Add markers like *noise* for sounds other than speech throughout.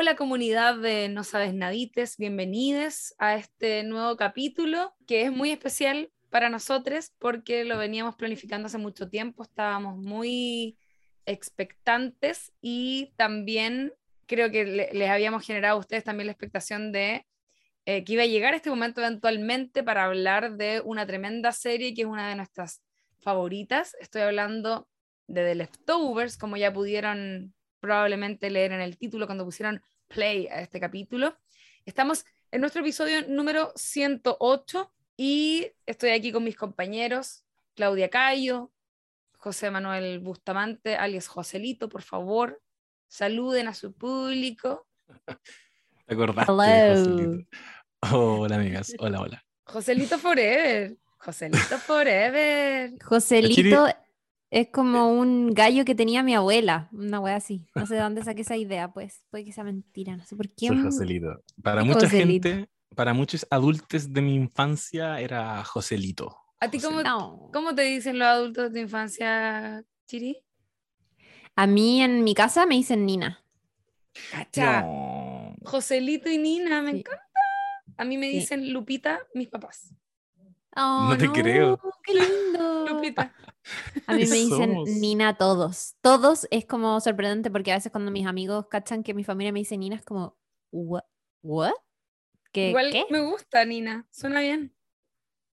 Hola comunidad de No Sabes Nadites, bienvenidos a este nuevo capítulo que es muy especial para nosotros porque lo veníamos planificando hace mucho tiempo, estábamos muy expectantes y también creo que le- les habíamos generado a ustedes también la expectación de eh, que iba a llegar este momento eventualmente para hablar de una tremenda serie que es una de nuestras favoritas. Estoy hablando de The Leftovers, como ya pudieron probablemente leer en el título cuando pusieron play a este capítulo. Estamos en nuestro episodio número 108 y estoy aquí con mis compañeros, Claudia Cayo, José Manuel Bustamante, alias Joselito, por favor, saluden a su público. *laughs* ¿Te acordaste, Hello. Hola, amigas. Hola, hola. Joselito Forever, Joselito Forever. Joselito es como un gallo que tenía mi abuela, una wea así. No sé de dónde saqué esa idea, pues. Puede que sea mentira, no sé por qué. Soy Joselito. Para mucha Joselito. gente, para muchos adultos de mi infancia, era Joselito. ¿A ti cómo, No. cómo te dicen los adultos de tu infancia, Chiri? A mí en mi casa me dicen Nina. Cacha. No. Joselito y Nina, me Sí. encanta. A mí me Sí. dicen Lupita, mis papás. Oh, No te creo. Qué lindo. *laughs* Lupita. A mí me *laughs* dicen Somos. Nina todos. Todos es como sorprendente porque a veces cuando mis amigos cachan que mi familia me dice Nina es como, ¿what? ¿What? ¿Qué? Igual ¿Qué? me gusta, Nina. Suena bien.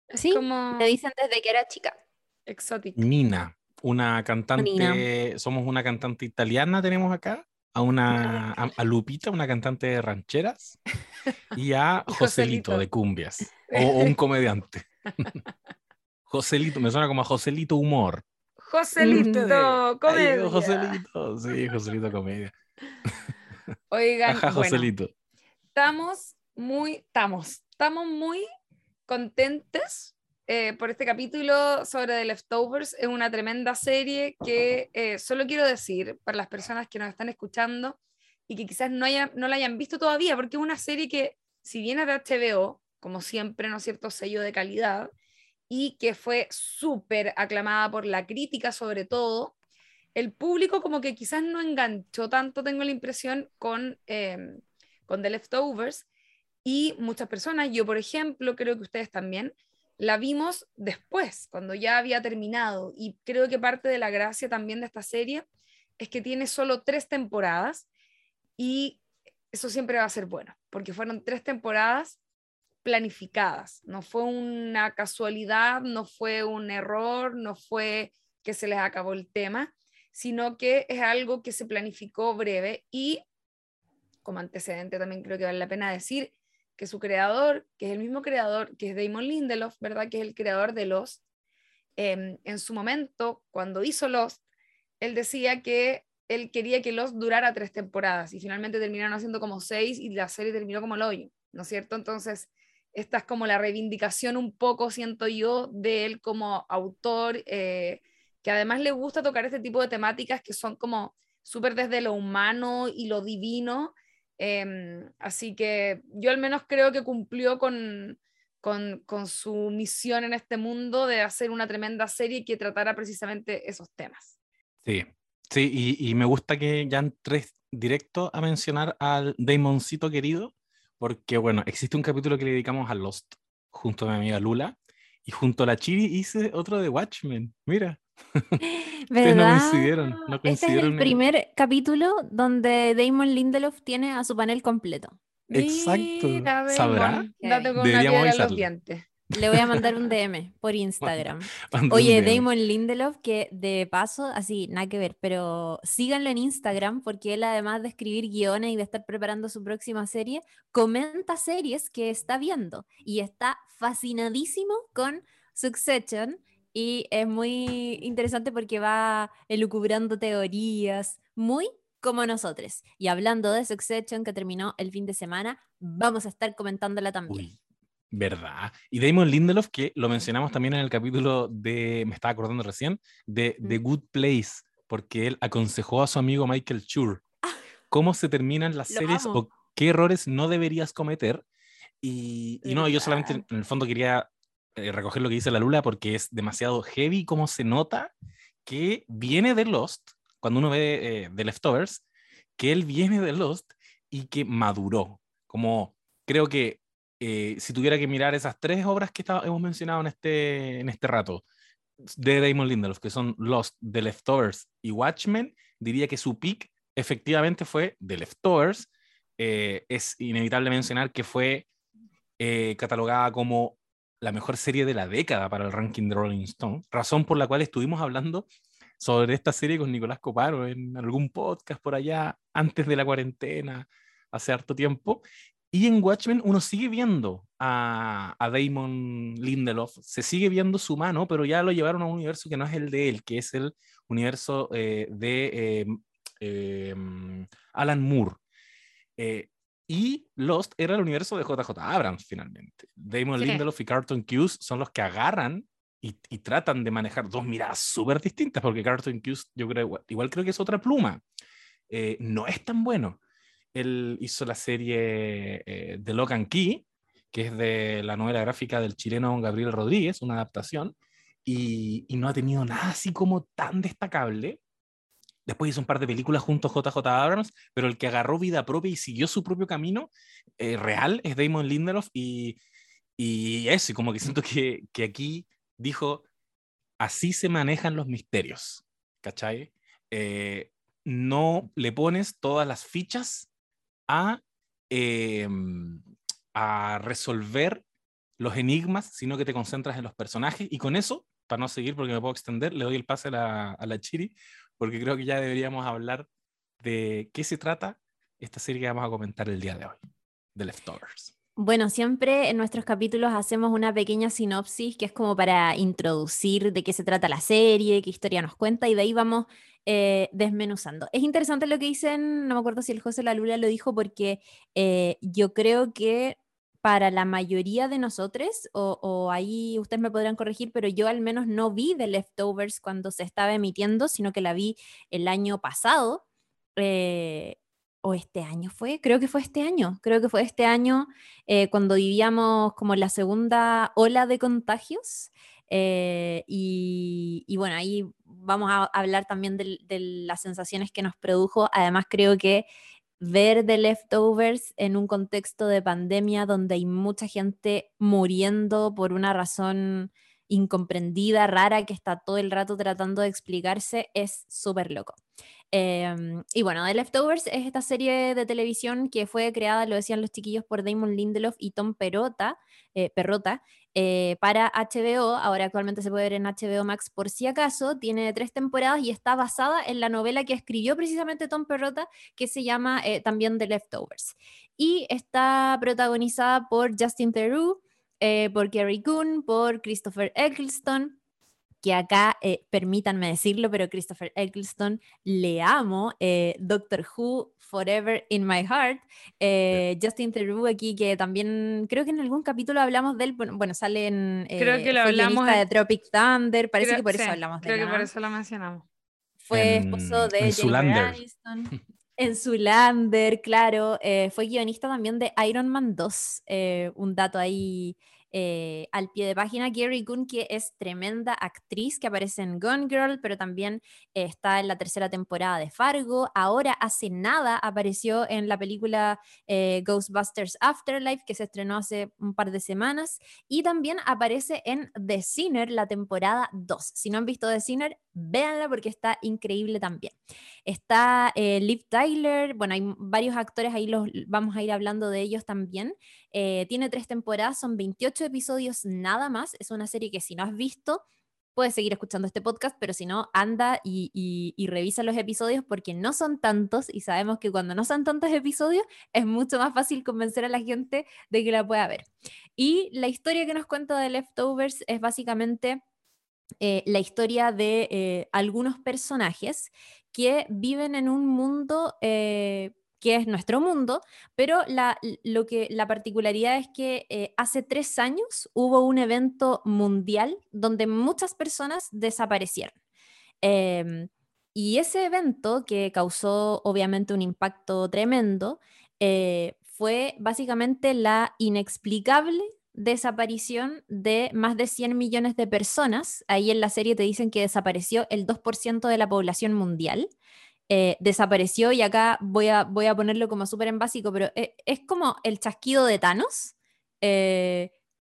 Es Sí, como Me dicen desde que era chica. exótico. Nina, una cantante, somos una cantante italiana, tenemos acá, a una a, a Lupita, una cantante de rancheras, *laughs* y a Joselito Joselito. de cumbias, o, *laughs* o un comediante. Joselito, me suena como a Joselito humor. Joselito, Ay, comedia. Joselito, sí, Joselito comedia. *laughs* Oigan, Ajá, bueno, Joselito. estamos muy, estamos, estamos muy contentes eh, por este capítulo sobre The Leftovers. Es una tremenda serie que eh, solo quiero decir para las personas que nos están escuchando y que quizás no, hayan, no la hayan visto todavía, porque es una serie que, si bien es de HBO, como siempre, ¿no es cierto?, sello de calidad, y que fue súper aclamada por la crítica sobre todo, el público como que quizás no enganchó tanto, tengo la impresión, con, eh, con The Leftovers, y muchas personas, yo por ejemplo, creo que ustedes también, la vimos después, cuando ya había terminado, y creo que parte de la gracia también de esta serie es que tiene solo tres temporadas, y eso siempre va a ser bueno, porque fueron tres temporadas planificadas, no fue una casualidad, no fue un error, no fue que se les acabó el tema, sino que es algo que se planificó breve y como antecedente también creo que vale la pena decir que su creador, que es el mismo creador, que es Damon Lindelof, ¿verdad? Que es el creador de Lost, em, en su momento, cuando hizo Lost, él decía que él quería que Lost durara tres temporadas y finalmente terminaron haciendo como seis y la serie terminó como el hoyo, ¿no es cierto? Entonces, esta es como la reivindicación un poco, siento yo, de él como autor, eh, que además le gusta tocar este tipo de temáticas que son como súper desde lo humano y lo divino. em, así que yo al menos creo que cumplió con, con, su misión en este mundo de hacer una tremenda serie que tratara precisamente esos temas. Sí, sí, y, y me gusta que ya entres directo a mencionar al Damoncito querido, porque bueno, existe un capítulo que le dedicamos a Lost, junto a mi amiga Lula, y junto a la Chiri hice otro de Watchmen, mira. *laughs* Ustedes no ¿Verdad? coincidieron, no Este es el en- primer capítulo donde Damon Lindelof tiene a su panel completo. Exacto. Mira, ¿Sabrá? Date con Deberíamos los dientes. Le voy a mandar un *laughs* DM por Instagram. Oye. Damon Lindelof, que de paso, así, nada que ver, pero síganlo en Instagram porque él además de escribir guiones y de estar preparando su próxima serie, comenta series que está viendo y está fascinadísimo con Succession y es muy interesante porque va elucubrando teorías, muy como nosotros. Y hablando de Succession que terminó el fin de semana, vamos a estar comentándola también. Uy, verdad. Y Damon Lindelof, que lo mencionamos también en el capítulo de, me estaba acordando recién, de The. Good Place, porque él aconsejó a su amigo Michael Schur cómo se terminan las Ah. Lo series amo. o qué errores no deberías cometer. Y, y no, yo solamente en el fondo quería eh, recoger lo que dice la Lula porque es demasiado heavy como se nota que viene de Lost, cuando uno ve eh, The Leftovers, que él viene de Lost y que maduró. Como creo que eh, si tuviera que mirar esas tres obras que hemos mencionado en este, en este rato de Damon Lindelof, que son Lost, The Leftovers y Watchmen, diría que su peak efectivamente fue The Leftovers. Eh, es inevitable mencionar que fue eh, catalogada como la mejor serie de la década para el ranking de Rolling Stone, razón por la cual estuvimos hablando sobre esta serie con Nicolás Coparo en algún podcast por allá antes de la cuarentena, hace harto tiempo. Y en Watchmen uno sigue viendo a, a, Damon Lindelof, se sigue viendo su mano, pero ya lo llevaron a un universo que no es el de él, que es el universo eh, de eh, em, Alan Moore. Eh, y Lost era el universo de JJ Abrams, finalmente. Damon Lindelof y Carlton Cuse son los que agarran y, tratan de manejar dos miradas súper distintas, porque Carlton Cuse, yo creo, igual creo que es otra pluma. Eh, no es tan bueno. Él hizo la serie eh, de Lock and Key, que es de la novela gráfica del chileno Gabriel Rodríguez, una adaptación, y, y no ha tenido nada así como tan destacable. Después hizo un par de películas junto a JJ Abrams, pero el que agarró vida propia y siguió su propio camino eh, real es Damon Lindelof y, y eso, y como que siento que, que, aquí dijo, así se manejan los misterios, ¿cachai? Eh, no le pones todas las fichas a, em, a resolver los enigmas, sino que te concentras en los personajes y con eso, para no seguir porque me puedo extender, le doy el pase a la, a la Chiri porque creo que ya deberíamos hablar de qué se trata esta serie que vamos a comentar el día de hoy, The Leftovers. Bueno, siempre en nuestros capítulos hacemos una pequeña sinopsis que es como para introducir de qué se trata la serie, qué historia nos cuenta y de ahí vamos eh, desmenuzando. Es interesante lo que dicen, no me acuerdo si el José Lula lo dijo porque eh, yo creo que para la mayoría de nosotros, o, ahí ustedes me podrán corregir, pero yo al menos no vi The Leftovers cuando se estaba emitiendo, sino que la vi el año pasado. Eh, o este año fue, creo que fue este año, creo que fue este año eh, cuando vivíamos como la segunda ola de contagios. Eh, y, bueno, ahí vamos a hablar también de, las sensaciones que nos produjo. Además, creo que ver The Leftovers en un contexto de pandemia donde hay mucha gente muriendo por una razón incomprendida, rara, que está todo el rato tratando de explicarse, es súper loco. Em, y bueno, The Leftovers es esta serie de televisión que fue creada, lo decían los chiquillos, por Damon Lindelof y Tom Perota, eh, Perrota, eh, para HBO. Ahora actualmente se puede ver en HBO Max por si acaso. Tiene tres temporadas y está basada en la novela que escribió precisamente Tom Perrota, que se llama eh, también The Leftovers. Y está protagonizada por Justin Theroux, por Gary Coon, por Christopher Eccleston, que acá, eh, permítanme decirlo, pero Christopher Eccleston le amo, eh, Doctor Who, Forever in My Heart, eh, Justin Theroux aquí, que también creo que en algún capítulo hablamos de él, bueno, sale en... creo que lo hablamos de Tropic Thunder, parece que por eso hablamos de él. Creo que por eso lo mencionamos. Fue esposo de en Jennifer Aniston. En Zulander, claro. fue guionista también de Iron Man 2. un dato ahí eh, al pie de página. Gary Gunn, que es tremenda actriz que aparece en Gone Girl, pero también eh, está en la tercera temporada de Fargo. Ahora, hace nada, apareció en la película eh, Ghostbusters Afterlife, que se estrenó hace un par de semanas. Y también aparece en The Sinner, la temporada 2. Si no han visto The Sinner, véanla porque está increíble también. Está Liv Tyler, bueno, hay varios actores ahí, los vamos a ir hablando de ellos también. tiene tres temporadas, son 28 episodios nada más. Es una serie que si no has visto, puedes seguir escuchando este podcast, pero si no, anda y, revisa los episodios porque no son tantos y sabemos que cuando no son tantos episodios es mucho más fácil convencer a la gente de que la pueda ver. Y la historia que nos cuenta de Leftovers es básicamente eh, la historia de eh, algunos personajes que viven en un mundo eh, que es nuestro mundo, pero la, lo que, la particularidad es que eh, hace tres años hubo un evento mundial donde muchas personas desaparecieron. Em, y ese evento, que causó obviamente un impacto tremendo, eh, fue básicamente la inexplicable desaparición de más de 100 millones de personas. Ahí en la serie te dicen que desapareció el 2% de la población mundial. Eh, desapareció y acá voy a, voy a ponerlo como súper en básico, pero es, es, como el chasquido de Thanos. Eh,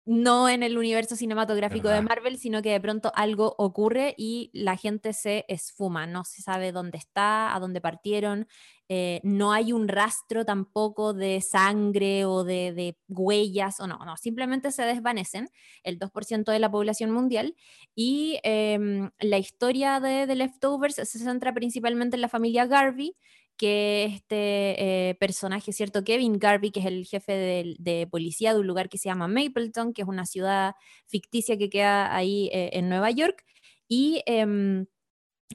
no en el universo cinematográfico de Marvel, sino que de pronto algo ocurre y la gente se esfuma, no se sabe dónde está, a dónde partieron, eh, no hay un rastro tampoco de sangre o de, huellas, o no, no, simplemente se desvanecen el 2% de la población mundial y em, la historia de The Leftovers se centra principalmente en la familia Garvey, que este eh, personaje, ¿cierto? Kevin Garvey, que es el jefe de, policía de un lugar que se llama Mapleton, que es una ciudad ficticia que queda ahí eh, en Nueva York. Y em,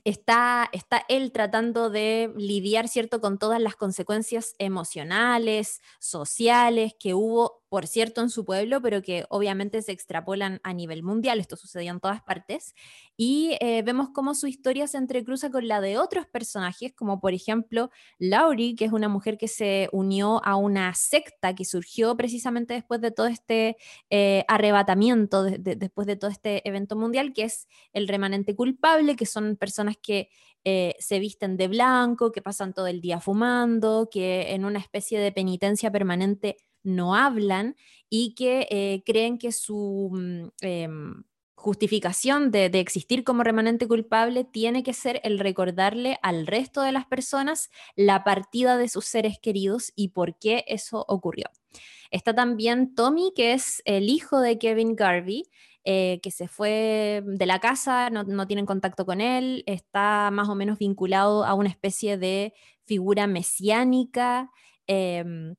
está, está él tratando de lidiar, ¿cierto?, con todas las consecuencias emocionales, sociales que hubo, por cierto, en su pueblo, pero que obviamente se extrapolan a nivel mundial, esto sucedió en todas partes, y eh, vemos cómo su historia se entrecruza con la de otros personajes, como por ejemplo Laurie, que es una mujer que se unió a una secta que surgió precisamente después de todo este eh, arrebatamiento, después de todo este evento mundial, que es el remanente culpable, que son personas que eh, se visten de blanco, que pasan todo el día fumando, que en una especie de penitencia permanente no hablan y que eh, creen que su mm, em, justificación de, existir como remanente culpable tiene que ser el recordarle al resto de las personas la partida de sus seres queridos y por qué eso ocurrió. Está también Tommy, que es el hijo de Kevin Garvey, eh, que se fue de la casa, no, tienen contacto con él, está más o menos vinculado a una especie de figura mesiánica. Em,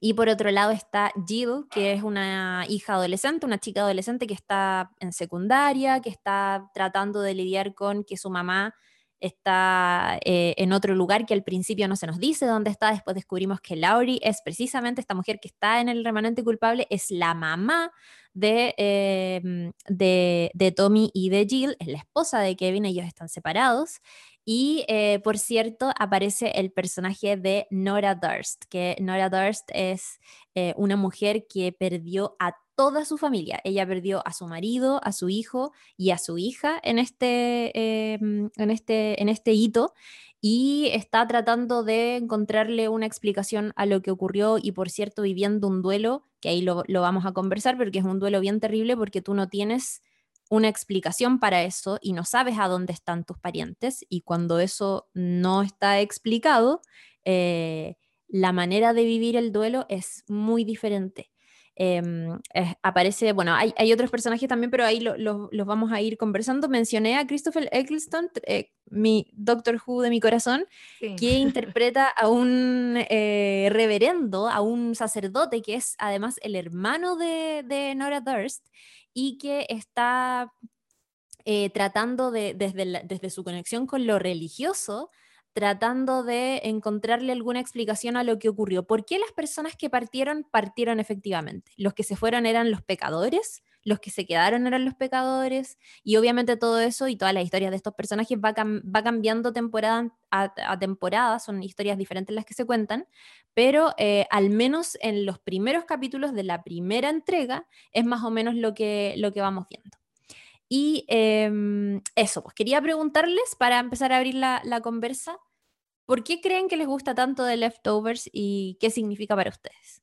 y por otro lado está Jill, que es una hija adolescente, una chica adolescente que está en secundaria, que está tratando de lidiar con que su mamá está eh, en otro lugar que al principio no se nos dice dónde está, después descubrimos que Laurie es precisamente esta mujer que está en el remanente culpable, es la mamá de, em, de, de, Tommy y de Jill, es la esposa de Kevin, ellos están separados. Y eh, por cierto, aparece el personaje de Nora Durst, que Nora Durst es eh, una mujer que perdió a toda su familia. Ella perdió a su marido, a su hijo y a su hija en este, en este, en este hito y está tratando de encontrarle una explicación a lo que ocurrió y por cierto viviendo un duelo, que ahí lo, lo vamos a conversar, porque es un duelo bien terrible porque tú no tienes una explicación para eso y no sabes a dónde están tus parientes y cuando eso no está explicado, eh, la manera de vivir el duelo es muy diferente. Em, aparece, bueno, hay, otros personajes también, pero ahí los vamos a ir conversando. Mencioné a Christopher Eccleston, eh, mi Doctor Who de mi corazón, que *laughs* interpreta a un eh, reverendo, a un sacerdote que es además el hermano de, de Nora Durst y que está eh, tratando de, desde, desde su conexión con lo religioso, tratando de encontrarle alguna explicación a lo que ocurrió. ¿Por qué las personas que partieron partieron efectivamente? Los que se fueron eran los pecadores, los que se quedaron eran los pecadores, y obviamente todo eso y todas las historias de estos personajes va, cambiando temporada a, temporada, son historias diferentes las que se cuentan, pero eh, al menos en los primeros capítulos de la primera entrega es más o menos lo que, lo que vamos viendo. Y em, eso, pues quería preguntarles para empezar a abrir la, la conversa, ¿Por qué creen que les gusta tanto de Leftovers y qué significa para ustedes?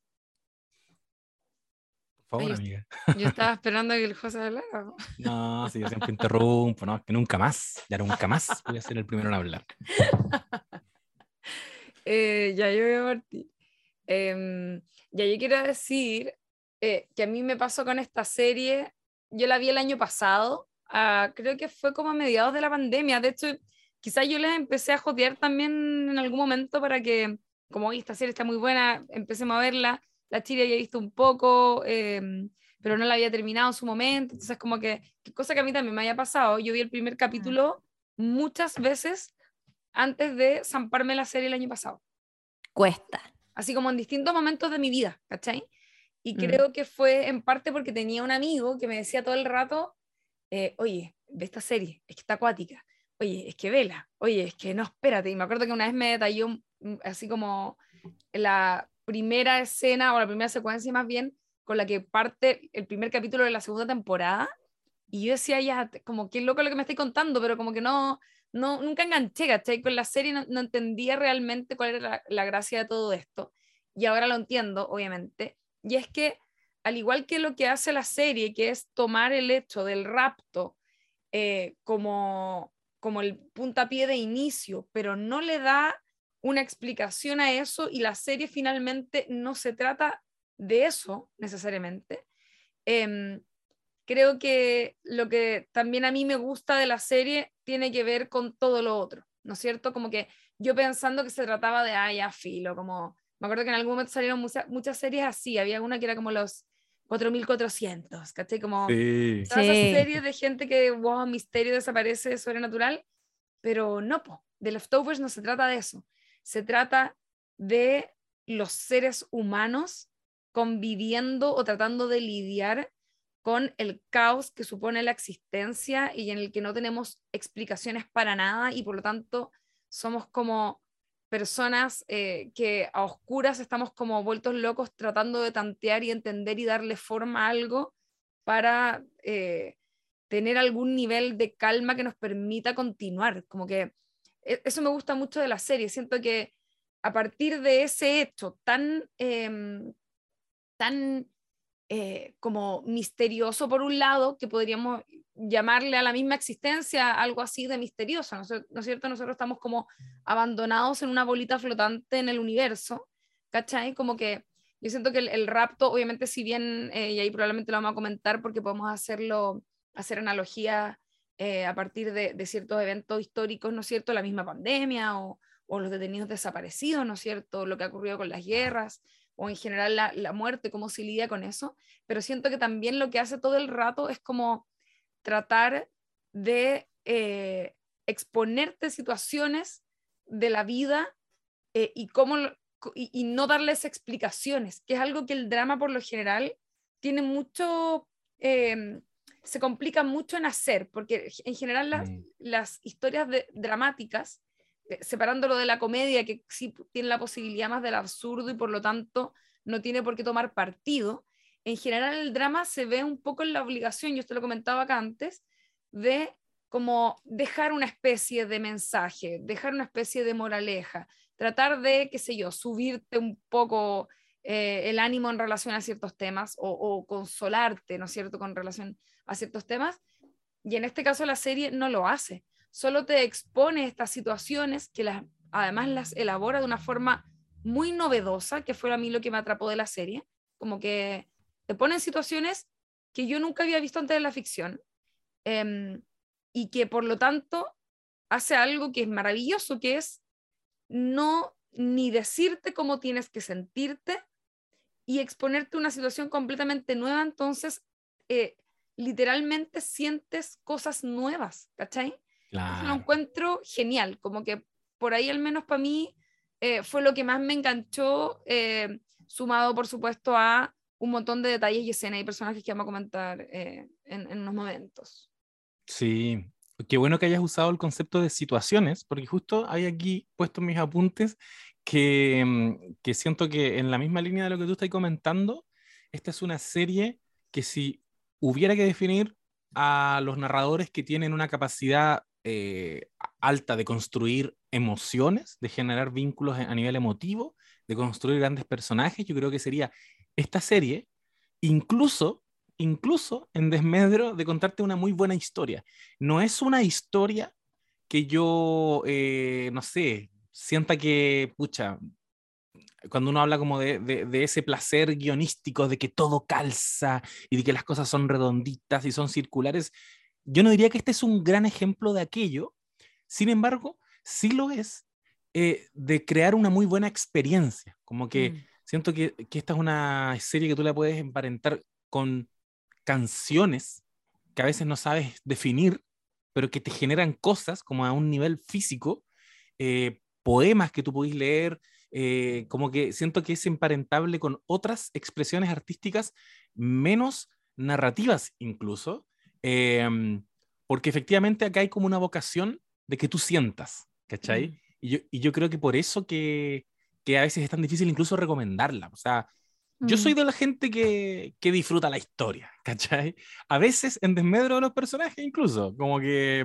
Por favor, amiga. Yo estaba *laughs* esperando que el José hablara. No, si yo siempre interrumpo, no, que nunca más, ya nunca más voy a ser el primero en hablar. *laughs* Eh, ya yo voy a partir. Em, ya yo quiero decir eh, que a mí me pasó con esta serie, yo la vi el año pasado, ah, creo que fue como a mediados de la pandemia, de hecho quizás yo les empecé a jodear también en algún momento para que, como esta serie está muy buena, empecemos a verla. La Chile había visto un poco, em, pero no la había terminado en su momento. Entonces, como que, cosa que a mí también me haya pasado. Yo vi el primer capítulo muchas veces antes de zamparme la serie el año pasado. Cuesta. Así como en distintos momentos de mi vida, ¿cachai? Y mm. creo que fue en parte porque tenía un amigo que me decía todo el rato, eh, oye, ve esta serie, es que está acuática oye, es que vela, oye, es que no, espérate. Y me acuerdo que una vez me detalló así como la primera escena o la primera secuencia más bien con la que parte el primer capítulo de la segunda temporada. Y yo decía, ya, como qué loco lo que me estoy contando, pero como que no, no, nunca enganché, ¿cachai? Con la serie no, entendía realmente cuál era la, gracia de todo esto. Y ahora lo entiendo, obviamente. Y es que, al igual que lo que hace la serie, que es tomar el hecho del rapto eh, como, como el puntapié de inicio, pero no le da una explicación a eso y la serie finalmente no se trata de eso necesariamente. Em, creo que lo que también a mí me gusta de la serie tiene que ver con todo lo otro, ¿no es cierto? Como que yo pensando que se trataba de, ay, ya filo, como, me acuerdo que en algún momento salieron muchas, muchas series así, había una que era como los 4400, ¿cachai? Como sí. todas esas series de gente que, wow, misterio desaparece, sobrenatural, pero no, po, de Leftovers no se trata de eso, se trata de los seres humanos conviviendo o tratando de lidiar con el caos que supone la existencia y en el que no tenemos explicaciones para nada y por lo tanto somos como personas eh, que a oscuras estamos como vueltos locos tratando de tantear y entender y darle forma a algo para eh, tener algún nivel de calma que nos permita continuar. Como que e, eso me gusta mucho de la serie. Siento que a partir de ese hecho tan, em, tan eh, como misterioso por un lado, que podríamos llamarle a la misma existencia algo así de misterioso, ¿no, es cierto? Nosotros estamos como abandonados en una bolita flotante en el universo, ¿cachai? Como que yo siento que el, rapto, obviamente, si bien, eh, y ahí probablemente lo vamos a comentar porque podemos hacerlo, hacer analogía eh, a partir de, de, ciertos eventos históricos, ¿no es cierto? La misma pandemia o, o los detenidos desaparecidos, ¿no es cierto? Lo que ha ocurrido con las guerras o en general la, muerte, cómo se lidia con eso, pero siento que también lo que hace todo el rato es como tratar de eh, exponerte situaciones de la vida eh, y, cómo, y, no darles explicaciones, que es algo que el drama por lo general tiene mucho, em, se complica mucho en hacer, porque en general las, las historias dramáticas eh, separándolo de la comedia, que sí tiene la posibilidad más del absurdo y por lo tanto no tiene por qué tomar partido, en general el drama se ve un poco en la obligación, yo esto lo comentaba acá antes, de como dejar una especie de mensaje, dejar una especie de moraleja, tratar de, qué sé yo, subirte un poco eh, el ánimo en relación a ciertos temas o, o, consolarte, ¿no es cierto?, con relación a ciertos temas. Y en este caso la serie no lo hace solo te expone estas situaciones que las, además las elabora de una forma muy novedosa, que fue a mí lo que me atrapó de la serie, como que te pone en situaciones que yo nunca había visto antes de la ficción em, y que por lo tanto hace algo que es maravilloso, que es no ni decirte cómo tienes que sentirte y exponerte a una situación completamente nueva, entonces eh, literalmente sientes cosas nuevas, ¿cachai? Lo encuentro genial, como que por ahí al menos para mí eh, fue lo que más me enganchó, eh, sumado por supuesto a un montón de detalles y escenas y personajes que vamos a comentar eh, en, en, unos momentos. Sí, qué bueno que hayas usado el concepto de situaciones, porque justo hay aquí puesto mis apuntes que, mm, que siento que en la misma línea de lo que tú estás comentando, esta es una serie que si hubiera que definir a los narradores que tienen una capacidad eh, alta de construir emociones, de generar vínculos a nivel emotivo, de construir grandes personajes, yo creo que sería esta serie, incluso, incluso en desmedro de contarte una muy buena historia. No es una historia que yo, eh, no sé, sienta que, pucha, cuando uno habla como de, de, ese placer guionístico, de que todo calza y de que las cosas son redonditas y son circulares, yo no diría que este es un gran ejemplo de aquello, sin embargo, sí lo es eh, de crear una muy buena experiencia, como que mm. siento que, que, esta es una serie que tú la puedes emparentar con canciones que a veces no sabes definir, pero que te generan cosas como a un nivel físico, eh, poemas que tú podés leer, eh, como que siento que es emparentable con otras expresiones artísticas menos narrativas incluso, Em, porque efectivamente acá hay como una vocación de que tú sientas, ¿cachai? Mm. Y, yo, y, yo, creo que por eso que, que, a veces es tan difícil incluso recomendarla. O sea, yo soy mm. de la gente que, que, disfruta la historia, ¿cachai? A veces en desmedro de los personajes incluso, como que...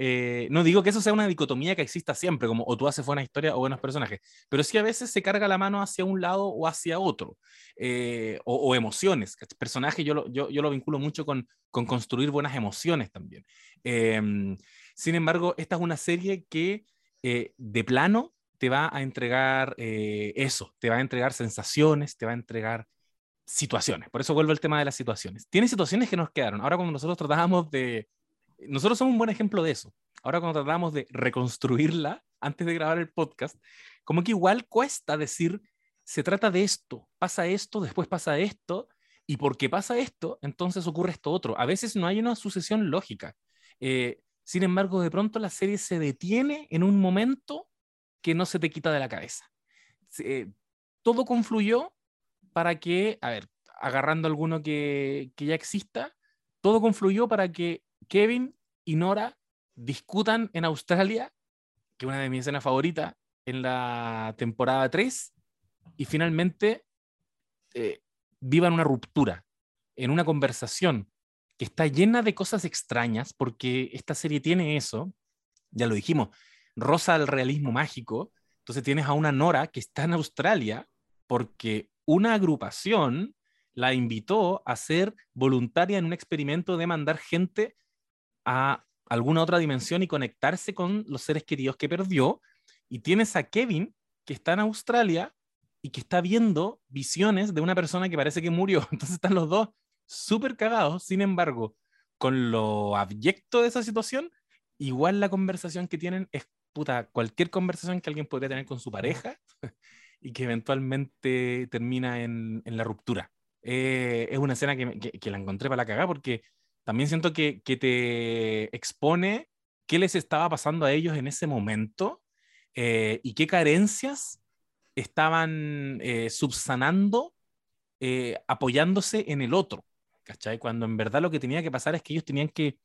Eh, no digo que eso sea una dicotomía que exista siempre, como o tú haces buena historia o buenos personajes, pero sí a veces se carga la mano hacia un lado o hacia otro, eh, o, emociones. Personaje yo lo, yo, yo lo vinculo mucho con, con construir buenas emociones también. Em, sin embargo, esta es una serie que eh, de plano te va a entregar eso, te va a entregar sensaciones, te va a entregar situaciones. Por eso vuelvo al tema de las situaciones. Tiene situaciones que nos quedaron. Ahora cuando nosotros tratábamos de, nosotros somos un buen ejemplo de eso. Ahora cuando tratamos de reconstruirla antes de grabar el podcast, como que igual cuesta decir, se trata de esto, pasa esto, después pasa esto, y porque pasa esto, entonces ocurre esto otro. A veces no hay una sucesión lógica. Eh, sin embargo, de pronto la serie se detiene en un momento que no se te quita de la cabeza. Eh, todo confluyó para que, a ver, agarrando alguno que, que ya exista, todo confluyó para que Kevin y Nora discutan en Australia, que es una de mis escenas favoritas, en la temporada 3, y finalmente eh, vivan una ruptura, en una conversación que está llena de cosas extrañas, porque esta serie tiene eso, ya lo dijimos, rosa el realismo mágico, entonces tienes a una Nora que está en Australia porque una agrupación la invitó a ser voluntaria en un experimento de mandar gente a alguna otra dimensión y conectarse con los seres queridos que perdió. Y tienes a Kevin, que está en Australia y que está viendo visiones de una persona que parece que murió. *laughs* Entonces están los dos súper cagados. Sin embargo, con lo abyecto de esa situación, igual la conversación que tienen es cualquier conversación que alguien podría tener con su pareja *laughs* y que eventualmente termina en, la ruptura. Eh, es una escena que, que, la encontré para la cagada porque también siento que, que te expone qué les estaba pasando a ellos en ese momento eh, y qué carencias estaban eh, subsanando eh, apoyándose en el otro, ¿cachai? Cuando en verdad lo que tenía que pasar es que ellos tenían que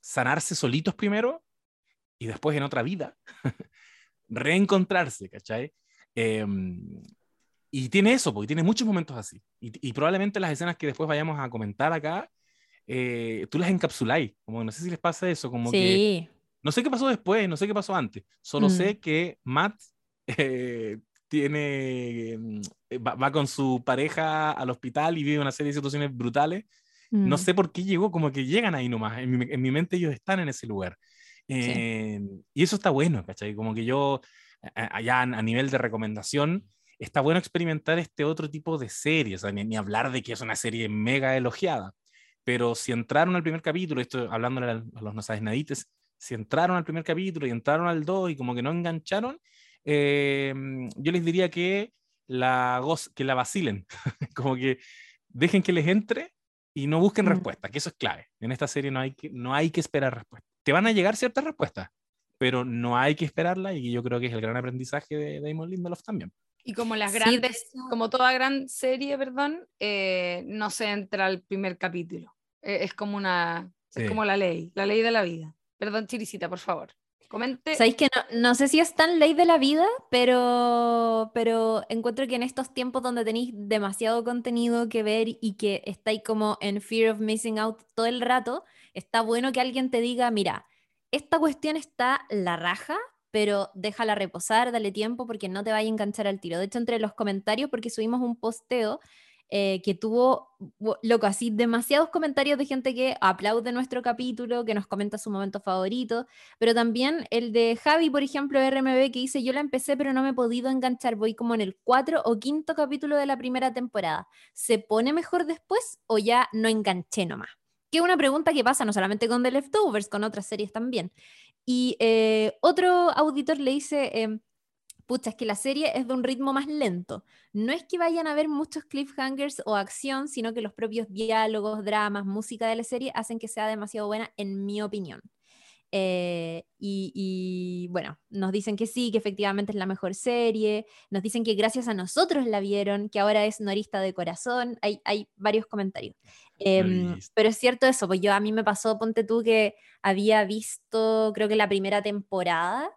sanarse solitos primero y después en otra vida *laughs* reencontrarse, ¿cachai? Em, y tiene eso, porque tiene muchos momentos así. Y, y, probablemente las escenas que después vayamos a comentar acá eh, tú las encapsuláis. Como no sé si les pasa eso, como que no sé qué pasó después, no sé qué pasó antes. Solo sé mm. que Matt eh, tiene mm, va, con su pareja al hospital y vive una serie de situaciones brutales. No mm. sé por qué llegó, como que llegan ahí nomás. En mi, en mi mente ellos están en ese lugar. Eh, y eso está bueno, ¿cachai? Como que yo, allá a nivel de recomendación, está bueno experimentar este otro tipo de series, ni, ni, hablar de que es una serie mega elogiada, pero si entraron al primer capítulo, esto hablando a, los no sabes nadites, si entraron al primer capítulo y entraron al 2 y como que no engancharon, eh, yo les diría que la, que la vacilen, *laughs* como que dejen que les entre y no busquen mm. respuestas, que eso es clave. En esta serie no hay que, no hay que esperar respuestas. Te van a llegar ciertas respuestas, pero no hay que esperarla y yo creo que es el gran aprendizaje de Damon Lindelof también. Y como las grandes, como toda gran serie, perdón, eh, no se entra al primer capítulo. Eh, es como una, es como la ley, la ley de la vida. Perdón, Chirisita, por favor. Comente. Sabéis que no, no, sé si es tan ley de la vida, pero, pero encuentro que en estos tiempos donde tenéis demasiado contenido que ver y que estáis como en fear of missing out todo el rato, está bueno que alguien te diga, mira, esta cuestión está la raja, pero déjala reposar, dale tiempo porque no te vaya a enganchar al tiro. De hecho, entre los comentarios, porque subimos un posteo eh, que tuvo, loco, así demasiados comentarios de gente que aplaude nuestro capítulo, que nos comenta su momento favorito, pero también el de Javi, por ejemplo, RMB, que dice, yo la empecé pero no me he podido enganchar, voy como en el cuatro o quinto capítulo de la primera temporada. ¿Se pone mejor después o ya no enganché nomás? Que es una pregunta que pasa no solamente con The Leftovers, con otras series también. Y eh, otro auditor le dice, em, pucha, es que la serie es de un ritmo más lento. No es que vayan a haber muchos cliffhangers o acción, sino que los propios diálogos, dramas, música de la serie hacen que sea demasiado buena, en mi opinión. Eh, y, bueno, nos dicen que sí, que efectivamente es la mejor serie, nos dicen que gracias a nosotros la vieron, que ahora es norista de corazón, hay, hay varios comentarios. Em, pero es cierto eso, pues yo a mí me pasó, ponte tú, que había visto creo que la primera temporada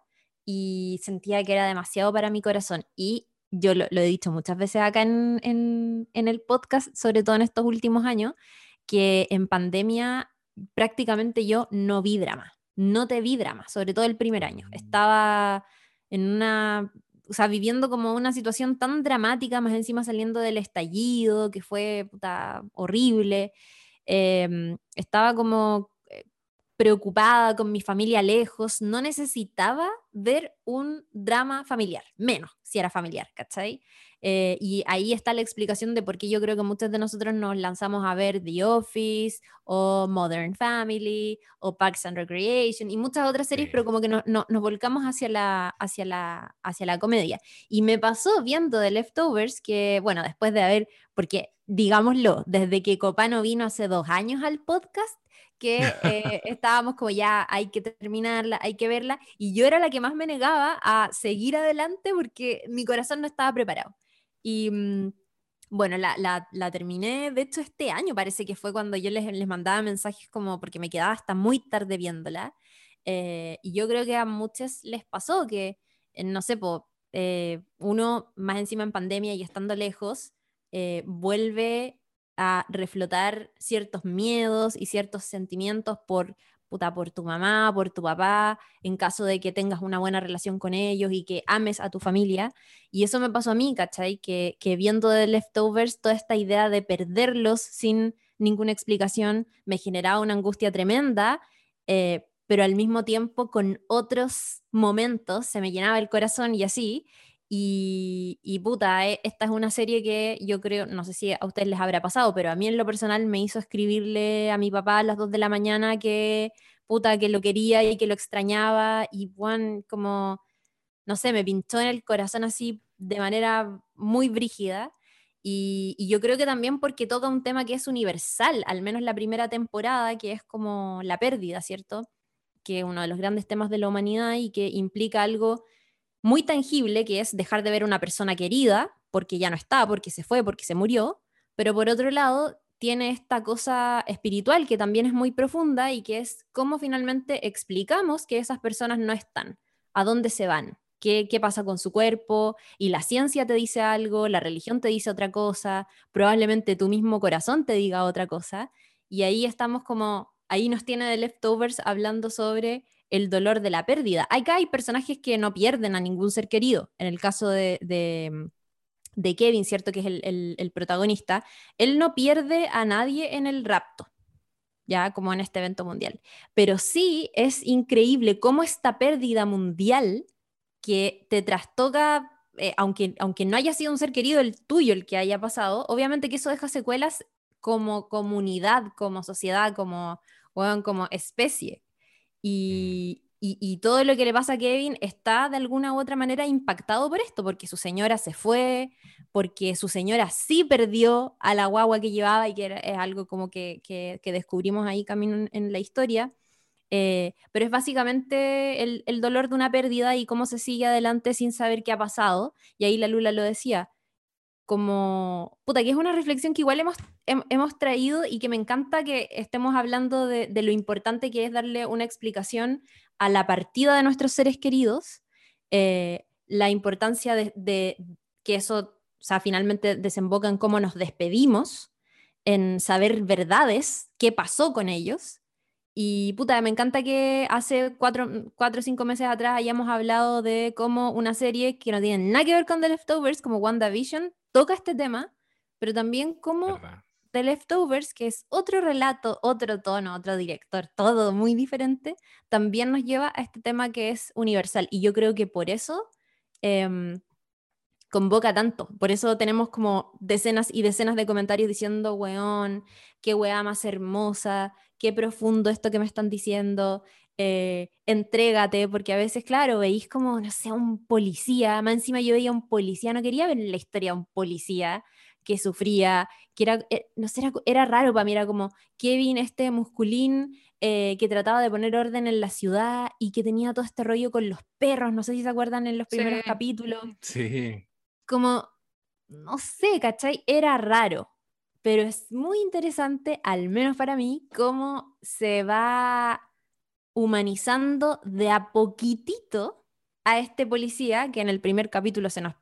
y sentía que era demasiado para mi corazón. Y yo lo, he dicho muchas veces acá en, en, el podcast, sobre todo en estos últimos años, que en pandemia prácticamente yo no vi drama. no te vi drama, sobre todo el primer año. Mm. Estaba en una, o sea, viviendo como una situación tan dramática, más encima saliendo del estallido, que fue puta, horrible. Em, estaba como preocupada con mi familia lejos, no necesitaba ver un drama familiar, menos si era familiar, ¿cachai? Eh, y ahí está la explicación de por qué yo creo que muchos de nosotros nos lanzamos a ver The Office o Modern Family o Parks and Recreation y muchas otras series, pero como que no- no- nos volcamos hacia la, hacia, la, hacia la comedia. Y me pasó viendo The Leftovers que, bueno, después de haber, porque digámoslo, desde que Copano vino hace dos años al podcast, que eh, *laughs* estábamos como ya hay que terminarla, hay que verla, y yo era la que más me negaba a seguir adelante porque mi corazón no estaba preparado. Y mm, bueno, la, la- la terminé, de hecho, este año parece que fue cuando yo les, les mandaba mensajes como porque me quedaba hasta muy tarde viéndola. eh, y yo creo que a muchos les pasó que, eh, no sé, po, eh, uno más encima en pandemia y estando lejos, eh, vuelve reflotar ciertos miedos y ciertos sentimientos por, puta, por tu mamá, por tu papá, en caso de que tengas una buena relación con ellos y que ames a tu familia. Y eso me pasó a mí, ¿cachai? Que, que viendo The Leftovers, toda esta idea de perderlos sin ninguna explicación me generaba una angustia tremenda, eh, pero al mismo tiempo con otros momentos se me llenaba el corazón y así. Y, y puta, eh, esta es una serie que yo creo, no sé si a ustedes les habrá pasado, pero a mí en lo personal me hizo escribirle a mi papá a las 2 de la mañana que puta, que lo quería y que lo extrañaba y Juan como, no sé, me pinchó en el corazón así de manera muy brígida. Y, yo creo que también porque toca un tema que es universal, al menos la primera temporada, que es como la pérdida, ¿cierto? Que es uno de los grandes temas de la humanidad y que implica algo muy tangible, que es dejar de ver a una persona querida, porque ya no está, porque se fue, porque se murió, pero por otro lado tiene esta cosa espiritual que también es muy profunda y que es cómo finalmente explicamos que esas personas no están, a dónde se van, qué, qué pasa con su cuerpo, y la ciencia te dice algo, la religión te dice otra cosa, probablemente tu mismo corazón te diga otra cosa, y ahí estamos como, ahí nos tiene de leftovers hablando sobre el dolor de la pérdida. Acá hay personajes que no pierden a ningún ser querido. En el caso de, de, de Kevin, ¿cierto? Que es el, el, el, protagonista, él no pierde a nadie en el rapto, ya como en este evento mundial. Pero sí es increíble cómo esta pérdida mundial que te trastoca, eh, aunque, aunque no haya sido un ser querido el tuyo el que haya pasado, obviamente que eso deja secuelas como comunidad, como sociedad, como, bueno, como especie. Y, y, y, todo lo que le pasa a Kevin está de alguna u otra manera impactado por esto, porque su señora se fue, porque su señora sí perdió a la guagua que llevaba y que era, es algo como que, que, descubrimos ahí camino en, en la historia. Eh, pero es básicamente el, el, dolor de una pérdida y cómo se sigue adelante sin saber qué ha pasado. Y ahí la Lula lo decía, como, puta, que es una reflexión que igual hemos, hemos traído y que me encanta que estemos hablando de, de, lo importante que es darle una explicación a la partida de nuestros seres queridos, eh, la importancia de, de, que eso, o sea, finalmente desemboca en cómo nos despedimos, en saber verdades, qué pasó con ellos. Y puta, me encanta que hace cuatro, cuatro o cinco meses atrás hayamos hablado de cómo una serie que no tiene nada que ver con The Leftovers, como WandaVision, toca este tema, pero también como ¿Verdad? The Leftovers, que es otro relato, otro tono, otro director, todo muy diferente, también nos lleva a este tema que es universal. Y yo creo que por eso eh, convoca tanto. Por eso tenemos como decenas y decenas de comentarios diciendo, weón, qué weá más hermosa, qué profundo esto que me están diciendo, eh, entrégate, porque a veces, claro, veis como, no sé, un policía, más encima yo veía un policía, no quería ver la historia de un policía que sufría, que era, eh, no sé, era, era raro para mí, era como Kevin, este musculín, eh, que trataba de poner orden en la ciudad y que tenía todo este rollo con los perros, no sé si se acuerdan en los primeros Sí. capítulos Sí. como, no sé, ¿cachai? Era raro, pero es muy interesante, al menos para mí, cómo se va humanizando de a poquitito a este policía que en el primer capítulo se nos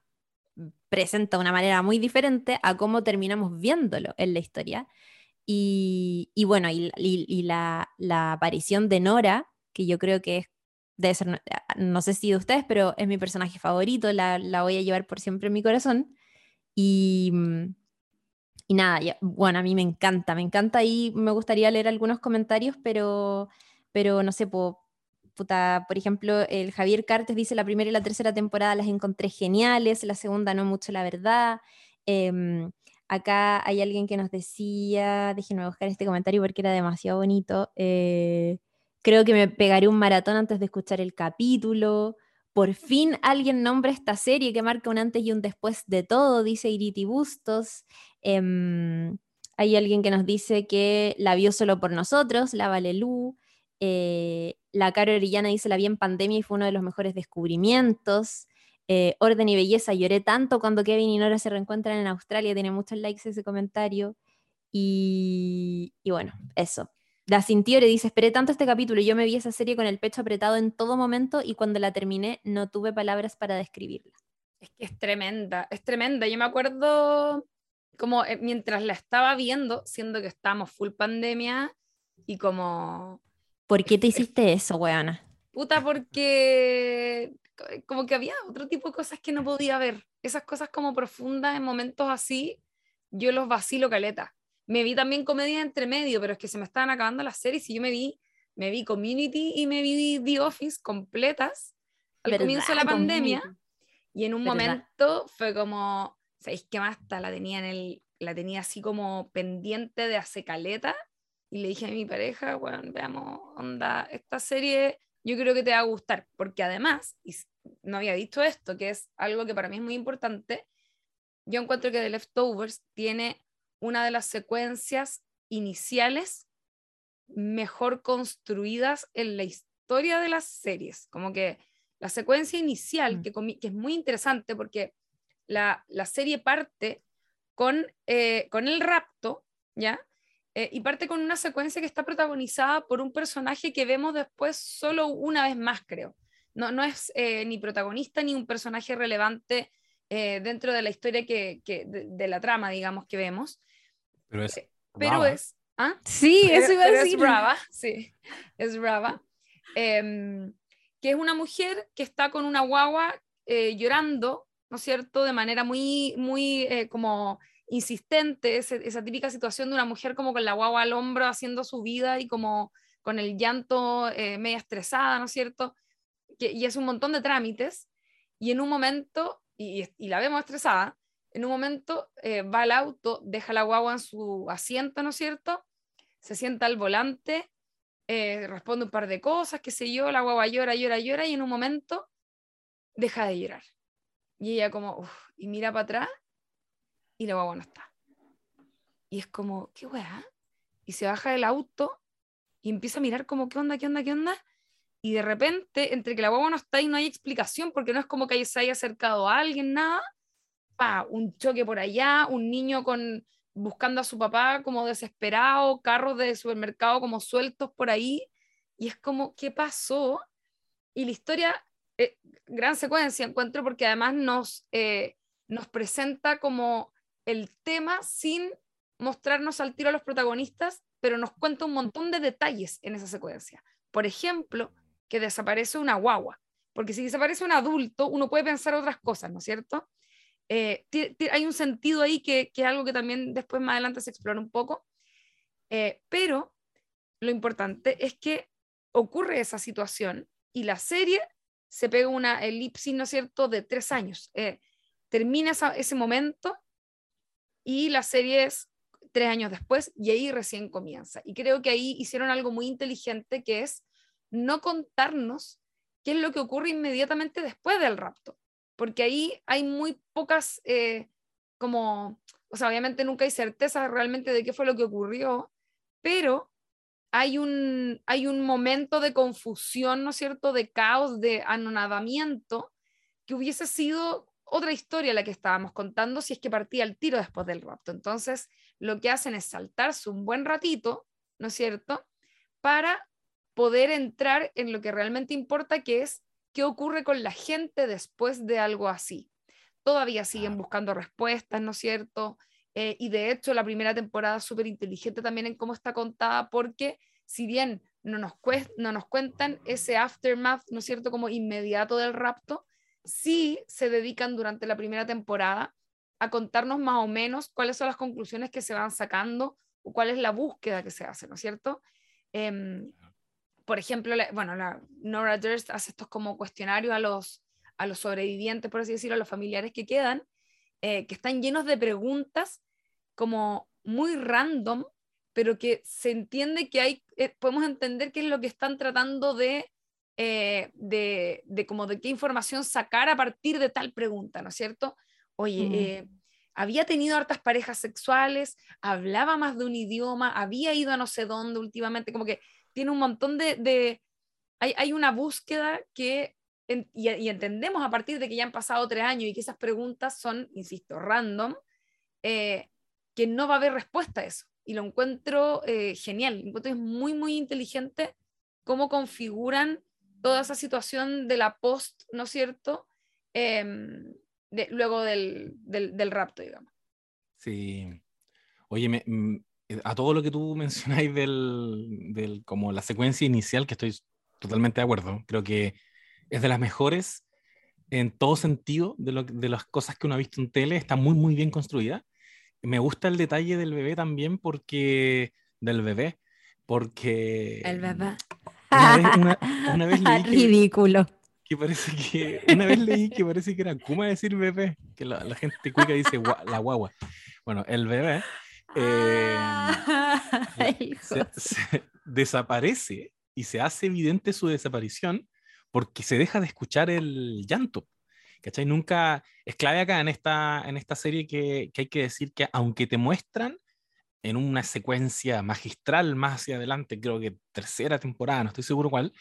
presenta de una manera muy diferente a cómo terminamos viéndolo en la historia. Y, y bueno, y, y- y la, la aparición de Nora que yo creo que es, debe ser, no sé si de ustedes, pero es mi personaje favorito, la, la voy a llevar por siempre en mi corazón. Y, mm, y nada, bueno, a mí me encanta, me encanta y me gustaría leer algunos comentarios, pero, pero no sé, puta, por ejemplo, el Javier Cartes dice la primera y la tercera temporada las encontré geniales, la segunda no mucho, la verdad. Em, acá hay alguien que nos decía, déjenme buscar este comentario porque era demasiado bonito. Eh, creo que me pegaré un maratón antes de escuchar el capítulo. Por fin alguien nombra esta serie que marca un antes y un después de todo, dice Iriti Bustos. Em, hay alguien que nos dice que la vio solo por nosotros, la Valelú. Eh, la Caro Orellana dice la vi en pandemia y fue uno de los mejores descubrimientos. Eh, Orden y Belleza, lloré tanto cuando Kevin y Nora se reencuentran en Australia, tiene muchos likes ese comentario. Y, bueno, eso. La Cintiore dice, esperé tanto este capítulo yo me vi esa serie con el pecho apretado en todo momento y cuando la terminé no tuve palabras para describirla. Es que es tremenda, es tremenda. Yo me acuerdo como eh, mientras la estaba viendo, siendo que estábamos full pandemia y como... ¿Por qué te hiciste eso, weana? Puta, porque como que había otro tipo de cosas que no podía ver. Esas cosas como profundas en momentos así, yo los vacilo caleta. Me vi también comedia entre medio, pero es que se me estaban acabando las series y yo me vi, me vi Community y me vi The Office completas al comienzo de la pandemia. Y en un momento fue como, ¿sabéis qué más? La tenía, en el, la tenía así como pendiente de hace caleta. Y le dije a mi pareja, bueno, veamos, onda, esta serie yo creo que te va a gustar, porque además, y no había visto esto, que es algo que para mí es muy importante, yo encuentro que The Leftovers tiene una de las secuencias iniciales mejor construidas en la historia de las series. Como que la secuencia inicial, mm. que, que es muy interesante porque la, serie parte con, eh, con el rapto, ¿ya? Eh, y parte con una secuencia que está protagonizada por un personaje que vemos después solo una vez más, creo. No, no es eh, ni protagonista ni un personaje relevante dentro de la historia que, de, la trama, digamos, que vemos, pero es. Eh, pero es ¿ah? Sí, *laughs* eso iba a decir. Es brava, sí, es brava. Em, que es una mujer que está con una guagua eh, llorando, ¿no es cierto?, de manera muy, muy eh, como insistente, esa típica situación de una mujer como con la guagua al hombro haciendo su vida y como con el llanto media estresada, ¿no es cierto? Y es un montón de trámites y en un momento, y, y la vemos estresada, en un momento eh, va al auto, deja la guagua en su asiento, ¿no es cierto? Se sienta al volante, eh, responde un par de cosas, qué sé yo, la guagua llora, llora, llora, y en un momento deja de llorar. Y ella como, uff, y mira para atrás, y la guagua no está. Y es como, ¿qué weá? Y se baja del auto y empieza a mirar como, ¿qué onda, qué onda, qué onda? Y de repente, entre que la guagua no está y no hay explicación, porque no es como que se haya acercado a alguien, nada, un choque por allá, un niño con, buscando a su papá como desesperado, carros de supermercado como sueltos por ahí, y es como, ¿qué pasó? Y la historia, eh, gran secuencia encuentro, porque además nos, eh, nos presenta como el tema sin mostrarnos al tiro a los protagonistas, pero nos cuenta un montón de detalles en esa secuencia. Por ejemplo, que desaparece una guagua, porque si desaparece un adulto, uno puede pensar otras cosas, ¿no es cierto? Eh, hay un sentido ahí que, es algo que también después más adelante se explora un poco, eh, pero lo importante es que ocurre esa situación y la serie se pega una elipsis, ¿no es cierto?, de tres años. Eh, termina ese momento y la serie es tres años después y ahí recién comienza. Y creo que ahí hicieron algo muy inteligente que es no contarnos qué es lo que ocurre inmediatamente después del rapto porque ahí hay muy pocas, eh, como, o sea, obviamente nunca hay certeza realmente de qué fue lo que ocurrió, pero hay un, hay un momento de confusión, ¿no es cierto?, de caos, de anonadamiento, que hubiese sido otra historia la que estábamos contando si es que partía el tiro después del rapto. Entonces, lo que hacen es saltarse un buen ratito, ¿no es cierto?, para poder entrar en lo que realmente importa, que es qué ocurre con la gente después de algo así. Todavía siguen buscando respuestas, ¿no es cierto? Eh, y de hecho la primera temporada es súper inteligente también en cómo está contada porque si bien no nos, no nos cuentan ese aftermath, ¿no es cierto?, como inmediato del rapto, sí se dedican durante la primera temporada a contarnos más o menos cuáles son las conclusiones que se van sacando o cuál es la búsqueda que se hace, ¿no es cierto? Em, por ejemplo, bueno, la Nora Durst hace estos como cuestionarios a los, a los sobrevivientes, por así decirlo, a los familiares que quedan, eh, que están llenos de preguntas como muy random, pero que se entiende que hay, eh, podemos entender qué es lo que están tratando de, eh, de, de, como de qué información sacar a partir de tal pregunta, ¿no es cierto? Oye, mm. había tenido hartas parejas sexuales, hablaba más de un idioma, había ido a no sé dónde últimamente, como que tiene un montón de... de hay, hay, una búsqueda que, y, y, entendemos a partir de que ya han pasado tres años y que esas preguntas son, insisto, random, eh, que no va a haber respuesta a eso. Y lo encuentro eh, genial, encuentro es muy, muy inteligente cómo configuran toda esa situación de la post, ¿no es cierto? Em, de, luego del, del, del rapto, digamos. Sí. Oye, me, mm, eh, a todo lo que tú *laughs* mencionáis del, del, como la secuencia inicial, que estoy totalmente de acuerdo, creo que es de las mejores en todo sentido de, lo, de las cosas que uno ha visto en tele, está muy, muy bien construida. Me gusta el detalle del bebé también porque, del bebé, porque... El bebé. Una vez, *laughs* una, una vez leí que, Ridículo. que parece que, una vez leí que parece que era Kuma decir bebé, que la, la gente cuica dice gua, la guagua. Bueno, el bebé eh, Ay, *laughs* se, se desaparece y se hace evidente su desaparición porque se deja de escuchar el llanto. ¿Cachai? Nunca es clave acá en esta, en esta serie que, que hay que decir que aunque te muestran en una secuencia magistral más hacia adelante, creo que tercera temporada, no estoy seguro cuál,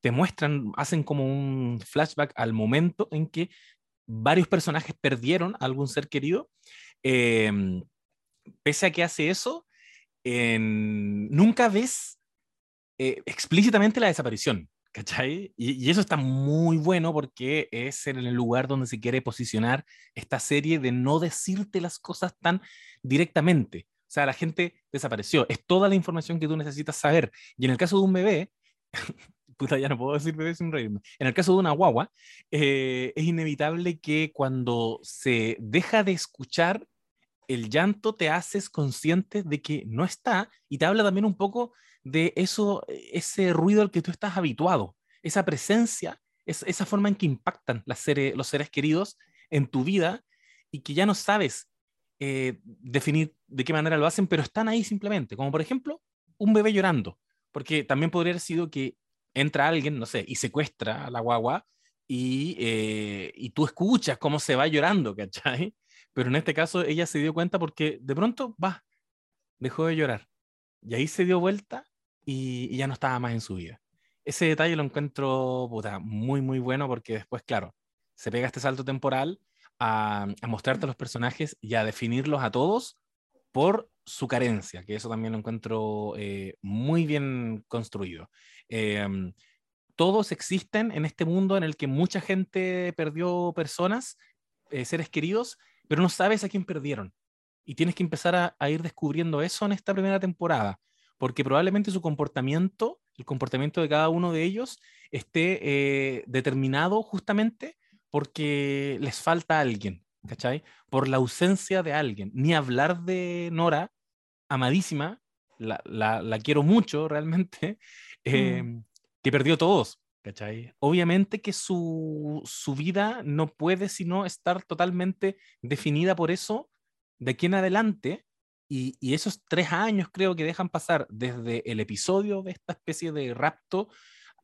te muestran, hacen como un flashback al momento en que varios personajes perdieron a algún ser querido. Eh, pese a que hace eso, nunca ves eh, explícitamente la desaparición. ¿Cachai? Y, eso está muy bueno porque es el lugar donde se quiere posicionar esta serie de no decirte las cosas tan directamente. O sea, la gente desapareció. Es toda la información que tú necesitas saber. Y en el caso de un bebé, *laughs* puta, ya no puedo decir bebé sin reírme. En el caso de una guagua, eh, es inevitable que cuando se deja de escuchar el llanto, te haces consciente de que no está y te habla también un poco de eso, ese ruido al que tú estás habituado, esa presencia, es, esa forma en que impactan las seres, los seres queridos en tu vida y que ya no sabes eh, definir de qué manera lo hacen, pero están ahí simplemente, como por ejemplo un bebé llorando, porque también podría haber sido que entra alguien, no sé, y secuestra a la guagua y, eh, y tú escuchas cómo se va llorando, ¿cachai? Pero en este caso ella se dio cuenta porque de pronto, va, dejó de llorar. Y ahí se dio vuelta y, ya no estaba más en su vida. Ese detalle lo encuentro puta, muy, muy bueno porque después, claro, se pega este salto temporal a, mostrarte a los personajes y a definirlos a todos por su carencia, que eso también lo encuentro eh, muy bien construido. Eh, todos existen en este mundo en el que mucha gente perdió personas, eh, seres queridos, pero no sabes a quién perdieron. Y tienes que empezar a, a ir descubriendo eso en esta primera temporada, porque probablemente su comportamiento, el comportamiento de cada uno de ellos, esté eh, determinado justamente porque les falta alguien, ¿cachai? Por la ausencia de alguien. Ni hablar de Nora, amadísima, la, la, la quiero mucho realmente, eh, *laughs* mm. que perdió todos, ¿cachai? Obviamente que su, su vida no puede sino estar totalmente definida por eso de aquí en adelante. Y, y, esos tres años creo que dejan pasar desde el episodio de esta especie de rapto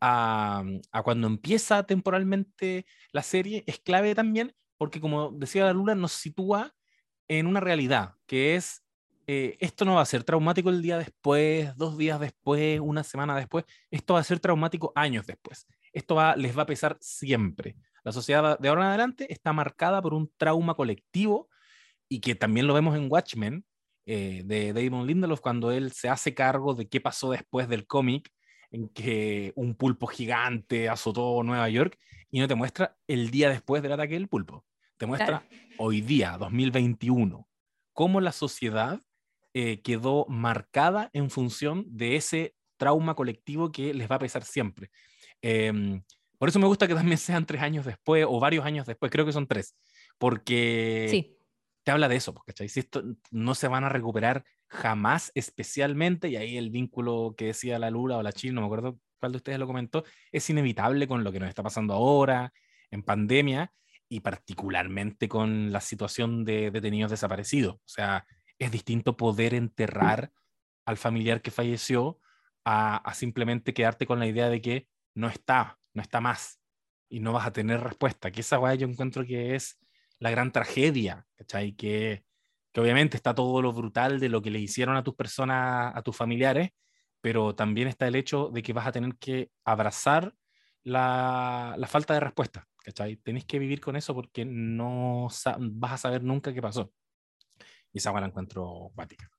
a, a, cuando empieza temporalmente la serie es clave también porque como decía la Lula nos sitúa en una realidad que es eh, esto no va a ser traumático el día después, dos días después, una semana después, esto va a ser traumático años después. Esto va, les va a pesar siempre. La sociedad de ahora en adelante está marcada por un trauma colectivo y que también lo vemos en Watchmen eh, de Damon Lindelof cuando él se hace cargo de qué pasó después del cómic en que un pulpo gigante azotó Nueva York y no te muestra el día después del ataque del pulpo. Te muestra claro. hoy día, 2021, cómo la sociedad eh, quedó marcada en función de ese trauma colectivo que les va a pesar siempre. Em, por eso me gusta que también sean tres años después o varios años después, creo que son tres, porque te habla de eso, ¿cachai? Si esto no se van a recuperar jamás, especialmente, y ahí el vínculo que decía la Lula o la Chile, no me acuerdo cuál de ustedes lo comentó, es inevitable con lo que nos está pasando ahora, en pandemia, y particularmente con la situación de detenidos desaparecidos. O sea, es distinto poder enterrar al familiar que falleció a, simplemente quedarte con la idea de que no está, no está más y no vas a tener respuesta. Que esa guay yo encuentro que es la gran tragedia, ¿cachai? Que, que obviamente está todo lo brutal de lo que le hicieron a tus personas, a tus familiares, pero también está el hecho de que vas a tener que abrazar la, la falta de respuesta, ¿cachai? Tenés que vivir con eso porque no vas a saber nunca qué pasó. Y esa la encuentro cuática.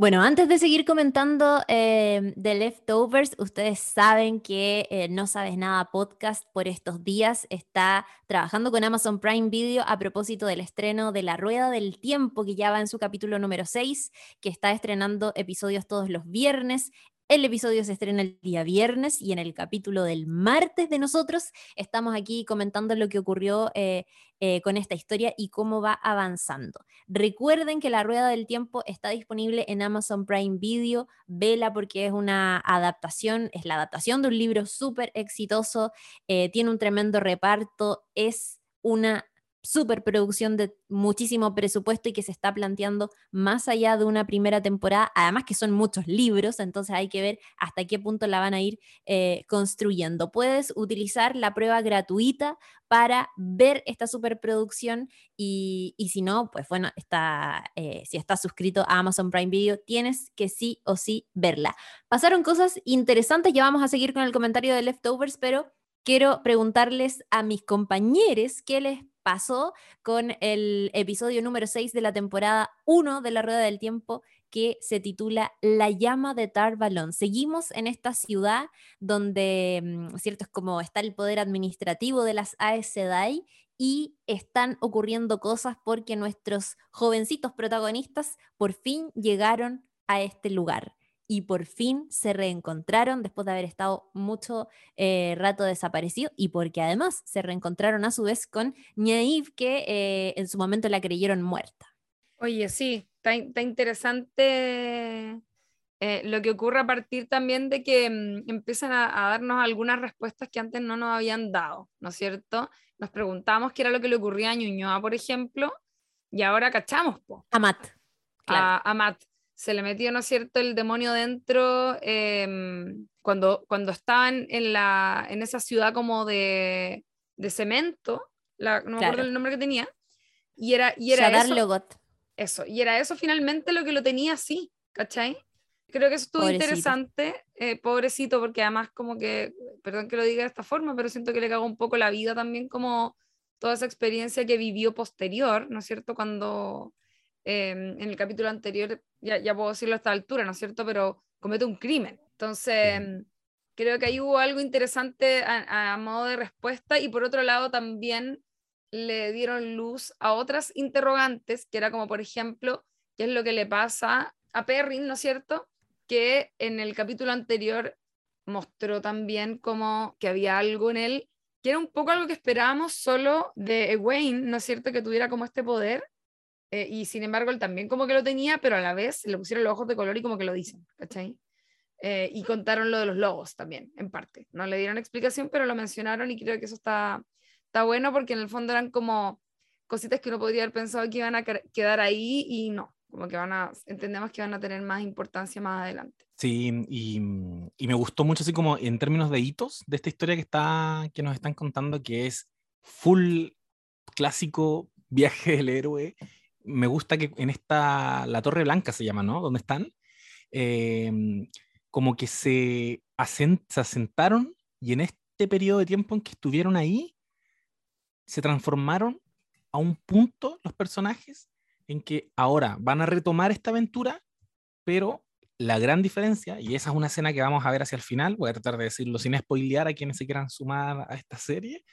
Bueno, antes de seguir comentando eh, The Leftovers, ustedes saben que eh, No Sabes Nada podcast por estos días está trabajando con Amazon Prime Video a propósito del estreno de La Rueda del Tiempo, que ya va en su capítulo número 6, que está estrenando episodios todos los viernes. El episodio se estrena el día viernes y en el capítulo del martes de nosotros estamos aquí comentando lo que ocurrió eh, eh, con esta historia y cómo va avanzando. Recuerden que La Rueda del Tiempo está disponible en Amazon Prime Video. Vela porque es una adaptación, es la adaptación de un libro súper exitoso, eh, tiene un tremendo reparto, es una superproducción de muchísimo presupuesto y que se está planteando más allá de una primera temporada, además que son muchos libros, entonces hay que ver hasta qué punto la van a ir eh, construyendo. Puedes utilizar la prueba gratuita para ver esta superproducción y, y si no, pues bueno, está, eh, si estás suscrito a Amazon Prime Video, tienes que sí o sí verla. Pasaron cosas interesantes, ya vamos a seguir con el comentario de Leftovers, pero quiero preguntarles a mis compañeros qué les pasó con el episodio número 6 de la temporada 1 de La Rueda del Tiempo que se titula La llama de Tarvalón. Seguimos en esta ciudad donde, mm, ¿cierto? Es como está el poder administrativo de las Aes Sedai y están ocurriendo cosas porque nuestros jovencitos protagonistas por fin llegaron a este lugar y por fin se reencontraron después de haber estado mucho eh, rato desaparecido y porque además se reencontraron a su vez con Nyaiv que eh, en su momento la creyeron muerta. Oye, sí, está, interesante eh, lo que ocurre a partir también de que mm, empiezan a, darnos algunas respuestas que antes no nos habían dado, ¿no es cierto? Nos preguntamos qué era lo que le ocurría a Ñuñoa, por ejemplo, y ahora cachamos, po. A Matt. A, a Matt se le metió, ¿no es cierto?, el demonio dentro em, cuando, cuando estaban en, la, en esa ciudad como de, de cemento, la, no me acuerdo el nombre que tenía, y era, y era eso, eso, y era eso finalmente lo que lo tenía así, ¿cachai? Creo que eso estuvo interesante, eh, pobrecito, porque además como que, perdón que lo diga de esta forma, pero siento que le cagó un poco la vida también como toda esa experiencia que vivió posterior, ¿no es cierto? Cuando Em, en el capítulo anterior, ya, ya, puedo decirlo a esta altura, ¿no es cierto? Pero comete un crimen. Entonces, creo que ahí hubo algo interesante a, modo de respuesta y por otro lado también le dieron luz a otras interrogantes, que era como, por ejemplo, qué es lo que le pasa a Perrin, ¿no es cierto? Que en el capítulo anterior mostró también como que había algo en él, que era un poco algo que esperábamos solo de Wayne, ¿no es cierto? Que tuviera como este poder, eh, y sin embargo, él también como que lo tenía, pero a la vez le pusieron los ojos de color y como que lo dicen, ¿cachai? Eh, y contaron lo de los logos también, en parte. No le dieron explicación, pero lo mencionaron y creo que eso está, está bueno porque en el fondo eran como cositas que uno podría haber pensado que iban a quedar ahí y no, como que van a, entendemos que van a tener más importancia más adelante. Sí, y, y me gustó mucho así como en términos de hitos de esta historia que, está, que nos están contando, que es full clásico viaje del héroe me gusta que en esta, la Torre Blanca se llama, ¿no? ¿Dónde están? Em, como que se, se asentaron y en este periodo de tiempo en que estuvieron ahí, se transformaron a un punto los personajes en que ahora van a retomar esta aventura, pero la gran diferencia, y esa es una escena que vamos a ver hacia el final, voy a tratar de decirlo sin spoilear a quienes se quieran sumar a esta serie,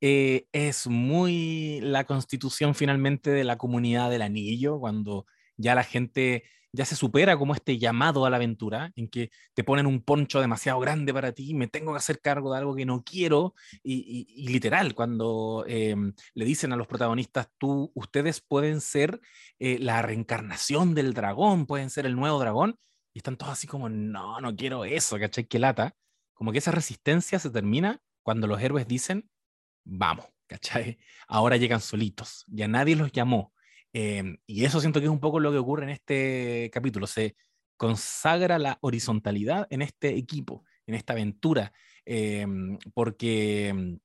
eh, es muy la constitución finalmente de la comunidad del anillo, cuando ya la gente ya se supera como este llamado a la aventura, en que te ponen un poncho demasiado grande para ti, me tengo que hacer cargo de algo que no quiero, y, literal, cuando em, le dicen a los protagonistas, tú, ustedes pueden ser eh, la reencarnación del dragón, pueden ser el nuevo dragón, y están todos así como, no, no quiero eso, ¿cachai? Que lata. Como que esa resistencia se termina cuando los héroes dicen, vamos, ¿cachai? Ahora llegan solitos, ya nadie los llamó, Em, y eso siento que es un poco lo que ocurre en este capítulo. Se consagra la horizontalidad en este equipo, en esta aventura, em, porque em,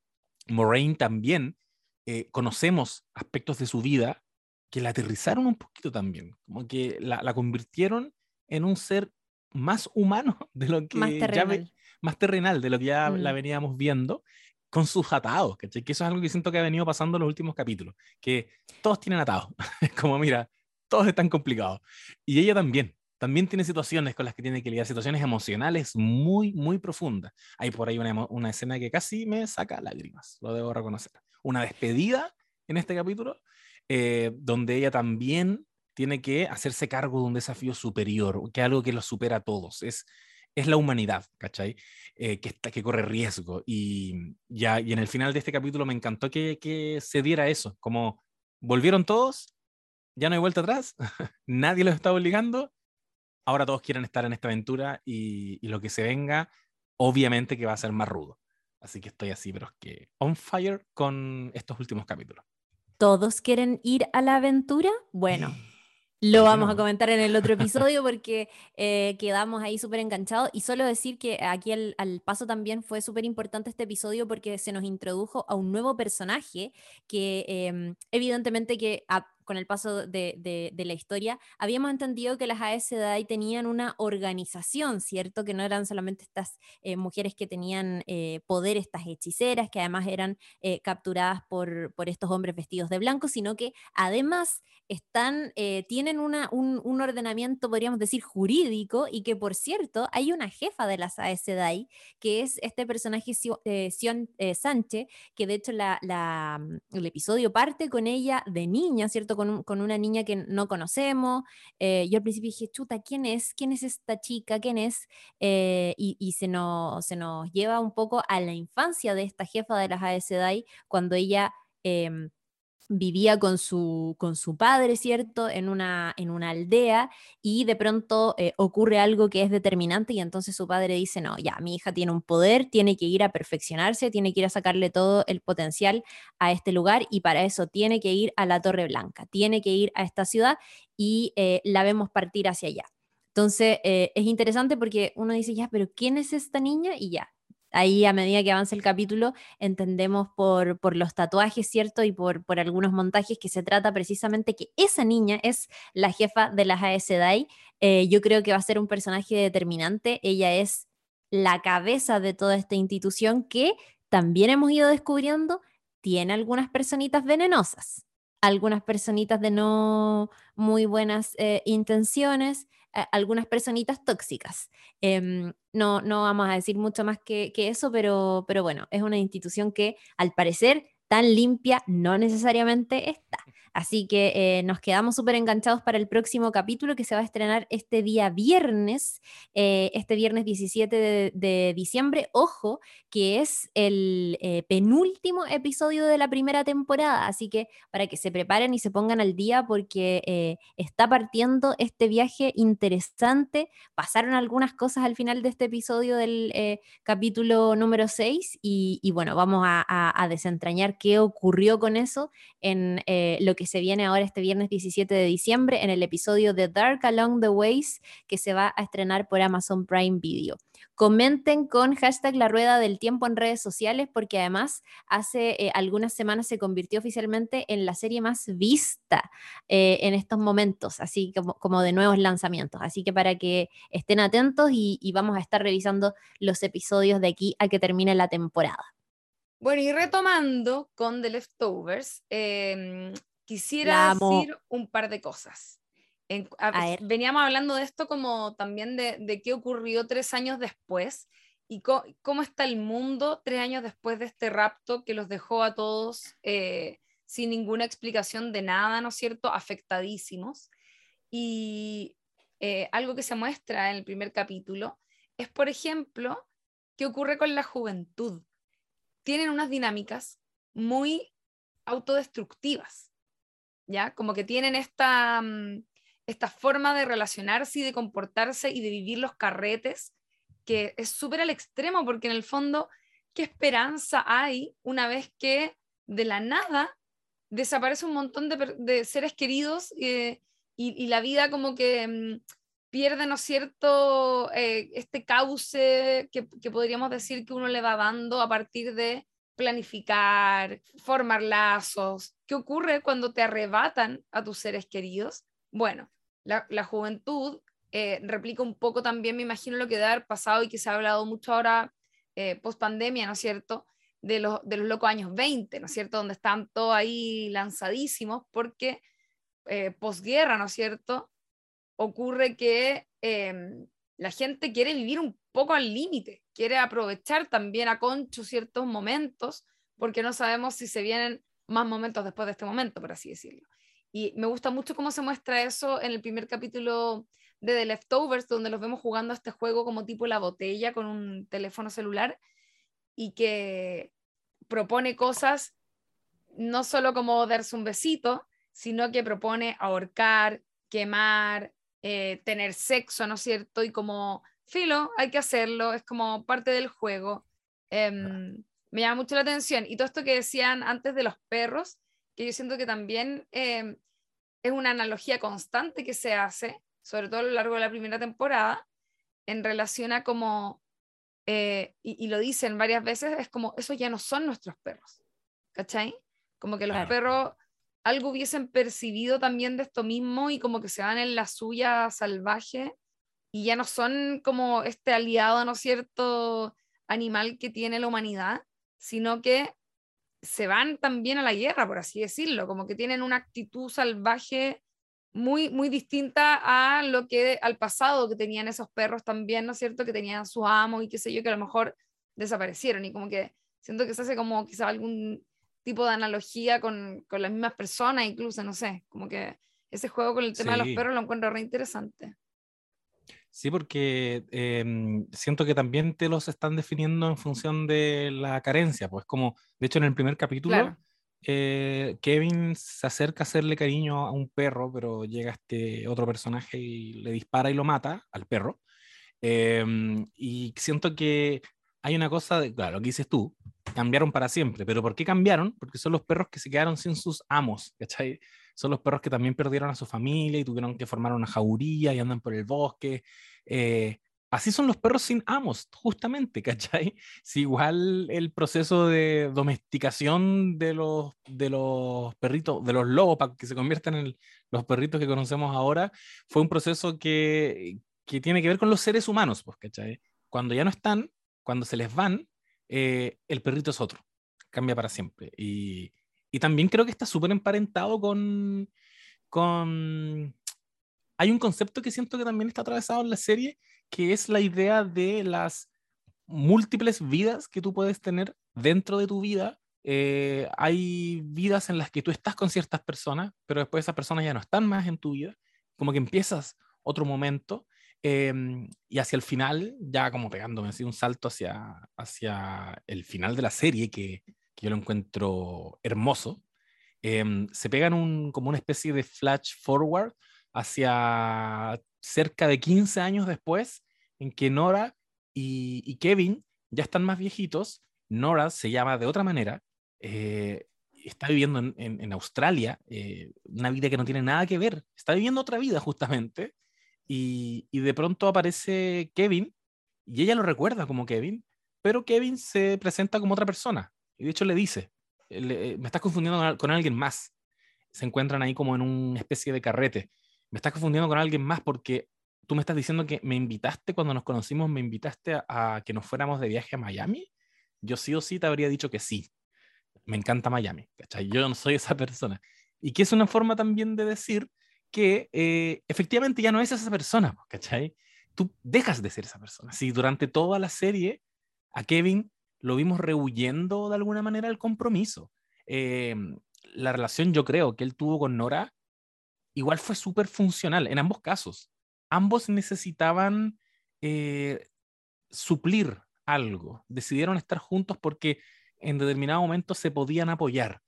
Moraine también eh, conocemos aspectos de su vida que la aterrizaron un poquito también, como que la, convirtieron en un ser más humano *laughs* de lo que más terrenal, más terrenal de lo que ya la mm. veníamos viendo con sus atados, Que eso es algo que siento que ha venido pasando en los últimos capítulos, que todos tienen atados, *laughs* como mira, todos están complicados. Y ella también, también tiene situaciones con las que tiene que lidiar, situaciones emocionales muy, muy profundas. Hay por ahí una, una escena que casi me saca lágrimas, lo debo reconocer. Una despedida en este capítulo, eh, donde ella también tiene que hacerse cargo de un desafío superior, que es algo que lo supera a todos. Es, es la humanidad, ¿cachai? Eh, que, que corre riesgo. Y, ya, y en el final de este capítulo me encantó que, que se diera eso, como volvieron todos, ya no hay vuelta atrás, *laughs* nadie los está obligando, ahora todos quieren estar en esta aventura y, y, lo que se venga, obviamente que va a ser más rudo. Así que estoy así, pero es que on fire con estos últimos capítulos. ¿Todos quieren ir a la aventura? Bueno. *laughs* Lo vamos a comentar en el otro episodio porque eh, quedamos ahí súper enganchados. Y solo decir que aquí al, al paso también fue súper importante este episodio porque se nos introdujo a un nuevo personaje que em, evidentemente que con el paso de, la historia, habíamos entendido que las Aes Sedai tenían una organización, ¿cierto? Que no eran solamente estas eh, mujeres que tenían eh, poder, estas hechiceras, que además eran eh, capturadas por, por, estos hombres vestidos de blanco, sino que además están, tienen una, un, ordenamiento, podríamos decir, jurídico, y que por cierto, hay una jefa de las Aes Sedai, que es este personaje Sion Sánchez, que de hecho el episodio parte con ella de niña, ¿cierto? Con, una niña que no conocemos. Eh, yo al principio dije, chuta, ¿quién es? ¿Quién es esta chica? ¿Quién es? Eh, y, se, nos, lleva un poco a la infancia de esta jefa de las Aes cuando ella... Em, vivía con su, con su padre, ¿cierto? En una, en una aldea y de pronto eh, ocurre algo que es determinante y entonces su padre dice, no, ya, mi hija tiene un poder, tiene que ir a perfeccionarse, tiene que ir a sacarle todo el potencial a este lugar y para eso tiene que ir a la Torre Blanca, tiene que ir a esta ciudad y eh, la vemos partir hacia allá. Entonces, eh, es interesante porque uno dice, ya, pero ¿quién es esta niña? Y ya, ahí a medida que avanza el capítulo entendemos por, por los tatuajes, ¿cierto? Y por, por, algunos montajes que se trata precisamente que esa niña es la jefa de las Aes Sedai. Eh, yo creo que va a ser un personaje determinante. Ella es la cabeza de toda esta institución que también hemos ido descubriendo tiene algunas personitas venenosas, algunas personitas de no muy buenas eh, intenciones, algunas personitas tóxicas. Em, no, no vamos a decir mucho más que, que eso, pero, pero bueno, es una institución que al parecer tan limpia no necesariamente está. Así que eh, nos quedamos súper enganchados para el próximo capítulo que se va a estrenar este día viernes, eh, este viernes 17 de, diciembre. Ojo, que es el eh, penúltimo episodio de la primera temporada. Así que para que se preparen y se pongan al día porque está partiendo este viaje interesante. Pasaron algunas cosas al final de este episodio del capítulo número 6 y, bueno, vamos a desentrañar qué ocurrió con eso en lo que se viene ahora este viernes 17 de diciembre en el episodio de Dark Along the Ways que se va a estrenar por Amazon Prime Video. Comenten con hashtag la rueda del tiempo en redes sociales porque además hace eh, algunas semanas se convirtió oficialmente en la serie más vista eh, en estos momentos, así como, como, de nuevos lanzamientos. Así que para que estén atentos y, vamos a estar revisando los episodios de aquí a que termine la temporada. Bueno, y retomando con The Leftovers, eh, quisiera decir un par de cosas. veníamos hablando de esto como también de, de qué ocurrió tres años después y cómo está el mundo tres años después de este rapto que los dejó a todos eh, sin ninguna explicación de nada, ¿no es cierto?, afectadísimos. Y eh, algo que se muestra en el primer capítulo es, por ejemplo, qué ocurre con la juventud. Tienen unas dinámicas muy autodestructivas, ¿ya? Como que tienen esta, mm, esta forma de relacionarse y de comportarse y de vivir los carretes, que es súper al extremo, porque en el fondo, ¿qué esperanza hay una vez que de la nada desaparece un montón de, seres queridos eh, y, la vida como que mm, pierde, ¿no es cierto?, eh, este cauce que, que podríamos decir que uno le va dando a partir de planificar, formar lazos. ¿Qué ocurre cuando te arrebatan a tus seres queridos? Bueno, la, juventud eh, replica un poco también, me imagino, lo que debe pasado y que se ha hablado mucho ahora eh, post pandemia, ¿no es cierto? De los, de los locos años 20, ¿no es cierto? Donde están todos ahí lanzadísimos porque eh, posguerra, ¿no es cierto? Ocurre que em, la gente quiere vivir un poco al límite, quiere aprovechar también a concho ciertos momentos, porque no sabemos si se vienen más momentos después de este momento, por así decirlo. Y me gusta mucho cómo se muestra eso en el primer capítulo de The Leftovers, donde los vemos jugando a este juego como tipo la botella con un teléfono celular y que propone cosas no solo como darse un besito, sino que propone ahorcar, quemar, eh, tener sexo, ¿no es cierto? Y como, filo, hay que hacerlo, es como parte del juego. Em, me llama mucho la atención. Y todo esto que decían antes de los perros, que yo siento que también em, es una analogía constante que se hace, sobre todo a lo largo de la primera temporada, en relación a como, eh, y, lo dicen varias veces, es como, esos ya no son nuestros perros, ¿cachai? Como que los perros algo hubiesen percibido también de esto mismo y como que se van en la suya salvaje y ya no son como este aliado, ¿no es cierto?, animal que tiene la humanidad, sino que se van también a la guerra, por así decirlo, como que tienen una actitud salvaje muy, muy distinta a lo que al pasado que tenían esos perros también, ¿no es cierto? Que tenían sus amos y qué sé yo, que a lo mejor desaparecieron y como que siento que se hace como quizá algún tipo de analogía con, con las mismas personas, incluso, no sé, como que ese juego con el tema de los perros lo encuentro re interesante. Sí, porque em, siento que también te los están definiendo en función de la carencia, pues como, de hecho en el primer capítulo, eh, Kevin se acerca a hacerle cariño a un perro, pero llega este otro personaje y le dispara y lo mata al perro. Em, y siento que hay una cosa, de, claro, lo que dices tú, cambiaron para siempre, pero ¿por qué cambiaron? Porque son los perros que se quedaron sin sus amos, ¿cachai? Son los perros que también perdieron a su familia y tuvieron que formar una jauría y andan por el bosque. Eh, así son los perros sin amos, justamente, *laughs* ¿cachai? Si igual el proceso de domesticación de los, de los perritos, de los lobos, para que se conviertan en los perritos que conocemos ahora, fue un proceso que, que tiene que ver con los seres humanos, pues, ¿cachai? Cuando ya no están, cuando se les van, eh, el perrito es otro, cambia para siempre. Y, y también creo que está súper emparentado con, con... Hay un concepto que siento que también está atravesado en la serie, que es la idea de las múltiples vidas que tú puedes tener dentro de tu vida. Eh, hay vidas en las que tú estás con ciertas personas, pero después esas personas ya no están más en tu vida, como que empiezas otro momento em, y hacia el final, ya como pegándome así un salto hacia, hacia el final de la serie, que que yo lo encuentro hermoso, em, se pegan como una especie de flash forward hacia cerca de 15 años después, en que Nora y, Kevin ya están más viejitos. Nora se llama de otra manera, eh, está viviendo en, Australia, eh, una vida que no tiene nada que ver, está viviendo otra vida justamente, y de pronto aparece Kevin, y ella lo recuerda como Kevin, pero Kevin se presenta como otra persona. Y de hecho le dice, eh, me estás confundiendo con, alguien más. Se encuentran ahí como en una especie de carrete. Me estás confundiendo con alguien más porque tú me estás diciendo que me invitaste cuando nos conocimos, me invitaste a, que nos fuéramos de viaje a Miami. Yo sí o sí te habría dicho que sí. Me encanta Miami, ¿cachai? Yo no soy esa persona. Y que es una forma también de decir que eh, efectivamente ya no es esa persona, ¿cachai? Tú dejas de ser esa persona. Si durante toda la serie a Kevin lo vimos rehuyendo de alguna manera el compromiso. Em, la relación, yo creo, que él tuvo con Nora igual fue súper funcional en ambos casos. Ambos necesitaban eh, suplir algo. Decidieron estar juntos porque en determinado momento se podían apoyar.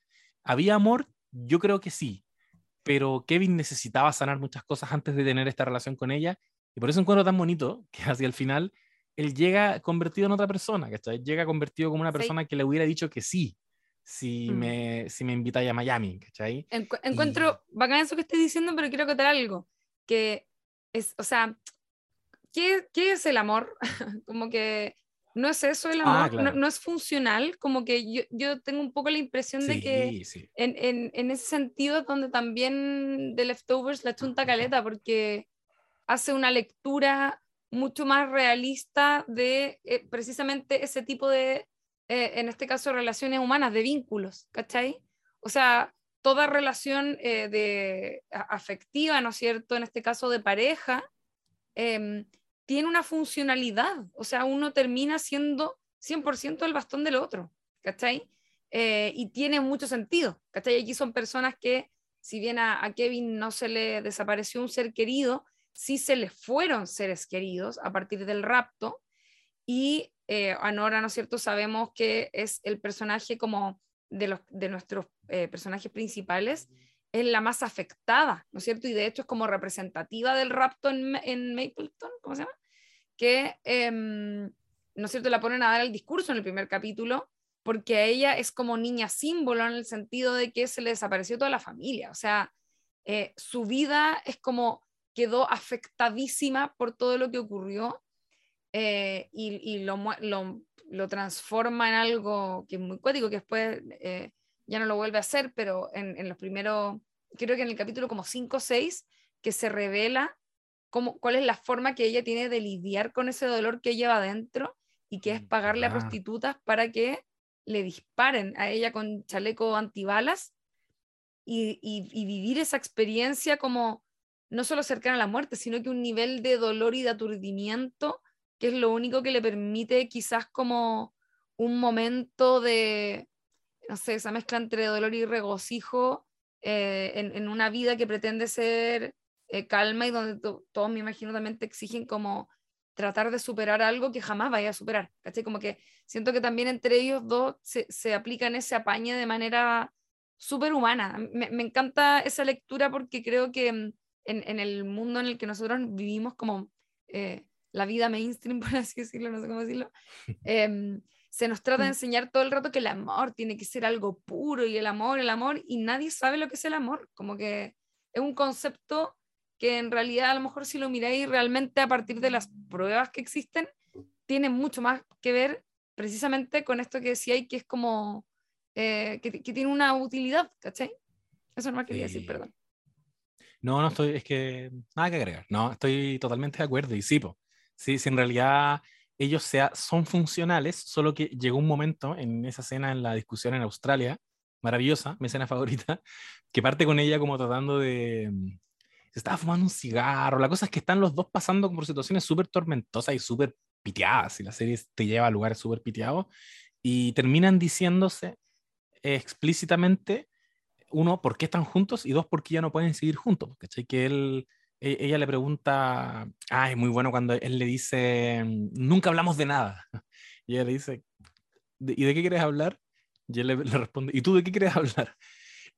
¿Había amor? Yo creo que sí, pero Kevin necesitaba sanar muchas cosas antes de tener esta relación con ella y por eso encuentro tan bonito que hacia el final él llega convertido en otra persona, ¿cachai? Llega convertido como una persona que le hubiera dicho que sí, si, mm. me, si me invita a Miami, ¿cachai? encuentro bacán eso que estoy diciendo, pero quiero contar algo, que es, o sea, ¿qué, qué es el amor? *laughs* como que no es eso el ah, amor, no, es funcional, como que yo, yo, tengo un poco la impresión de que en, en, en, ese sentido donde también de Leftovers la chunta caleta, porque hace una lectura mucho más realista de eh, precisamente ese tipo de, eh, en este caso, relaciones humanas, de vínculos, ¿cachai? O sea, toda relación eh, de, afectiva, ¿no es cierto? En este caso de pareja, em, tiene una funcionalidad, o sea, uno termina siendo 100% el bastón del otro, ¿cachai? y tiene mucho sentido, ¿cachai? Aquí son personas que, si bien a, a Kevin no se le desapareció un ser querido, sí se le fueron seres queridos a partir del rapto y eh, Anora, ¿no es cierto? Sabemos que es el personaje como de, los, de nuestros eh, personajes principales, es la más afectada, ¿no es cierto? Y de hecho es como representativa del rapto en, en Mapleton, ¿cómo se llama? Que, em, ¿no es cierto? La ponen a dar el discurso en el primer capítulo, porque a ella es como niña símbolo en el sentido de que se le desapareció toda la familia, o sea, eh, su vida es como quedó afectadísima por todo lo que ocurrió eh, y, lo, lo, transforma en algo que es muy cuático, que después eh, ya no lo vuelve a hacer, pero en, los primeros, creo que en el capítulo como 5 o 6, que se revela cómo, cuál es la forma que ella tiene de lidiar con ese dolor que lleva adentro y que es mm, pagarle a prostitutas para que le disparen a ella con chaleco antibalas y, y vivir esa experiencia como no solo cercana a la muerte, sino que un nivel de dolor y de aturdimiento que es lo único que le permite quizás como un momento de, no sé, esa mezcla entre dolor y regocijo eh, en, una vida que pretende ser eh, calma y donde todos me imagino también te exigen como tratar de superar algo que jamás vaya a superar, ¿cachai? Como que siento que también entre ellos dos se, se aplican ese apañe de manera súper humana. Me, me, encanta esa lectura porque creo que mm, en, el mundo en el que nosotros vivimos como eh, la vida mainstream, *laughs* por así decirlo, no sé cómo decirlo, *laughs* em, se nos trata de mm. enseñar todo el rato que el amor tiene que ser algo puro y el amor, el amor, y nadie sabe lo que es el amor, como que es un concepto que en realidad a lo mejor si lo miráis realmente a partir de las pruebas que existen, tiene mucho más que ver precisamente con esto que decía y que es como, eh, que, que, tiene una utilidad, ¿cachai? Eso no más quería decir, perdón. No, no estoy, es que nada que agregar. No, estoy totalmente de acuerdo. Y sí, sí, si en realidad ellos sea, son funcionales, solo que llegó un momento en esa escena en la discusión en Australia, maravillosa, mi escena *laughs* favorita, que parte con ella como tratando de... Mm, se estaba fumando un cigarro. La cosa es que están los dos pasando por situaciones súper tormentosas y súper piteadas, y la serie te lleva a lugares súper piteados, y terminan diciéndose explícitamente uno, ¿por qué están juntos? Y dos, ¿por qué ya no pueden seguir juntos? ¿Cachai? Que él, e, ella le pregunta, ah, es muy bueno cuando él le dice, nunca hablamos de nada. *laughs* Y ella le dice, ¿y de qué quieres hablar? Y él le, responde, ¿y tú de qué quieres *laughs* hablar?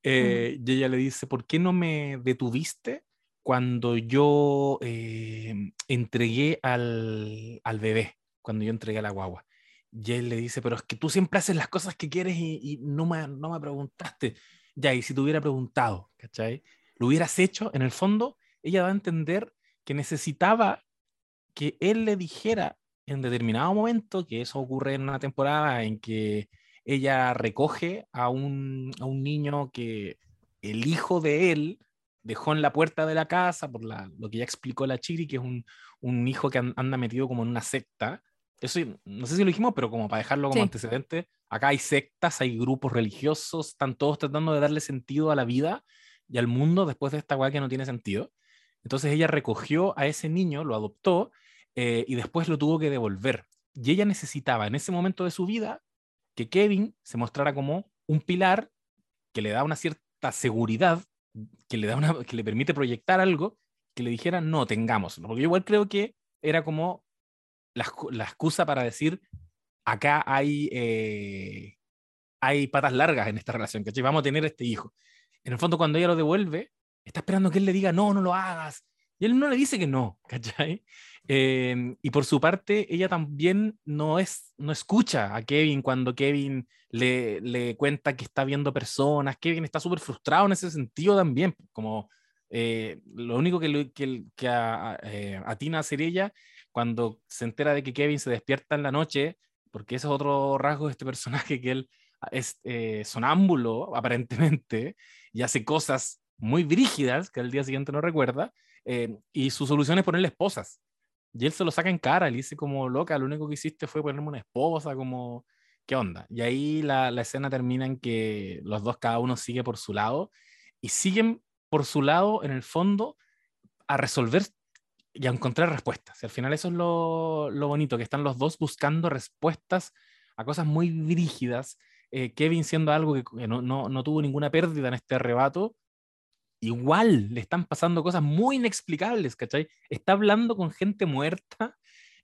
Eh, y ella le dice, ¿por qué no me detuviste cuando yo eh, entregué al, al, bebé, cuando yo entregué a la guagua? Y él le dice, pero es que tú siempre haces las cosas que quieres y, y no, me, no me preguntaste. Ya, y si te hubiera preguntado, ¿cachai? Lo hubieras hecho, en el fondo, ella va a entender que necesitaba que él le dijera en determinado momento, que eso ocurre en una temporada en que ella recoge a un, a un niño que el hijo de él dejó en la puerta de la casa, por la, lo que ya explicó la Chiri, que es un, un hijo que anda metido como en una secta, eso no sé si lo dijimos, pero como para dejarlo como antecedente, acá hay sectas, hay grupos religiosos, están todos tratando de darle sentido a la vida y al mundo después de esta weá que no tiene sentido. Entonces ella recogió a ese niño, lo adoptó eh, y después lo tuvo que devolver. Y ella necesitaba en ese momento de su vida que Kevin se mostrara como un pilar que le da una cierta seguridad que le, da una, que le permite proyectar algo, que le dijera, no, tengámoslo. Porque yo igual creo que era como la, la excusa para decir, acá hay, eh, hay patas largas en esta relación, ¿cachai? Vamos a tener este hijo. En el fondo, cuando ella lo devuelve, está esperando que él le diga, no, no lo hagas. Y él no le dice que no, ¿cachai? Eh, y por su parte, ella también no, es, no escucha a Kevin cuando Kevin le, le cuenta que está viendo personas. Kevin está súper frustrado en ese sentido también. Como eh, lo único que, que, que a- eh, atina a hacer ella cuando se entera de que Kevin se despierta en la noche, porque ese es otro rasgo de este personaje, que él es eh, sonámbulo, aparentemente, y hace cosas muy brígidas que al día siguiente no recuerda, eh, y su solución es ponerle esposas. Y él se lo saca en cara, le dice como, loca, lo único que hiciste fue ponerme una esposa, como, ¿qué onda? Y ahí la, la escena termina en que los dos, cada uno sigue por su lado, y siguen por su lado, en el fondo, a resolver y a encontrar respuestas. Y al final eso es lo, lo bonito, que están los dos buscando respuestas a cosas muy brígidas. Eh, Kevin siendo algo que, que no, no, no tuvo ninguna pérdida en este arrebato, igual le están pasando cosas muy inexplicables, ¿cachai? Está hablando con gente muerta,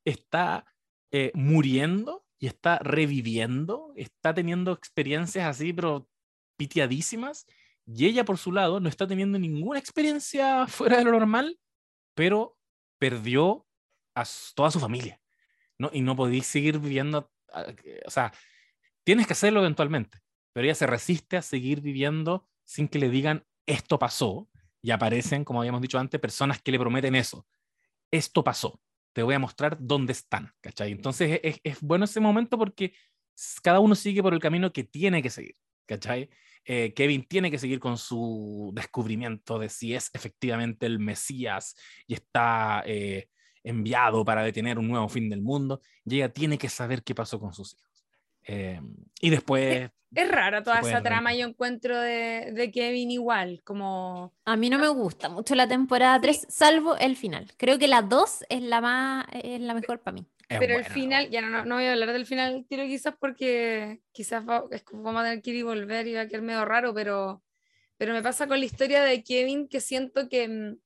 está eh, muriendo y está reviviendo, está teniendo experiencias así, pero pitiadísimas, y ella por su lado no está teniendo ninguna experiencia fuera de lo normal, pero perdió a toda su familia, ¿no? Y no podéis seguir viviendo, ah, que- o sea, tienes que hacerlo eventualmente, pero ella se resiste a seguir viviendo sin que le digan esto pasó, y aparecen, como habíamos dicho antes, personas que le prometen eso, esto pasó, te voy a mostrar dónde están, ¿cachai? Entonces es, es bueno ese momento porque cada uno sigue por el camino que tiene que seguir, ¿cachai? Eh, Kevin tiene que seguir con su descubrimiento de si es efectivamente el Mesías y está eh, enviado para detener un nuevo fin del mundo, y ella tiene que saber qué pasó con sus hijos. Eh, y después, Es rara toda esa trama, reír. yo encuentro de, de Kevin igual, como... A mí no me gusta mucho la temporada 3, salvo el final. Creo que la 2 es la más, es la mejor para mí. Es Pero el buena, final, ya no, no, no voy a hablar del final del tiro quizás porque quizás va- es como vamos a tener que ir y volver y va a quedar medio raro, pero, pero me pasa con la historia de Kevin que siento que mm,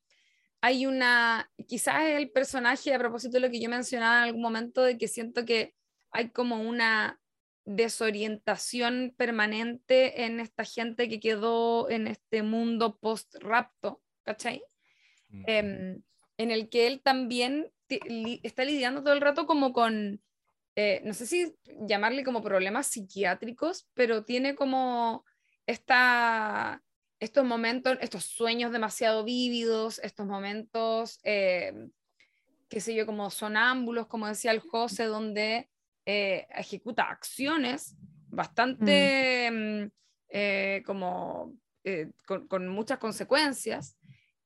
hay una, quizás es el personaje, a propósito de lo que yo mencionaba en algún momento, de que siento que hay como una desorientación permanente en esta gente que quedó en este mundo post-rapto, ¿cachai? Ujú. em, en el que él también li- está lidiando todo el rato como con, eh, no sé si llamarle como problemas psiquiátricos, pero tiene como esta, estos momentos, estos sueños demasiado vívidos, estos momentos, eh, qué sé yo, como sonámbulos, como decía el José, donde eh, ejecuta acciones bastante mm, eh, como con, con muchas consecuencias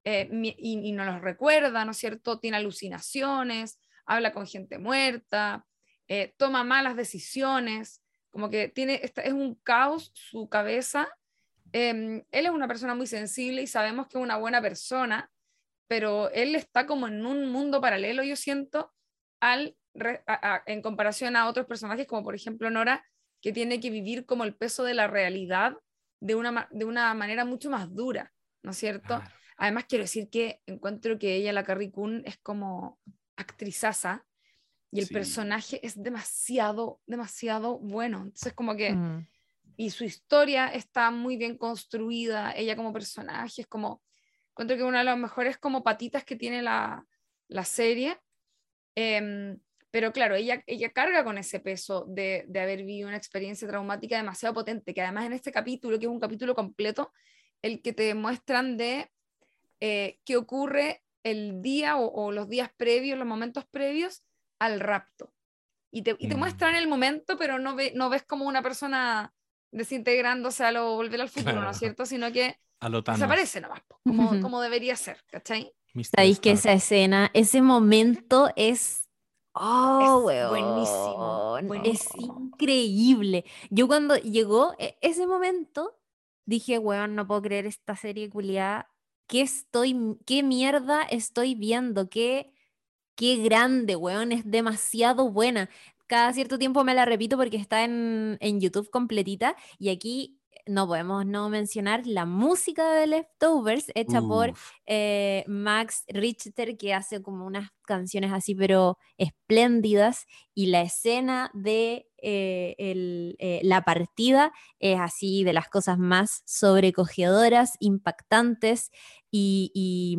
eh, y, y no los recuerda, ¿no es cierto? Tiene alucinaciones, habla con gente muerta, eh, toma malas decisiones, como que tiene, es un caos su cabeza. Em, él es una persona muy sensible y sabemos que es una buena persona, pero él está como en un mundo paralelo, yo siento, al, a- a- en comparación a otros personajes, como por ejemplo Nora, que tiene que vivir como el peso de la realidad de una, de una manera mucho más dura, ¿no es cierto? Claro. Además, quiero decir que encuentro que ella, la Carrie Coon, es como actrizaza y el Sí. personaje es demasiado, demasiado bueno. Entonces, como que, Mm. y su historia está muy bien construida, ella como personaje es como, encuentro que una de las mejores como patitas que tiene la, la serie. Em, pero claro, ella, ella carga con ese peso de, de haber vivido una experiencia traumática demasiado potente, que además en este capítulo, que es un capítulo completo, el que te muestran de eh, qué ocurre el día o, o los días previos, los momentos previos al rapto. Y te, y te Mm. muestran el momento, pero no, ve, no ves como una persona desintegrándose a lo volver al futuro, ¿no Claro. es cierto? Sino que A lo Thanos, desaparece nomás, como, como debería ser, ¿cachai? Mr. Sabéis que esa escena, ese momento es. Oh, Es buenísimo, weón, Es buenísimo. increíble. Yo cuando llegó e- ese momento, dije, weón, no puedo creer esta serie culiada. ¿Qué estoy, qué mierda estoy viendo? ¿Qué, qué grande, weón, es demasiado buena. Cada cierto tiempo me la repito porque está en, en YouTube completita y aquí no podemos no mencionar la música de Leftovers, hecha por eh, Max Richter, que hace como unas canciones así, pero espléndidas, y la escena de eh, el, eh, la partida es así de las cosas más sobrecogedoras, impactantes y, y,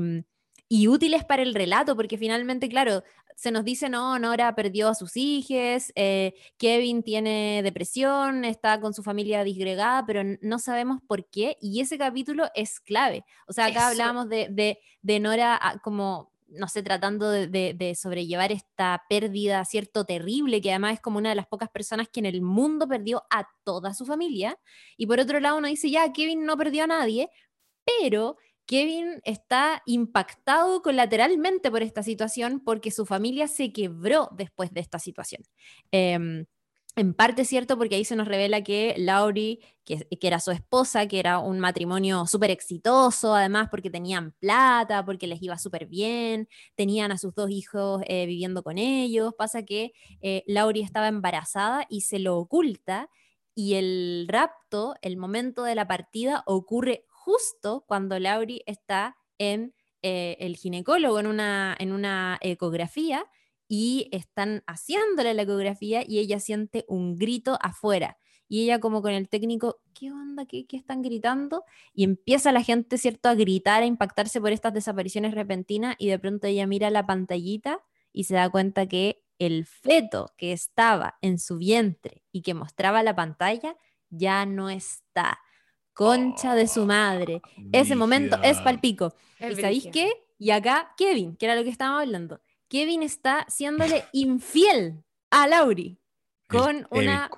y útiles para el relato, porque finalmente, claro, se nos dice, no, Nora perdió a sus hijos, eh, Kevin tiene depresión, está con su familia disgregada, pero no sabemos por qué, y ese capítulo es clave. O sea, acá Eso. hablábamos de, de, de Nora ah, como, no sé, tratando de, de- de sobrellevar esta pérdida, cierto, terrible, que además es como una de las pocas personas que en el mundo perdió a toda su familia, y por otro lado uno dice, ya, Kevin no perdió a nadie, pero Kevin está impactado colateralmente por esta situación porque su familia se quebró después de esta situación. Em, en parte cierto porque ahí se nos revela que Laurie, que, que era su esposa, que era un matrimonio súper exitoso, además porque tenían plata, porque les iba súper bien, tenían a sus dos hijos eh, viviendo con ellos, pasa que eh, Laurie estaba embarazada y se lo oculta y el rapto, el momento de la partida, ocurre justo cuando Laurie está en eh, el ginecólogo, en una, en una ecografía, y están haciéndole la ecografía y ella siente un grito afuera. Y ella como con el técnico, ¿qué onda? ¿Qué, qué están gritando? Y empieza la gente, ¿cierto?, a gritar, a impactarse por estas desapariciones repentinas y de pronto ella mira la pantallita y se da cuenta que el feto que estaba en su vientre y que mostraba la pantalla ya no está. Concha de su madre. Ese momento es palpico. ¿Y sabéis qué? Y acá Kevin, que era lo que estábamos hablando. Kevin está siéndole *laughs* infiel a Laurie con El- una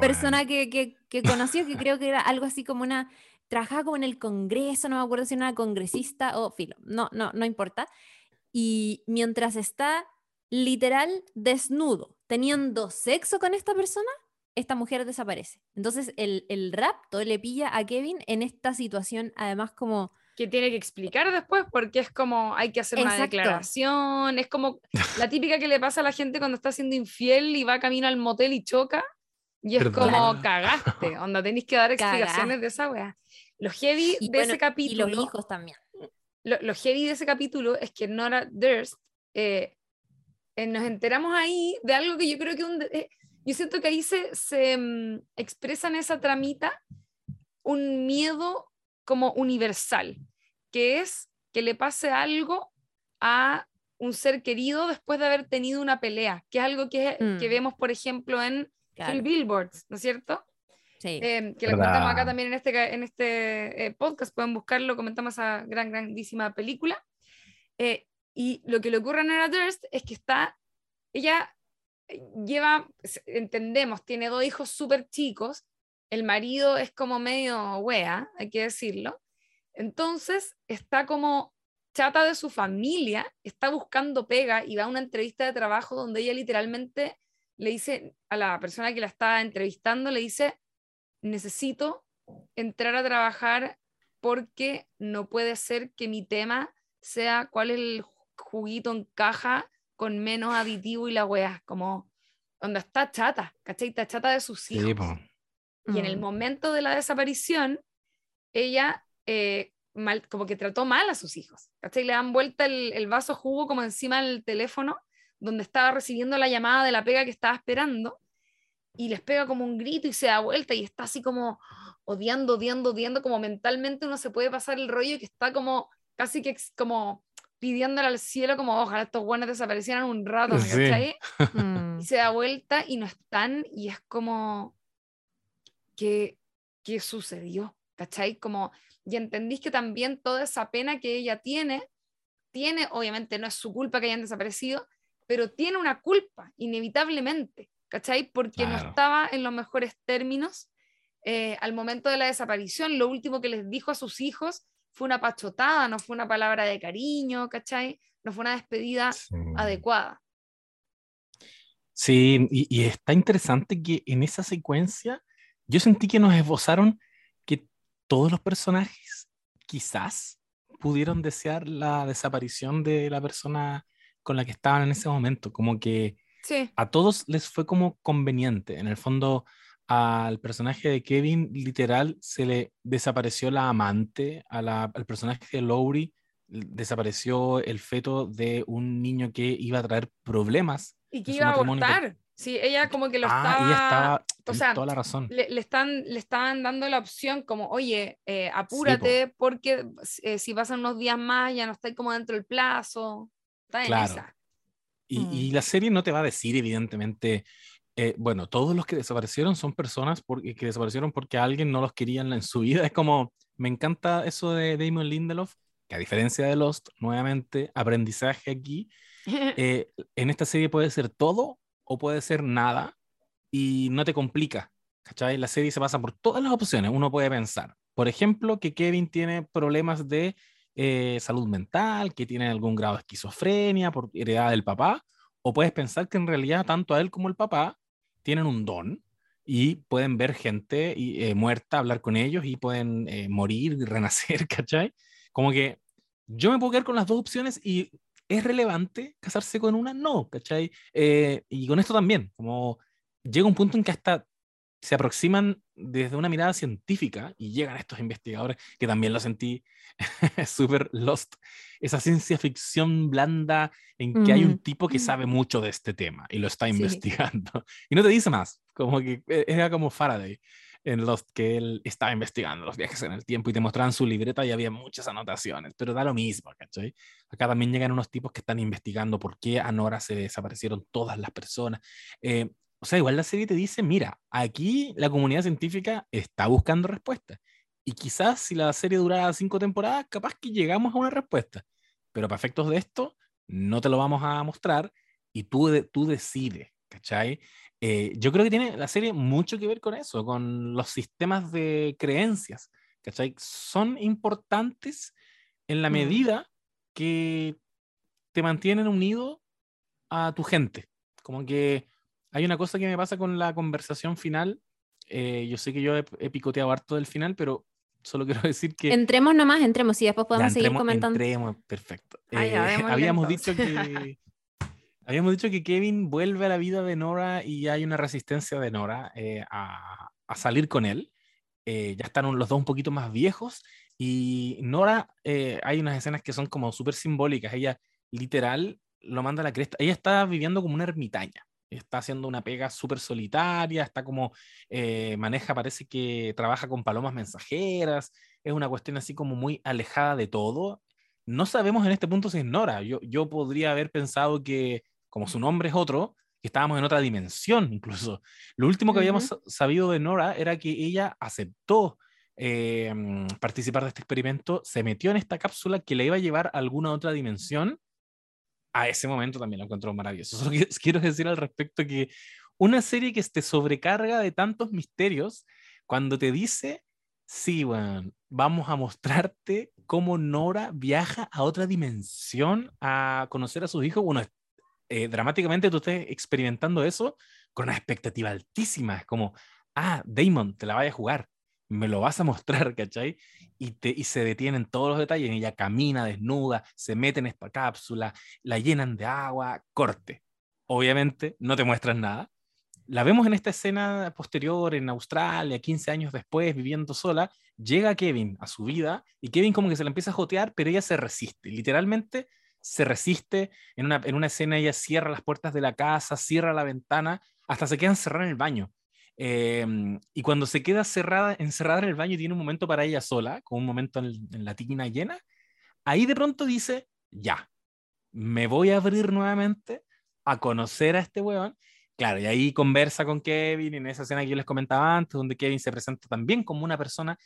persona que, que, que conoció, que creo que era algo así como una, trabajaba como en el Congreso, no me acuerdo si era una congresista o filo, no, no, no importa. Y mientras está literal desnudo, teniendo sexo con esta persona, esta mujer desaparece. Entonces el, el rapto le pilla a Kevin en esta situación, además como... que tiene que explicar después porque es como hay que hacer una Exacto. declaración, es como la típica que le pasa a la gente cuando está siendo infiel y va camino al motel y choca y es ¿Verdad? como cagaste, onda tenéis que dar explicaciones de esa wea. Lo heavy Y, de bueno, ese y capítulo, los hijos también. lo, lo heavy de ese capítulo es que Nora Durst eh, eh, nos enteramos ahí de algo que yo creo que un eh, yo siento que ahí se, se mm, expresa en esa tramita un miedo como universal, que es que le pase algo a un ser querido después de haber tenido una pelea, que es algo que, que Mm. vemos, por ejemplo, en Claro, Three Billboards, ¿no es cierto? sí. Eh, que ¿Verdad? comentamos acá también en este, en este eh, podcast, pueden buscarlo, comentamos esa gran, grandísima película. Eh, y lo que le ocurre a Nora Durst es que está, ella lleva, entendemos, tiene dos hijos súper chicos, el marido es como medio wea, hay que decirlo, entonces está como chata de su familia, está buscando pega y va a una entrevista de trabajo donde ella literalmente le dice a la persona que la está entrevistando, le dice, necesito entrar a trabajar porque no puede ser que mi tema sea cuál es el juguito en caja con menos aditivo y la wea, como donde está chata, ¿cachai? Está chata de sus hijos. Sí. Y en el Mm. momento de la desaparición, ella eh, mal- como que trató mal a sus hijos. ¿cachai? Le dan vuelta el, el vaso jugo como encima del teléfono donde estaba recibiendo la llamada de la pega que estaba esperando y les pega como un grito y se da vuelta y está así como odiando, odiando, odiando, como mentalmente uno se puede pasar el rollo que está como casi que como pidiéndole al cielo como ojalá estos buenos desaparecieran un rato, ¿me Sí. cachai? *laughs* Mm. y se da vuelta y no están y es como ¿qué, qué sucedió? ¿Cachai? Como, y entendís que también toda esa pena que ella tiene, tiene, obviamente no es su culpa que hayan desaparecido, pero tiene una culpa, inevitablemente, ¿cachai? Porque no estaba en los mejores términos eh, al momento de la desaparición. Lo último que les dijo a sus hijos fue una pachotada, no fue una palabra de cariño, ¿cachai? No fue una despedida Sí. adecuada. Sí, y, y está interesante que en esa secuencia yo sentí que nos esbozaron que todos los personajes quizás pudieron desear la desaparición de la persona con la que estaban en ese momento, como que Sí, a todos les fue como conveniente. En el fondo, al personaje de Kevin literal se le desapareció la amante, a la- al personaje de Lowry desapareció el feto de un niño que iba a traer problemas. Y que iba a abortar. Sí, ella como que lo ah, estaba... ella estaba, o sea, toda la razón. le, le están, le estaban dando la opción como, oye, eh, apúrate porque eh, si pasan unos días más ya no está como dentro del plazo. Está en Claro. esa. Y, Mm. y la serie no te va a decir, evidentemente, eh, bueno, todos los que desaparecieron son personas porque, que desaparecieron porque alguien no los quería en, su vida. *laughs* Es como, me encanta eso de Damon Lindelof, que a diferencia de Lost, nuevamente, aprendizaje aquí, *laughs* eh, en esta serie puede ser todo o puede ser nada y no te complica. ¿Cachai? La serie se pasa por todas las opciones. Uno puede pensar, por ejemplo, que Kevin tiene problemas de eh, salud mental, que tiene algún grado de esquizofrenia por heredad del papá, o puedes pensar que en realidad tanto a él como el papá tienen un don y pueden ver gente y, eh, muerta, hablar con ellos y pueden eh, morir *laughs* renacer, ¿cachai? Como que yo me puedo quedar con las dos opciones y ¿es relevante casarse con una? No, ¿cachai? Eh, y con esto también, como llega un punto en que hasta se aproximan desde una mirada científica y llegan estos investigadores, que también lo sentí *laughs* súper lost, esa ciencia ficción blanda en que hay un tipo que sabe mucho de este tema y lo está Sí. investigando. *laughs* Y no te dice más, como que eh, era como Faraday en Lost, que él estaba investigando los viajes en el tiempo y te mostraban su libreta y había muchas anotaciones, pero da lo mismo, ¿cachai? Acá también llegan unos tipos que están investigando por qué a Nora se desaparecieron todas las personas. Eh, o sea, igual la serie te dice, mira, aquí la comunidad científica está buscando respuestas. Y quizás si la serie durara cinco temporadas, capaz que llegamos a una respuesta. Pero para efectos de esto, no te lo vamos a mostrar y tú, de- tú decides, ¿cachai? Eh, yo creo que tiene la serie mucho que ver con eso, con los sistemas de creencias, ¿cachai? Son importantes en la Mm. medida que te mantienen unido a tu gente. Como que hay una cosa que me pasa con la conversación final. eh, yo sé que yo he, he picoteado harto del final, pero solo quiero *laughs* decir que... Entremos nomás, entremos y después Ya, podemos seguir entremos- comentando. entremos, perfecto. Ah, ya, Eh, *laughs* habíamos entonces. dicho que *laughs* habíamos dicho que Kevin vuelve a la vida de Nora y hay una resistencia de Nora eh, a, a salir con él. Eh, ya están los dos un poquito más viejos y Nora, eh, hay unas escenas que son como súper simbólicas. Ella literal lo manda a la cresta. Ella está viviendo como una ermitaña. Está haciendo una pega súper solitaria, está como, eh, maneja, parece que trabaja con palomas mensajeras, es una cuestión así como muy alejada de todo. No sabemos en este punto si es Nora. Yo, yo podría haber pensado que, como su nombre es otro, que estábamos en otra dimensión incluso. Lo último que habíamos sa- sabido de Nora era que ella aceptó eh, mm, participar de este experimento, se metió en esta cápsula que le iba a llevar a alguna otra dimensión. A ese momento también lo encontró maravilloso. *laughs* Solo que- quiero decir al respecto que una serie que te sobrecarga de tantos misterios, cuando te dice, sí, weón, vamos a mostrarte cómo Nora viaja a otra dimensión a conocer a sus hijos, bueno, eh, dramáticamente tú estés experimentando eso con una expectativa altísima. Es como, ah, Damon, te la vaya a jugar, me lo vas a mostrar, ¿cachai? Y, y se detienen todos los detalles. Ella camina desnuda, se mete en esta cápsula, la llenan de agua, corte. Obviamente no te muestran nada. La vemos en esta escena posterior en Australia, 15 años después, viviendo sola. Llega Kevin a su vida y Kevin como que se la empieza a jotear, pero ella se resiste. Literalmente se resiste. En una, en una escena ella cierra las puertas de la casa, cierra la ventana, hasta se queda encerrada en el baño. Eh, y cuando se queda cerrada, encerrada en el baño y tiene un momento para ella sola, con un momento en, en la tina llena, ahí de pronto dice, ya, me voy a abrir nuevamente a conocer a este weón. Claro, y ahí conversa con Kevin en esa escena que yo les comentaba antes, donde Kevin se presenta también como una persona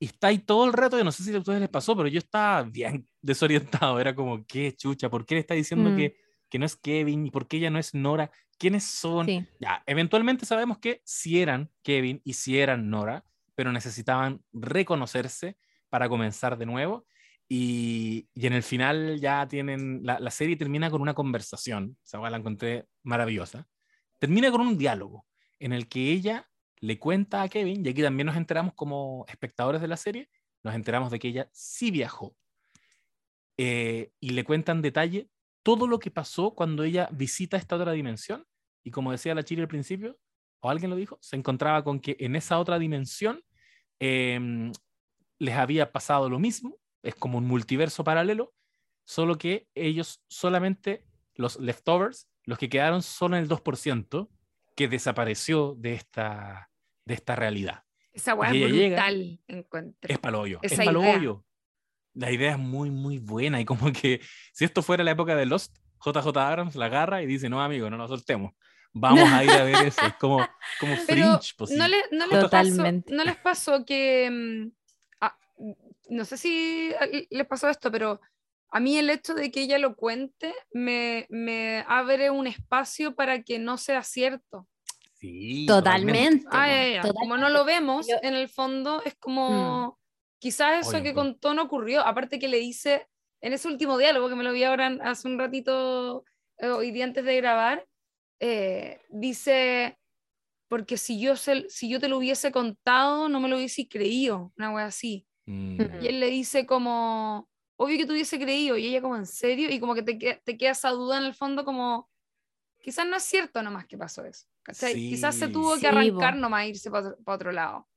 y está ahí todo el rato, yo no sé si a ustedes les pasó, pero yo estaba bien *laughs* desorientado, era como, ¿qué chucha? ¿Por qué le está diciendo Mm. que, que no es Kevin y por qué ella no es Nora? ¿Quiénes son? Sí. Ya, eventualmente sabemos que sí eran Kevin y sí eran Nora, pero necesitaban reconocerse para comenzar de nuevo. Y, y en el final ya tienen, la, la serie termina con una conversación, esa hueá la encontré maravillosa. Termina con un diálogo en el que ella le cuenta a Kevin, y aquí también nos enteramos como espectadores de la serie, nos enteramos de que ella sí viajó. Eh, y le cuenta en detalle todo lo que pasó cuando ella visita esta otra dimensión. Y como decía la Chile al principio, o alguien lo dijo, se encontraba con que en esa otra dimensión em, les había pasado lo mismo, es como un multiverso paralelo, solo que ellos solamente, los leftovers, los que quedaron son el 2% que desapareció de esta, de esta realidad. Esa es ella llega- brutal, encuentro. Es palollo, es Esa palollo. La idea es muy, muy buena y como que *laughs* si esto fuera la época de Lost, JJ Abrams la agarra y dice, no, amigo, no nos soltemos. Vamos a ir a ver eso. Es como, *laughs* como Pero fringe. pues, no, le- no les Totalmente. pasó, no les pasó que, mm, ah, no sé si a- les pasó esto, pero a mí el hecho de que ella lo cuente me, me abre un espacio para que no sea cierto. Sí, Totalmente. Ah, ya, ya, ya. Totalmente. Como no lo vemos, Yo- en el fondo es como, quizás eso Oye, que contó no ocurrió, aparte que le dice en ese último diálogo que me lo vi ahora hace un ratito, eh, hoy día antes de grabar, eh, dice, porque si yo, se- si yo te lo hubiese contado, no me lo hubiese creído, una wea así. Mm. Y él le dice como, obvio que te hubiese creído, y ella como, ¿en serio? Y como que te, te queda esa duda en el fondo como, quizás no es cierto nomás que pasó eso. ¿cachai? Quizás se Sí. tuvo Sí, que arrancar bo. nomás e irse para otro, pa' otro lado.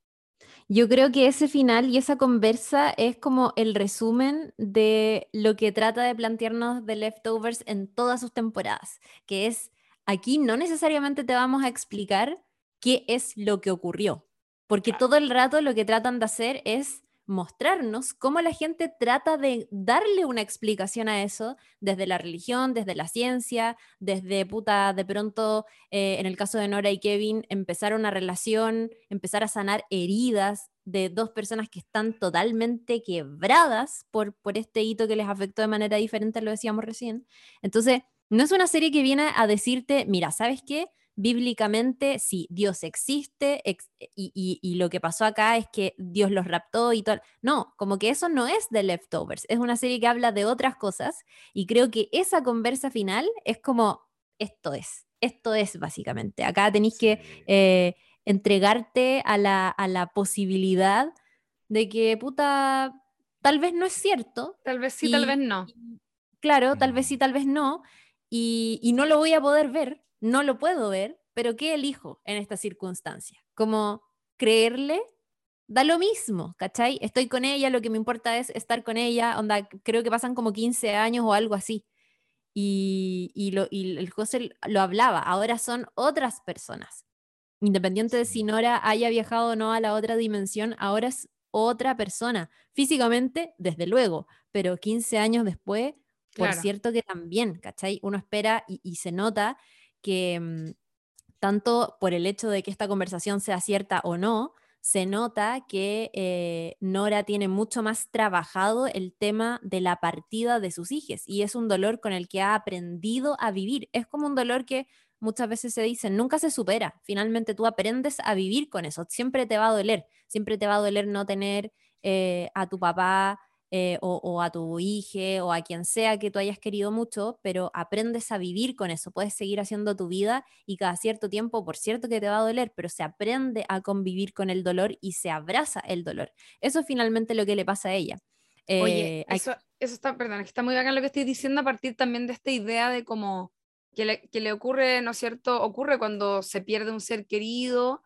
Yo creo que ese final y esa conversa es como el resumen de lo que trata de plantearnos The Leftovers en todas sus temporadas, que es, aquí no necesariamente te vamos a explicar qué es lo que ocurrió, porque todo el rato lo que tratan de hacer es mostrarnos cómo la gente trata de darle una explicación a eso desde la religión, desde la ciencia, desde puta, de pronto eh, en el caso de Nora y Kevin, empezar una relación, empezar a sanar heridas de dos personas que están totalmente quebradas por, por este hito que les afectó de manera diferente, lo decíamos recién. Entonces, no es una serie que viene a decirte, mira, ¿sabes qué? Bíblicamente, sí, Dios existe ex- y, y- y lo que pasó acá es que Dios los raptó y todo. No, como que eso no es de Leftovers, es una serie que habla de otras cosas y creo que esa conversa final es como, esto es, esto es básicamente. Acá tenéis que Sí. eh, entregarte a la, a la posibilidad de que, puta, tal vez no es cierto. Tal vez sí, tal vez no. y, Claro, tal vez sí, Mm. tal vez no. Y, y no lo voy a poder ver, no lo puedo ver, pero ¿qué elijo en esta circunstancia? Como creerle, da lo mismo, ¿cachai? Estoy con ella, lo que me importa es estar con ella, onda, creo que pasan como 15 años o algo así. Y, y lo, y el José lo hablaba, ahora son otras personas. Independiente de si. Nora haya viajado o no a la otra dimensión, ahora es otra persona. Físicamente, desde luego, pero 15 años después, por Claro. cierto que también, ¿cachai? Uno espera y, y se nota que mm, tanto por el hecho de que esta conversación sea cierta o no, se nota que eh, Nora tiene mucho más trabajado el tema de la partida de sus hijos y es un dolor con el que ha aprendido a vivir. Es como un dolor que muchas veces se dice, nunca se supera. Finalmente tú aprendes a vivir con eso. Siempre te va a doler. Siempre te va a doler no tener eh, a tu papá eh, o, o a tu hija o a quien sea que tú hayas querido mucho, pero aprendes a vivir con eso. Puedes seguir haciendo tu vida y cada cierto tiempo, por cierto que te va a doler, pero se aprende a convivir con el dolor y se abraza el dolor. Eso es finalmente lo que le pasa a ella. Oye, Eh, hay- eso, eso está, perdón, está muy bacán lo que estoy diciendo a partir también de esta idea de como que le, que le ocurre, ¿no es cierto? Ocurre cuando se pierde un ser querido,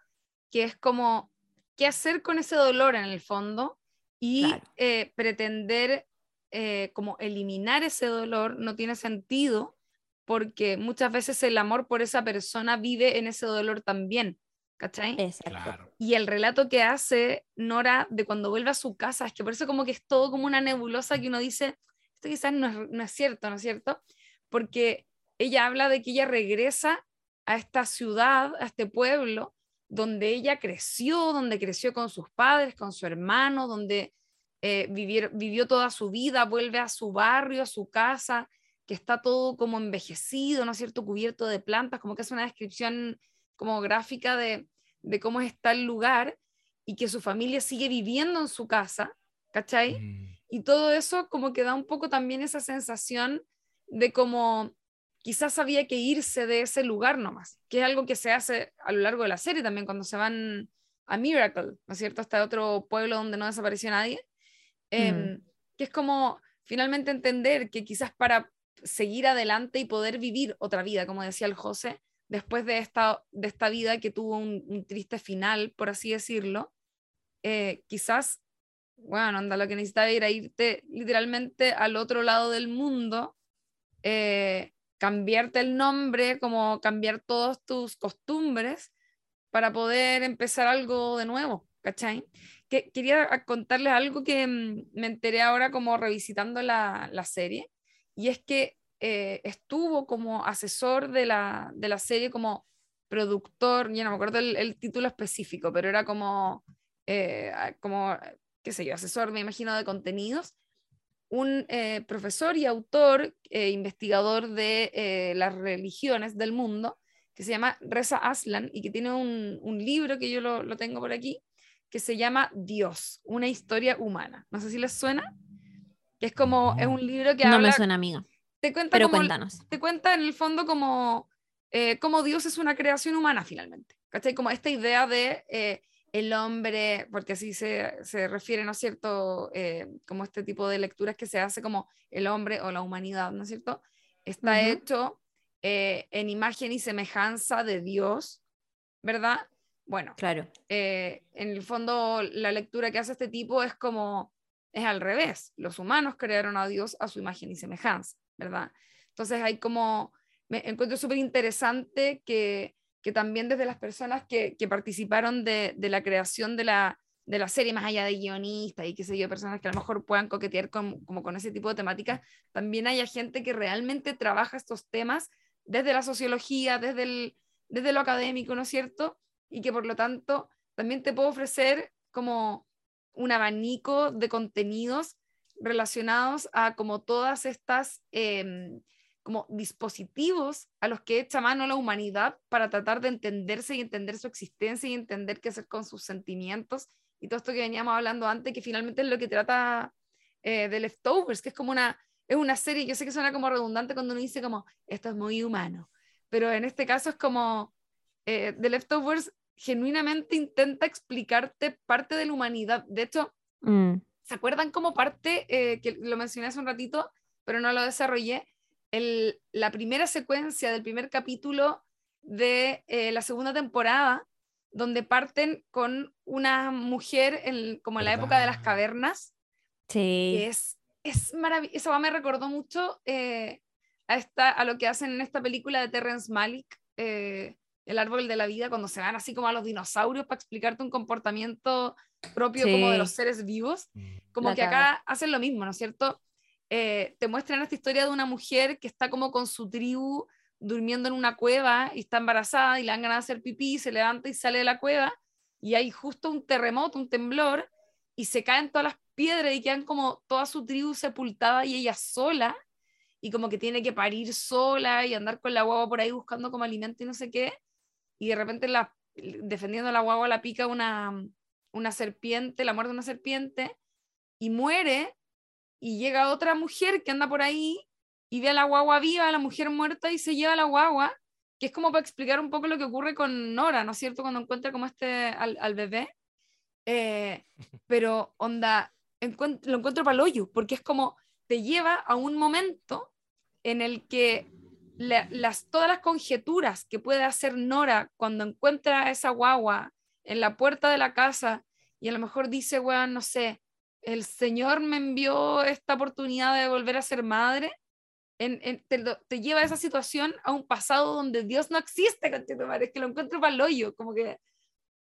que es como, ¿qué hacer con ese dolor en el fondo? Y Claro. eh, pretender eh, como eliminar ese dolor no tiene sentido porque muchas veces el amor por esa persona vive en ese dolor también, ¿cachai? Exacto. Claro. Y el relato que hace Nora de cuando vuelve a su casa, es que por eso como que es todo como una nebulosa que uno dice, esto quizás no es, no es cierto, ¿no es cierto? Porque ella habla de que ella regresa a esta ciudad, a este pueblo, donde ella creció, donde creció con sus padres, con su hermano, donde eh, vivió toda su vida, vuelve a su barrio, a su casa, que está todo como envejecido, ¿no es cierto? Cubierto de plantas, como que es una descripción como gráfica de, de cómo está el lugar y que su familia sigue viviendo en su casa, ¿cachai? Mm. Y todo eso como que da un poco también esa sensación de como quizás había que irse de ese lugar nomás, que es algo que se hace a lo largo de la serie también cuando se van a Miracle, ¿no es cierto? Hasta otro pueblo donde no desapareció nadie. Em, Que es como finalmente entender que quizás para seguir adelante y poder vivir otra vida, como decía el José, después de esta, de esta vida que tuvo un, triste final, por así decirlo, eh, quizás, bueno, anda, lo que necesitaba era irte literalmente al otro lado del mundo, eh, cambiarte el nombre, como cambiar todas tus costumbres para poder empezar algo de nuevo, ¿cachai? Que, quería contarles algo que mm, me enteré ahora como revisitando la, la serie, y es que eh, estuvo como asesor de la, de la, serie, como productor, ya no me acuerdo el, título específico, pero era como, eh, como, qué sé yo, asesor, me imagino, de contenidos, un eh, profesor y autor, investigador de las religiones del mundo, que se llama Reza Aslan y que tiene un, un libro que yo lo, lo, tengo por aquí, que se llama Dios, una historia humana. No sé si les suena. Que es como, es un libro que no me suena, amiga te cuenta Pero cuéntanos. Te cuenta en el fondo como, eh, como Dios es una creación humana finalmente. ¿Cachai? Como esta idea de eh, el hombre, porque así se, se refiere, ¿no es cierto? Eh, como este tipo de lecturas que se hace como el hombre o la humanidad, ¿no es cierto? Está hecho en imagen y semejanza de Dios, ¿verdad? Bueno, claro. en el fondo la lectura que hace este tipo es como, es al revés, los humanos crearon a Dios a su imagen y semejanza. ¿verdad? Entonces hay como, me encuentro súper interesante que, que, también desde las personas que, que participaron de, de, la creación de la, de la serie, más allá de guionistas y qué sé yo, personas que a lo mejor puedan coquetear con, como con ese tipo de temáticas, también haya gente que realmente trabaja estos temas desde la sociología, desde, el, desde lo académico, ¿no es cierto? Y que por lo tanto también te puedo ofrecer como un abanico de contenidos relacionados a como todas estas em, como dispositivos a los que echa mano la humanidad para tratar de entenderse y entender su existencia y entender qué hacer con sus sentimientos y todo esto que veníamos hablando antes, que finalmente es lo que trata eh, de Leftovers, que es como una, es una serie, yo sé que suena como redundante cuando uno dice como, esto es muy humano, pero en este caso es como, eh, The Leftovers genuinamente intenta explicarte parte de la humanidad. De hecho, mm. ¿Se acuerdan como parte, eh, que lo mencioné hace un ratito, pero no lo desarrollé? El, la primera secuencia del primer capítulo de eh, la segunda temporada, donde parten con una mujer en, como en la época de las cavernas. Sí. es, es maravilloso. Eso me recordó mucho eh, a, esta, a lo que hacen en esta película de Terrence Malick, El árbol de la vida, cuando se van así como a los dinosaurios para explicarte un comportamiento propio como de los seres vivos, mm. como que acá hacen lo mismo, ¿no es cierto? Eh, te muestran esta historia de una mujer que está como con su tribu durmiendo en una cueva y está embarazada y le dan ganas de hacer pipí, se levanta y sale de la cueva y hay justo un terremoto, un temblor y se caen todas las piedras y quedan como toda su tribu sepultada y ella sola y como que tiene que parir sola y andar con la guagua por ahí buscando como alimento y no sé qué y de repente la, defendiendo la guagua la pica una, una serpiente, la muerte de una serpiente, y muere, y llega otra mujer que anda por ahí y ve a la guagua viva, a la mujer muerta, y se lleva a la guagua, que es como para explicar un poco lo que ocurre con Nora, ¿no es cierto? Cuando encuentra como este al, bebé. Eh, *laughs* pero onda, lo encuentro para hoyo, porque es como te lleva a un momento en el que las, todas las conjeturas que puede hacer Nora cuando encuentra a esa guagua en la puerta de la casa y a lo mejor dice, weón, no sé, el Señor me envió esta oportunidad de volver a ser madre, en, te, lleva a esa situación a un pasado donde Dios no existe, es que lo encuentro para el hoyo, como que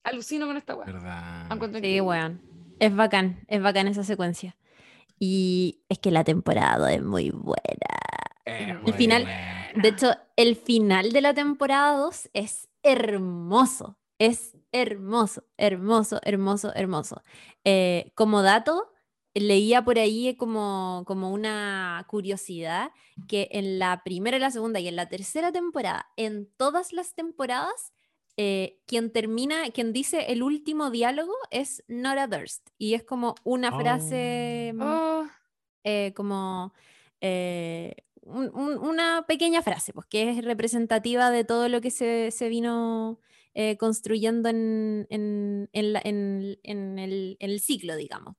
alucino con esta weón. Sí, weón. Es bacán, es bacán esa secuencia. Y es que la temporada es muy buena. el final, de hecho, el final de la temporada 2 es hermoso. Es hermoso, hermoso, hermoso, hermoso. Eh, como dato, leía por ahí como, como una curiosidad que en la primera, la segunda y en la tercera temporada, en todas las temporadas, eh, quien termina, quien dice el último diálogo es Nora Durst. Y es como una frase, mm, oh. eh, como una pequeña frase, pues que es representativa de todo lo que se, se vino eh, construyendo en, en, en, el, ciclo, digamos.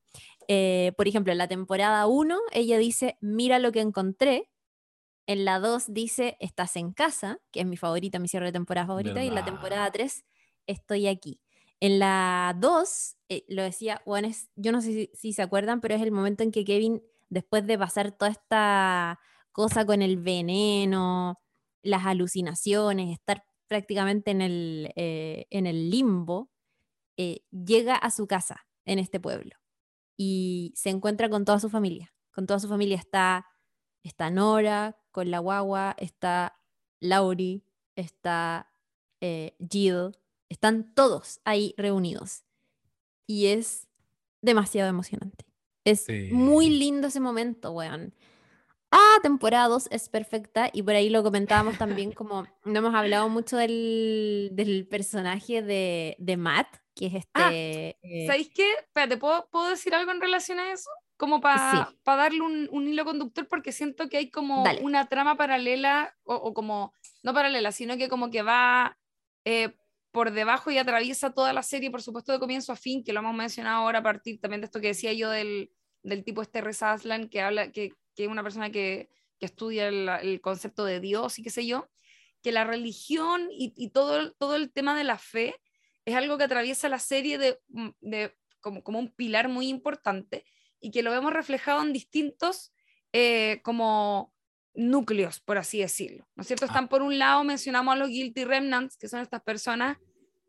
Eh, por ejemplo, en la temporada 1, ella dice, mira lo que encontré, En la 2 dice, estás en casa, que es mi favorita, mi cierre de temporada favorita, y en la temporada 3, estoy aquí. En la 2, eh, lo decía, bueno, es- yo no sé si, si se acuerdan, pero es el momento en que Kevin, después de pasar toda esta cosa con el veneno, las alucinaciones, estar prácticamente en el, eh, en el limbo, eh, llega a su casa en este pueblo y se encuentra con toda su familia. Con toda su familia está, está Nora, con la guagua, está Laurie, está eh, Jill, están todos ahí reunidos. Y es demasiado emocionante. Es Sí. muy lindo ese momento, weón. Ah, temporada 2 es perfecta y por ahí lo comentábamos también como no hemos hablado mucho del, del personaje de, de Matt, que es este... Ah, eh, ¿Sabéis qué? Espérate, ¿puedo, ¿puedo decir algo en relación a eso? Como para Sí. darle un, un hilo conductor, porque siento que hay como Dale. una trama paralela, o, o como, no paralela, sino que como que va eh, por debajo y atraviesa toda la serie, por supuesto, de comienzo a fin, que lo hemos mencionado ahora a partir también de esto que decía yo del, del tipo este Reza Aslan, que habla, que, que es una persona que, que estudia el, el concepto de Dios y qué sé yo, que la religión y, y todo, todo el tema de la fe es algo que atraviesa la serie de, mm, de como, como un pilar muy importante y que lo vemos reflejado en distintos eh, como núcleos, por así decirlo. ¿No es cierto? Ah. Están por un lado, mencionamos a los guilty remnants, que son estas personas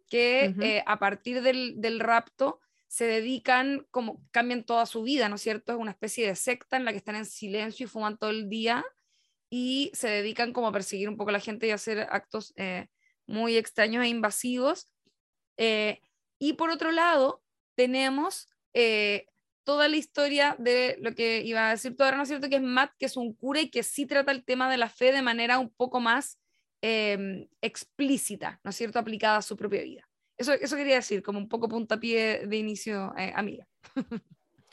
que eh, a partir del, del rapto se dedican, como cambian toda su vida, ¿no es cierto? Es una especie de secta en la que están en silencio y fuman todo el día y se dedican como a perseguir un poco a la gente y hacer actos eh, muy extraños e invasivos. Eh, y por otro lado, tenemos eh, toda la historia de lo que iba a decir ahora, ¿no es cierto? Que es Matt, que es un cura y que sí trata el tema de la fe de manera un poco más eh, explícita, ¿no es cierto? Aplicada a su propia vida. Eso, eso quería decir, como un poco puntapié de inicio, eh, amiga.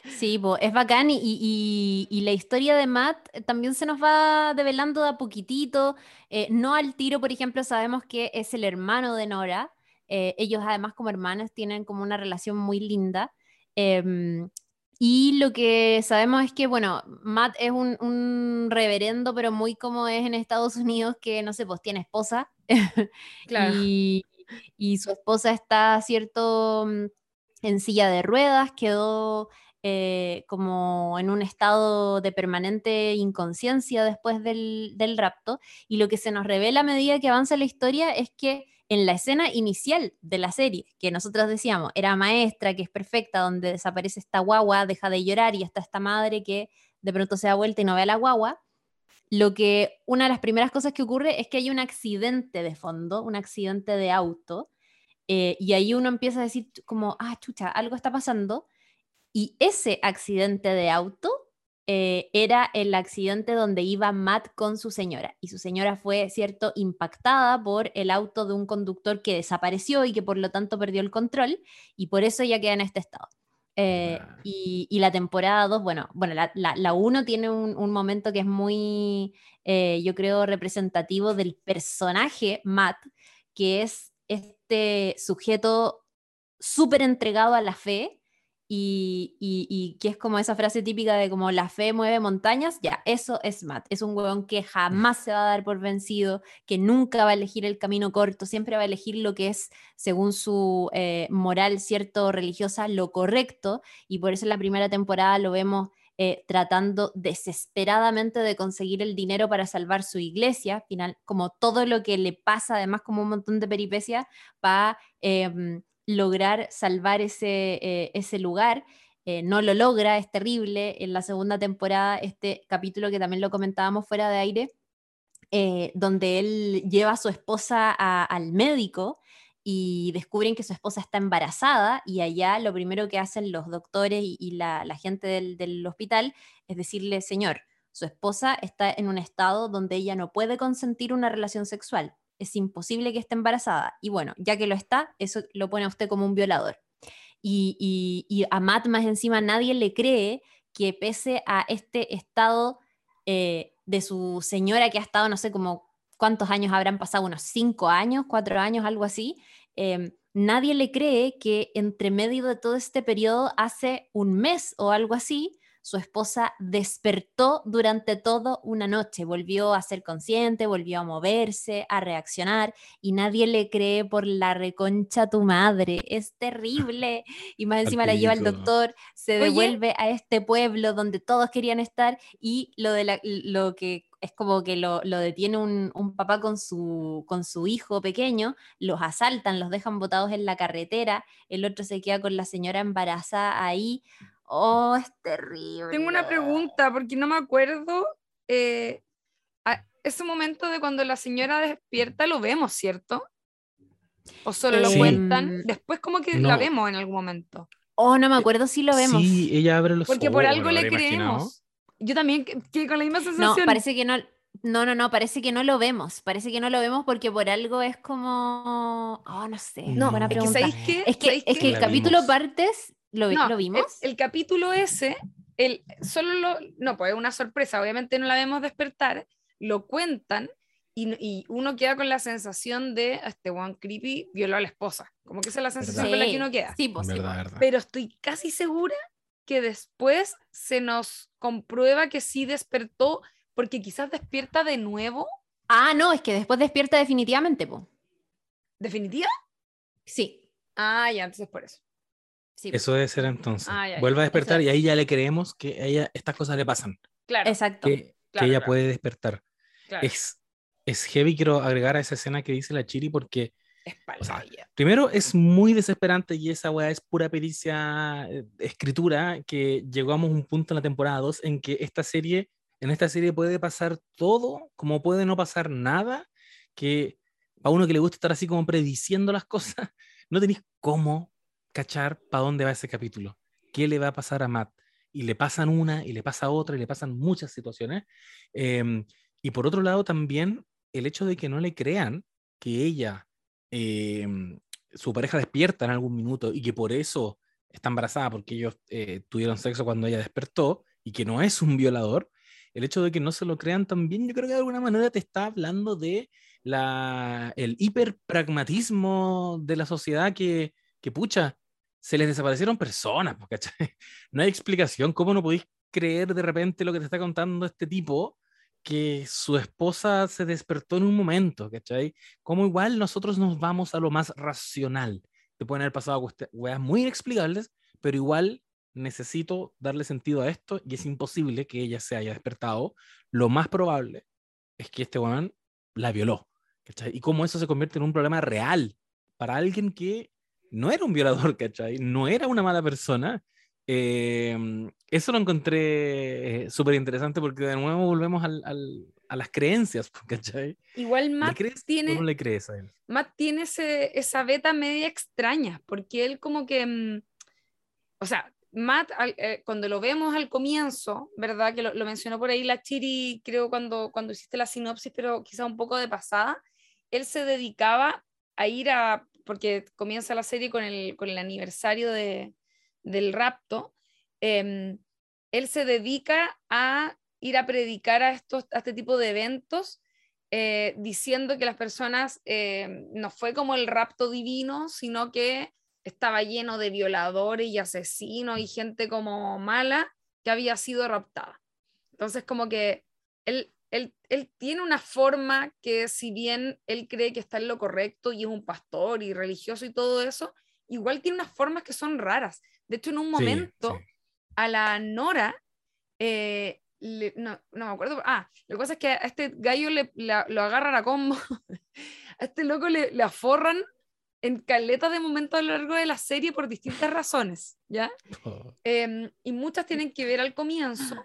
Sí, po, es bacán y, y- y la historia de Matt eh, también se nos va develando de a poquitito. eh, no al tiro, por ejemplo, sabemos que es el hermano de Nora. eh, ellos además como hermanos tienen como una relación muy linda. em, y lo que sabemos es que, bueno, Matt es un, un reverendo, pero muy como es en Estados Unidos, que no sé, pues tiene esposa. *laughs* y, y su esposa está, cierto, mm, en silla de ruedas, quedó eh, como en un estado de permanente inconsciencia después del, del rapto. Y lo que se nos revela a medida que avanza la historia es que en la escena inicial de la serie, que nosotros decíamos era maestra, que es perfecta, donde desaparece esta guagua, deja de llorar y está esta madre que de pronto se da vuelta y no ve a la guagua, lo que una de las primeras cosas que ocurre es que hay un accidente de fondo, un accidente de auto, eh, y ahí uno empieza a decir como, ah, chucha, algo está pasando, y ese accidente de auto eh, era el accidente donde iba Matt con su señora, y su señora fue, cierto, impactada por el auto de un conductor que desapareció y que por lo tanto perdió el control, y por eso ella queda en este estado. Eh, y, y la temporada 2, bueno, bueno la, la, la 1 tiene un, un momento que es muy, eh, yo creo, representativo del personaje Matt, que es este sujeto súper entregado a la fe y, y- y que es como esa frase típica de como la fe mueve montañas, ya, eso es Matt, es un huevón que jamás se va a dar por vencido, que nunca va a elegir el camino corto, siempre va a elegir lo que es, según su eh, moral, cierto, religiosa, lo correcto, y por eso en la primera temporada lo vemos eh, tratando desesperadamente de conseguir el dinero para salvar su iglesia, final, como todo lo que le pasa, además como un montón de peripecias, para em, lograr salvar ese, eh, ese lugar. Eh, no lo logra, es terrible. En la segunda temporada, este capítulo que también lo comentábamos fuera de aire, eh, donde él lleva a su esposa al médico y descubren que su esposa está embarazada y allá lo primero que hacen los doctores y, y la, la gente del, del hospital es decirle, señor, su esposa está en un estado donde ella no puede consentir una relación sexual. Es imposible que esté embarazada. Y bueno, ya que lo está, eso lo pone a usted como un violador. Y, a Matt más encima nadie le cree que pese a este estado eh, de su señora que ha estado, no sé, como cuántos años habrán pasado, unos cinco años, cuatro años, algo así, eh, nadie le cree que entre medio de todo este periodo, hace un mes o algo así, su esposa despertó durante toda una noche, volvió a ser consciente, volvió a moverse, a reaccionar y nadie le cree por la reconcha tu madre. Es terrible. Y más encima la lleva el doctor, se devuelve a este pueblo donde todos querían estar y lo, de lo que es como que lo, detiene un, papá con su, con su hijo pequeño, los asaltan, los dejan botados en la carretera, el otro se queda con la señora embarazada ahí. Oh, es terrible. Tengo una pregunta, porque no me acuerdo. Eh, ese momento de cuando la señora despierta lo vemos, ¿cierto? ¿O solo lo cuentan? Después como que la vemos en algún momento. Oh, no me acuerdo si lo vemos. Sí, ella abre los Porque por algo le creemos. Yo también, que con la misma sensación. No, parece que no. No, no, no, parece que no lo vemos. Parece que no lo vemos porque por algo es como. Oh, no sé. No, buena pregunta. Es que, es que, es que el capítulo partes. ¿Lo, ¿lo vimos? El, capítulo ese, el, solo lo. No, pues es una sorpresa. Obviamente no la vemos despertar. Lo cuentan y, y, uno queda con la sensación de este one creepy violó a la esposa. Como que esa es la sensación con la que uno queda. Sí, pues, sí, Pero estoy casi segura que después se nos comprueba que sí despertó, porque quizás despierta de nuevo. Ah, no, es que después despierta definitivamente, po. ¿Definitiva? Sí. Ah, ya, entonces por eso. Sí, eso debe ser entonces. Ah, Vuelve a despertar y ahí ya le creemos que ella, estas cosas le pasan. Claro. Exacto. Que, ella puede despertar. Es, es heavy, quiero agregar a esa escena que dice la Chiri porque primero es muy desesperante y esa weá es pura pericia, eh, escritura, que llegamos a un punto en la temporada 2 en que esta serie, en esta serie puede pasar todo, como puede no pasar nada, que a uno que le gusta estar así como prediciendo las cosas, *laughs* no tenéis cómo cachar para dónde va ese capítulo, qué le va a pasar a Matt. Y le pasan una, y le pasa otra, y le pasan muchas situaciones. Em, y por otro lado, también el hecho de que no le crean que ella Em, su pareja despierta en algún minuto y que por eso está embarazada porque ellos eh, tuvieron sexo cuando ella despertó y que no es un violador, el hecho de que no se lo crean también, yo creo que de alguna manera te está hablando de la, el hiperpragmatismo de la sociedad que, que, pucha, se les desaparecieron personas, *laughs* No hay explicación, ¿cómo no podéis creer de repente lo que te está contando este tipo? que su esposa se despertó en un momento, ¿cachai? Como igual nosotros nos vamos a lo más racional. Te pueden haber pasado weas muy inexplicables, pero igual necesito darle sentido a esto y es imposible que ella se haya despertado. Lo más probable es que este weón la violó, ¿cachai? Y cómo eso se convierte en un problema real para alguien que no era un violador, *laughs* ¿cachai? No era una mala persona Em, eso lo encontré eh, súper interesante porque de nuevo volvemos al, al, a las creencias, *laughs* ¿cachai? Igual Matt tiene... no le crees a él? Matt tiene ese, esa beta media extraña, porque él como que... Mm, o sea, Matt, eh, cuando lo vemos al comienzo, ¿verdad? Que lo, lo, mencionó por ahí la Chiri, creo, cuando, cuando hiciste la sinopsis, pero quizá un poco de pasada, él se dedicaba a ir a, porque comienza la serie con el, con el aniversario de, del rapto, em, él se dedica a ir a predicar a, estos, a este tipo de eventos, eh, diciendo que las personas em, no fue como el rapto divino, sino que estaba lleno de violadores y asesinos y gente como mala que había sido raptada. Entonces, como que él, él, él, tiene una forma que si bien él cree que está en lo correcto y es un pastor y religioso y todo eso, igual tiene unas formas que son raras. De hecho, en un momento, a la Nora, eh, no, no, me acuerdo, ah, lo que pasa es que a este gallo le, lo agarran a combo, *laughs* a este loco le, le aforran en caletas de momentos a lo largo de la serie por distintas razones, ¿ya? *laughs* Oh. Em, y muchas tienen que ver al comienzo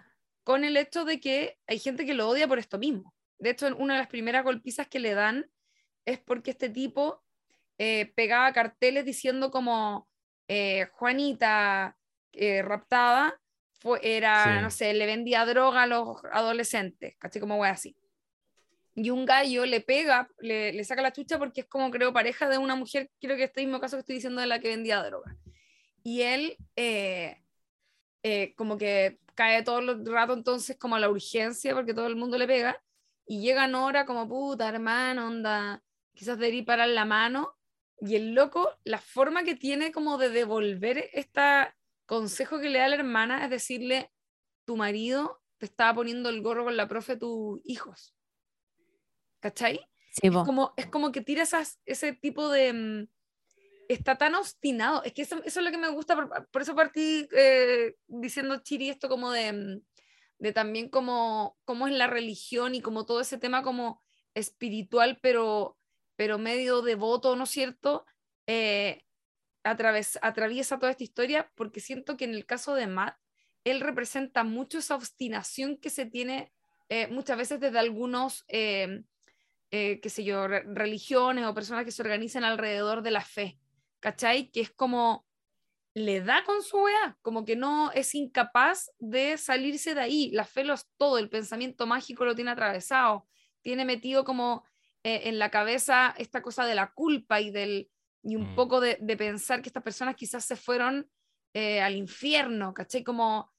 con el hecho de que hay gente que lo odia por esto mismo. De hecho, una de las primeras golpizas que le dan es porque este tipo eh, pegaba carteles diciendo como eh, Juanita eh, raptada fue, era, no sé, le vendía droga a los adolescentes, casi como voy así. Y un gallo le pega, le, le, saca la chucha porque es como, creo, pareja de una mujer, creo que este mismo caso que estoy diciendo de la que vendía droga. Y él, como que cae todo el rato entonces como a la urgencia porque todo el mundo le pega. Y llega Nora como, puta, hermano, onda, quizás de para la mano y el loco, la forma que tiene como de devolver este consejo que le da la hermana es decirle, tu marido te estaba poniendo el gorro con la profe de tus hijos. ¿Cachai? Sí, Es como, es como que tira esas, ese tipo de... está tan obstinado. Es que eso, eso es lo que me gusta. Por, eso partí eh, diciendo, Chiri, esto como de, mm, de también cómo es la religión y como todo ese tema como espiritual, pero, pero medio devoto, ¿no es cierto? Eh, atraves- atraviesa toda esta historia porque siento que en el caso de Matt, él representa mucho esa obstinación que se tiene eh, muchas veces desde algunos, eh, qué sé yo, re- religiones o personas que se organizan alrededor de la fe, ¿cachai? Que es como, le da con su weá, como que no es incapaz de salirse de ahí, la fe lo es todo, el pensamiento mágico lo tiene atravesado, tiene metido como eh, en la cabeza esta cosa de la culpa y del y un Mm. poco de, de pensar que estas personas quizás se fueron eh, al infierno, ¿cachai? Como,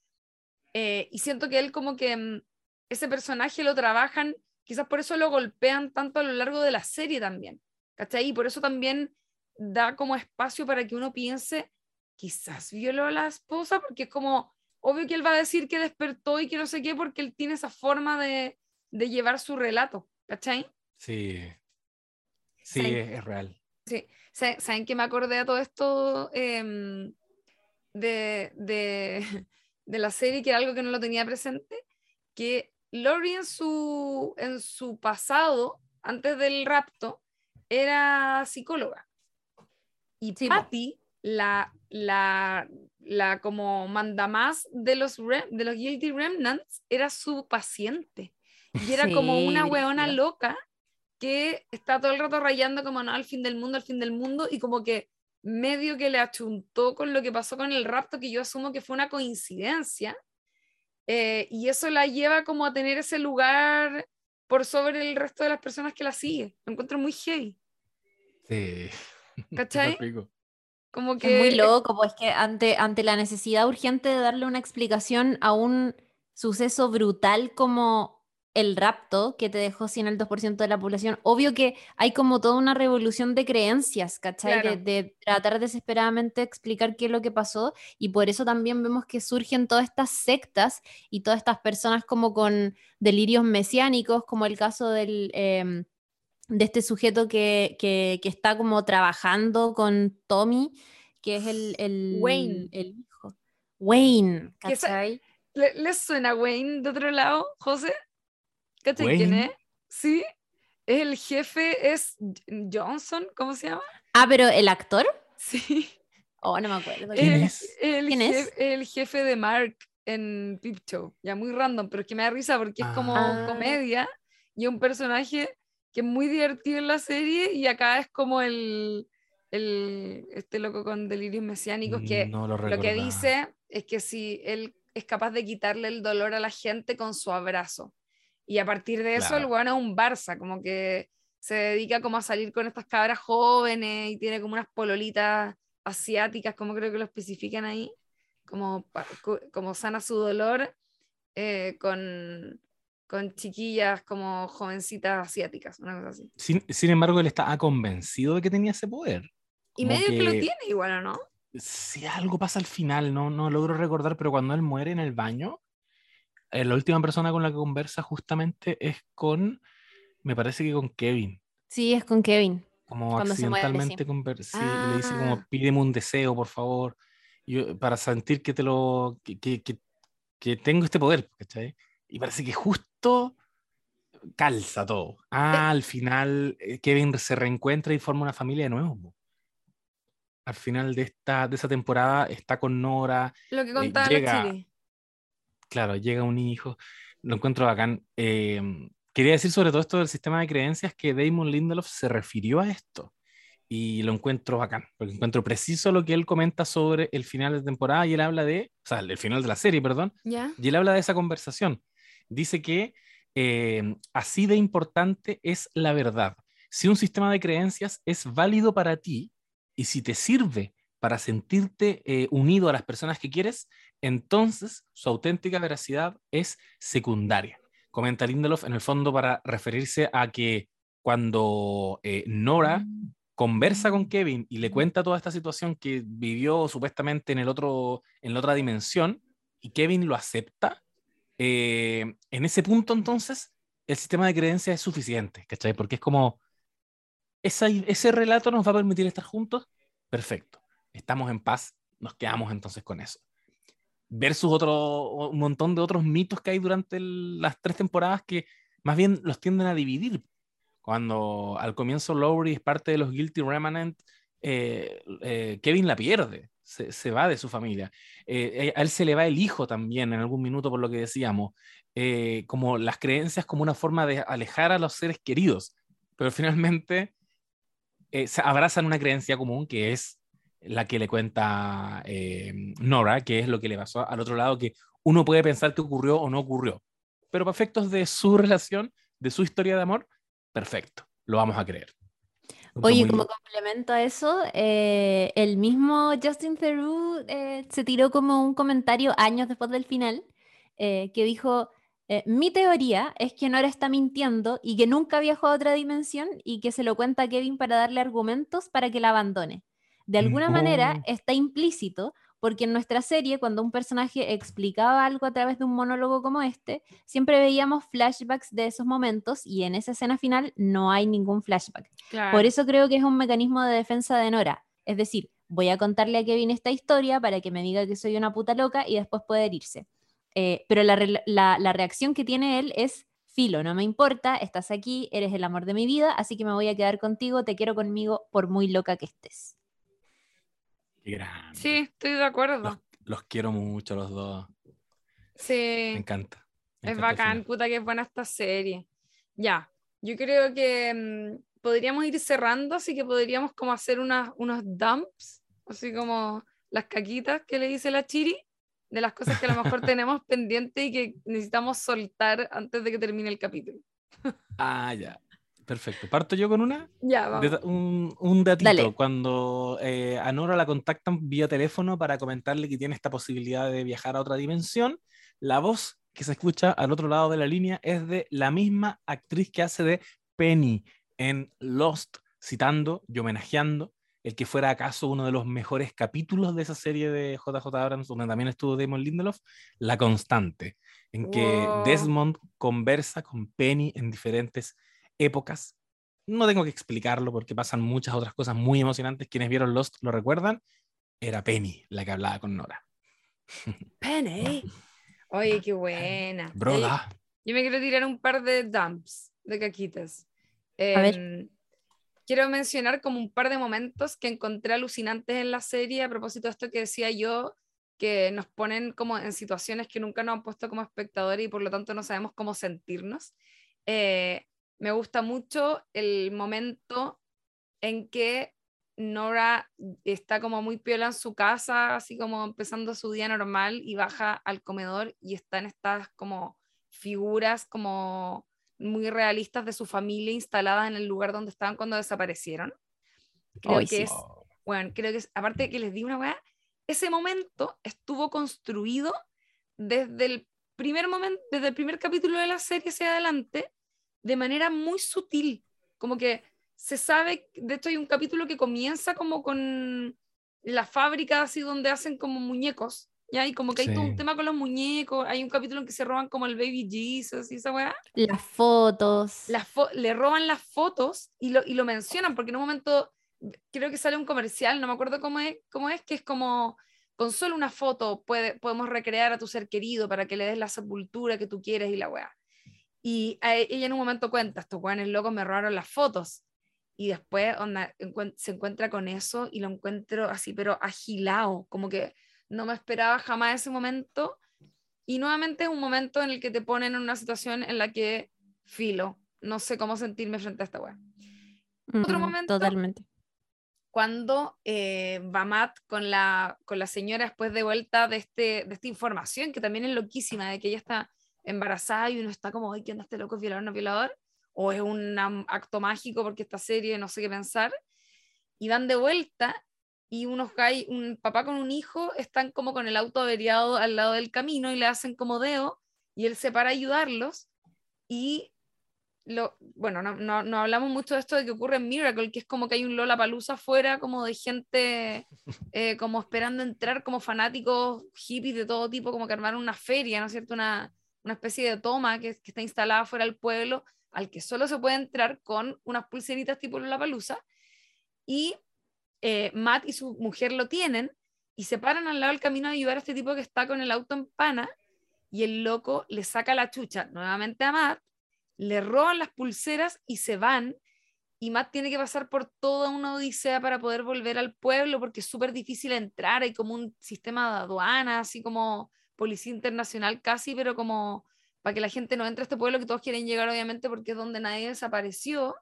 eh, y siento que él como que mm, ese personaje lo trabajan, quizás por eso lo golpean tanto a lo largo de la serie también, ¿cachai? Y por eso también da como espacio para que uno piense, quizás violó a la esposa, porque es como, obvio que él va a decir que despertó y que no sé qué, porque él tiene esa forma de, de llevar su relato, ¿cachai? Sí. Sí, Sí. es, es real. Sa- ¿Saben que me acordé a todo esto em, de, de, *laughs* de la serie, que era algo que no lo tenía presente? Que Lori en su, en su pasado, antes del rapto, era psicóloga. Y Sí, po. Patty, la, la, la como mandamás de los, rem- de los Guilty Remnants, era su paciente. Y era como una weona loca que está todo el rato rayando como no, al fin del mundo, al fin del mundo, y como que medio que le achuntó con lo que pasó con el rapto, que yo asumo que fue una coincidencia, eh, y eso la lleva como a tener ese lugar por sobre el resto de las personas que la siguen. Lo encuentro muy heavy, Sí. *laughs* ¿cachai? Rico. Como Es que muy loco, pues que ante, ante la necesidad urgente de darle una explicación a un suceso brutal como el rapto, que te dejó sin el 2% de la población, obvio que hay como toda una revolución de creencias, ¿cachai? Claro. De, de tratar desesperadamente de explicar qué es lo que pasó, y por eso también vemos que surgen todas estas sectas y todas estas personas como con delirios mesiánicos, como el caso del... em, de este sujeto que, que- que está como trabajando con Tommy, que es el, el, Wayne. el hijo. Wayne, ¿cachai? ¿Le- ¿Les suena Wayne de otro lado, José? ¿Cachai quién es? Sí, es el jefe, es Johnson, ¿cómo se llama? Ah, pero el actor. Sí. Oh, no me acuerdo. ¿Quién el, es? El, ¿Quién jef- es? el jefe de Mark en Peep Show. Ya muy random, pero es que me da risa porque es como Ah. comedia y un personaje que es muy divertido en la serie y acá es como el, el este loco con delirios mesiánicos que No lo lo que dice es que si él es capaz de quitarle el dolor a la gente con su abrazo. Y a partir de eso el Claro. weón es un Barça, como que se dedica como a salir con estas cabras jóvenes y tiene como unas pololitas asiáticas, como creo que lo especifican ahí, como, como sana su dolor eh, con, con chiquillas como jovencitas asiáticas, una cosa así. Sin, sin embargo, él estaba convencido de que tenía ese poder. Y Como medio que... lo que- tiene igual, ¿o no? Si algo pasa al final, no, no logro recordar, pero cuando él muere en el baño, eh, la última persona con la que conversa justamente es con, me parece que con Kevin. Sí, es con Kevin. Como Cuando accidentalmente conver- sí, y le dice como Ah. pídeme un deseo, por favor, yo- para sentir que te lo que, que- que- que tengo este poder, ¿cachai? Y parece que justo calza todo. Ah, al final eh, Kevin se reencuentra y forma una familia de nuevo. Al final de esta de esa temporada está con Nora, Lo que Eh, contaba llega- la Chile. claro, llega un hijo, lo encuentro bacán. Eh, quería decir sobre todo esto del sistema de creencias que Damon Lindelof se refirió a esto y lo encuentro bacán, porque encuentro preciso lo que él comenta sobre el final de temporada y él habla de, o sea, el final de la serie, perdón, ¿Ya? y él habla de esa conversación. Dice que eh, así de importante es la verdad. Si un sistema de creencias es válido para ti y si te sirve para sentirte eh, unido a las personas que quieres, entonces su auténtica veracidad es secundaria. Comenta Lindelof en el fondo para referirse a que cuando eh, Nora conversa con Kevin y le cuenta toda esta situación que vivió supuestamente en, el otro, en la otra dimensión y Kevin lo acepta, eh, en ese punto entonces el sistema de creencias es suficiente, ¿cachai? Porque es como, esa, ese relato nos va a permitir estar juntos, perfecto, estamos en paz, nos quedamos entonces con eso. Versus otro, un montón de otros mitos que hay durante las tres temporadas que más bien los tienden a dividir. Cuando al comienzo Lowry es parte de los Guilty Remnant, eh, eh, Kevin la pierde, se, va de su familia. Eh, a él se le va el hijo también en algún minuto, por lo que decíamos. como las creencias como una forma de alejar a los seres queridos. Pero finalmente se abrazan una creencia común que es la que le cuenta Nora, que es lo que le pasó al otro lado, que uno puede pensar que ocurrió o no ocurrió. Pero para efectos de su *laughs* relación, de su historia de amor, perfecto, lo vamos a creer. Oye, como complemento a eso, eh, el mismo Justin Theroux eh, se tiró como un comentario años después del final eh, que dijo, mi teoría es que Nora está mintiendo y que nunca viajó a otra dimensión y que se lo cuenta a Kevin para darle argumentos para que la abandone. De alguna manera está implícito porque en nuestra serie, cuando un personaje explicaba algo a través de un monólogo como este, siempre veíamos flashbacks de esos momentos y en esa escena final no hay ningún flashback. Por eso creo que es un mecanismo de defensa de Nora. Es decir, voy a contarle a Kevin esta historia para que me diga que soy una puta loca y después poder irse. Eh, pero la, la reacción que tiene él es, filo, no me importa, estás aquí, eres el amor de mi vida, así que me voy a quedar contigo, te quiero conmigo por muy loca que estés. Sí, estoy de acuerdo. Los, quiero mucho los dos. Sí. Me encanta. es bacán, puta que es buena esta serie. Ya, yo creo que mm, podríamos ir cerrando, así que podríamos como hacer unas, unos dumps, así como las caquitas que le dice la Chiri, de las cosas que a lo mejor *laughs* tenemos pendiente y que necesitamos soltar antes de que termine el capítulo. ah, ya. Perfecto. ¿Parto yo con una? Ya, vamos. Un, un datito. Cuando eh, a Nora la contactan vía teléfono para comentarle que tiene esta posibilidad de viajar a otra dimensión, la voz que se escucha al otro lado de la línea es de la misma actriz que hace de Penny en Lost, citando y homenajeando el que fuera acaso uno de los mejores capítulos de esa serie de JJ Abrams, donde también estuvo Damon Lindelof, La Constante, en que Desmond conversa con Penny en diferentes épocas. No tengo que explicarlo porque pasan muchas otras cosas muy emocionantes. Quienes vieron Lost lo recuerdan. Era Penny la que hablaba con Nora. *laughs* Penny. Oye, qué buena. Broda. Yo me quiero tirar un par de dumps, de caquitas. A ver. Em, quiero mencionar como un par de momentos que encontré alucinantes en la serie a propósito de esto que decía yo, que nos ponen como en situaciones que nunca nos han puesto como espectadores y por lo tanto no sabemos cómo sentirnos. Eh, me gusta mucho el momento en que Nora está como muy piola en su casa, así como empezando su día normal y baja al comedor y están estas como figuras como muy realistas de su familia instaladas en el lugar donde estaban cuando desaparecieron. Creo que es, bueno, creo que es, aparte de que les di una weá, ese momento estuvo construido desde el primer momento, desde el primer capítulo de la serie hacia adelante, de manera muy sutil, como que se sabe, de hecho hay un capítulo que comienza como con la fábrica así donde hacen como muñecos, ¿ya? Y como que hay todo un tema con los muñecos, hay un capítulo en que se roban como el Baby Jesus y esa weá. Las fotos. Las le roban las fotos y lo, y lo mencionan, porque en un momento creo que sale un comercial, no me acuerdo cómo es, cómo es que es como con solo una foto puede, podemos recrear a tu ser querido para que le des la sepultura que tú quieres y la weá. Y e, ella en un momento cuenta, estos guanes locos me robaron las fotos. Y después se encuentra con eso y lo encuentro así, pero agilado, como que no me esperaba jamás ese momento. Y nuevamente es un momento en el que te ponen en una situación en la que filo, no sé cómo sentirme frente a esta weá. Otro momento. Totalmente. Cuando eh, va Matt con la, con la señora después de vuelta de, este, de esta información, que también es loquísima, de que ella está embarazada y uno está como, ay, ¿qué onda este loco? ¿Es violador o no violador? O es un acto mágico porque esta serie no sé qué pensar. Y van de vuelta y unos hay un papá con un hijo están como con el auto averiado al lado del camino y le hacen como deo y él se para a ayudarlos y lo, bueno, no, no, no, hablamos mucho de esto de que ocurre en Miracle, que es como que hay un Lola Palusa afuera, como de gente *laughs* eh, como esperando entrar, como fanáticos hippies de todo tipo, como que armaron una feria, ¿no es cierto? Una, una especie de toma que, está instalada fuera del pueblo, al que solo se puede entrar con unas pulseritas tipo la palusa. Y eh, Matt y su mujer lo tienen y se paran al lado del camino a ayudar a este tipo que está con el auto en pana y el loco le saca la chucha nuevamente a Matt, le roban las pulseras y se van y Matt tiene que pasar por toda una odisea para poder volver al pueblo porque es súper difícil entrar, hay como un sistema de aduana, así como policía internacional casi, pero como para que la gente no entre a este pueblo que todos quieren llegar obviamente porque es donde nadie desapareció.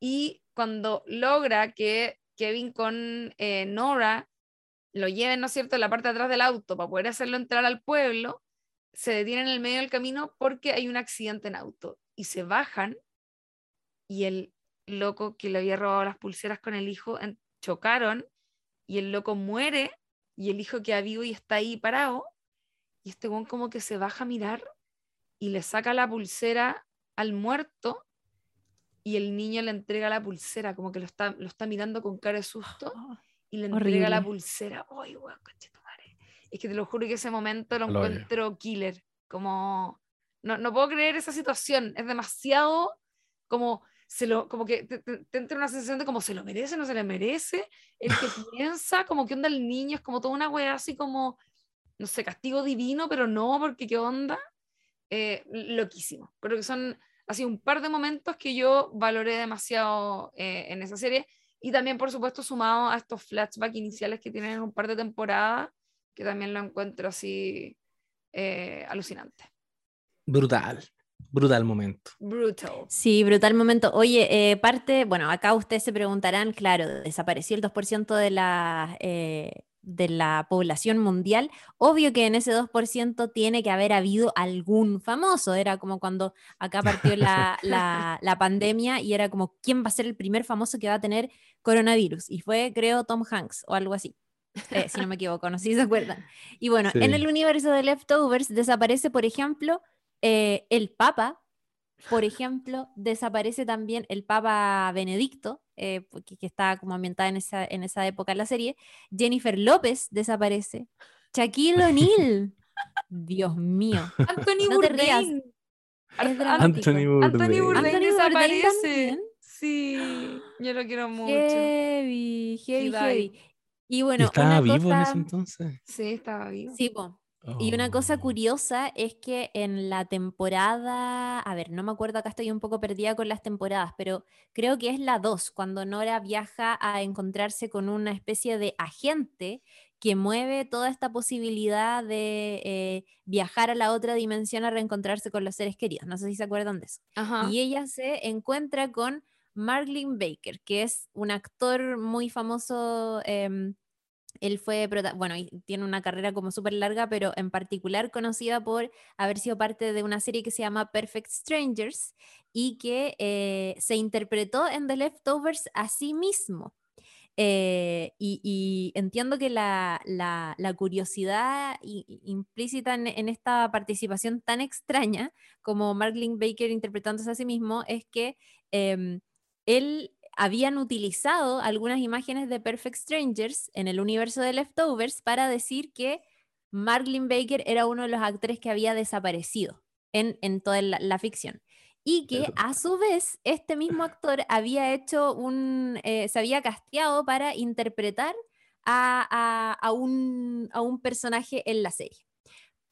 Y cuando logra que Kevin con eh, Nora lo lleven, ¿no es cierto?, en la parte de atrás del auto para poder hacerlo entrar al pueblo, se detienen en el medio del camino porque hay un accidente en auto y se bajan y el loco que le había robado las pulseras con el hijo chocaron y el loco muere y el hijo queda vivo y está ahí parado y este güey como que se baja a mirar y le saca la pulsera al muerto y el niño le entrega la pulsera como que lo está, lo está mirando con cara de susto y le entrega la pulsera. Ay, es que te lo juro que ese momento lo, encuentro killer. Como, no, no puedo creer esa situación. Es demasiado como se lo, como que te, entra una sensación de como se lo merece, no se le merece, el que *laughs* piensa, como que onda el niño, es como toda una wea así como, no sé, castigo divino, pero no, porque qué onda, eh, loquísimo. Creo que son así un par de momentos que yo valoré demasiado eh, en esa serie, y también, por supuesto, sumado a estos flashbacks iniciales que tienen un par de temporadas, que también lo encuentro así eh, alucinante. Brutal. Brutal momento. Brutal. Sí, brutal momento. Oye, eh, parte, bueno, acá ustedes se preguntarán, claro, desapareció el 2% de la, eh, de la población mundial. Obvio que en ese 2% tiene que haber habido algún famoso. Era como cuando acá partió *laughs* la, la, pandemia y era como, ¿quién va a ser el primer famoso que va a tener coronavirus? Y fue, creo, Tom Hanks o algo así. Eh, si no me equivoco, no sé si se acuerdan. Y bueno, en el universo de Leftovers desaparece, por ejemplo, eh, el Papa, por ejemplo, desaparece también el Papa Benedicto, eh, que, está como ambientada en esa, en esa época en la serie. Jennifer López desaparece. Shaquille *laughs* O'Neal. Dios mío. Anthony Bourdain. Anthony Bourdain. Anthony desaparece. Sí, yo lo quiero mucho. Heavy, heavy, heavy. Y bueno, estaba vivo en ese entonces. Sí, estaba vivo. Sí, Y una cosa oh. curiosa es que en la temporada, a ver, no me acuerdo, acá estoy un poco perdida con las temporadas, pero creo que es la 2, cuando Nora viaja a encontrarse con una especie de agente que mueve toda esta posibilidad de eh, viajar a la otra dimensión a reencontrarse con los seres queridos. No sé si se acuerdan de eso. Y ella se encuentra con Marlene Baker, que es un actor muy famoso. Em, él fue, bueno, tiene una carrera como súper larga, pero en particular conocida por haber sido parte de una serie que se llama Perfect Strangers y que eh, se interpretó en The Leftovers a sí mismo. Eh, y, entiendo que la, curiosidad implícita en, esta participación tan extraña como Marlene Baker interpretándose a sí mismo es que em, él habían utilizado algunas imágenes de Perfect Strangers en el universo de Leftovers para decir que Marlene Baker era uno de los actores que había desaparecido en, toda la, ficción. Y que a su vez este mismo actor había hecho un, eh, se había casteado para interpretar a, un, personaje en la serie.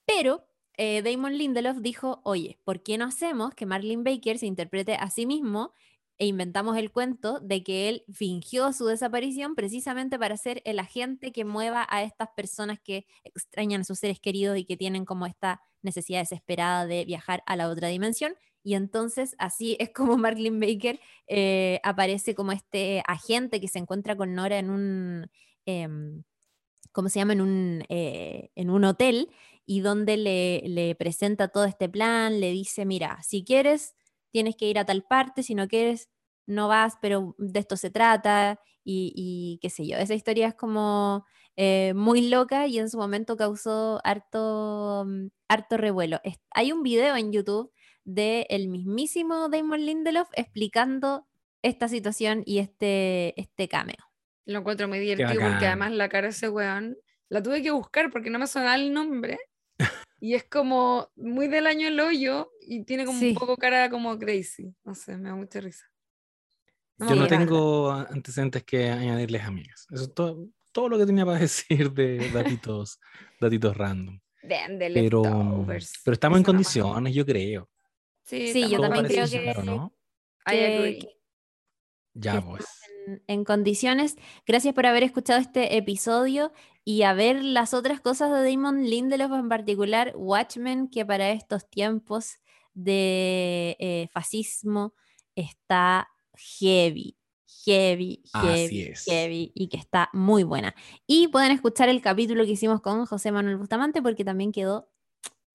Pero eh, Damon Lindelof dijo, oye, ¿por qué no hacemos que Marlene Baker se interprete a sí mismo e inventamos el cuento de que él fingió su desaparición precisamente para ser el agente que mueva a estas personas que extrañan a sus seres queridos y que tienen como esta necesidad desesperada de viajar a la otra dimensión. Y entonces así es como *laughs* Marlene Baker eh, aparece como este agente que se encuentra con Nora en un, em, ¿cómo se llama? En un, eh, en un hotel y donde le, le presenta todo este plan, le dice, mira, si quieres tienes que ir a tal parte, si no quieres, no vas, pero de esto se trata y, qué sé yo. Esa historia es como eh, muy loca y en su momento causó harto, mm, harto revuelo. hay un video en YouTube de el mismísimo Damon Lindelof explicando esta situación y este, este cameo. Lo encuentro muy divertido porque además la cara de ese weón la tuve que buscar porque no me sonaba el nombre. *laughs* Y es como muy del año el hoyo y tiene como Sí. un poco cara como crazy. No sé, me da mucha risa. No Yo no tengo antecedentes que añadirles, amigas. Eso es todo, todo lo que tenía para *laughs* decir de datitos, datitos random. The Pero, Leftovers. pero estamos en condiciones, yo creo. Sí, Sí, yo también creo que- claro, ¿no? I que- agree. que- Ya, que pues. en, en condiciones. Gracias por haber escuchado este episodio y a ver las otras cosas de Damon Lindelof, en particular Watchmen, que para estos tiempos de eh, fascismo está heavy, heavy, heavy, heavy y que está muy buena. Y pueden escuchar el capítulo que hicimos con José Manuel Bustamante porque también quedó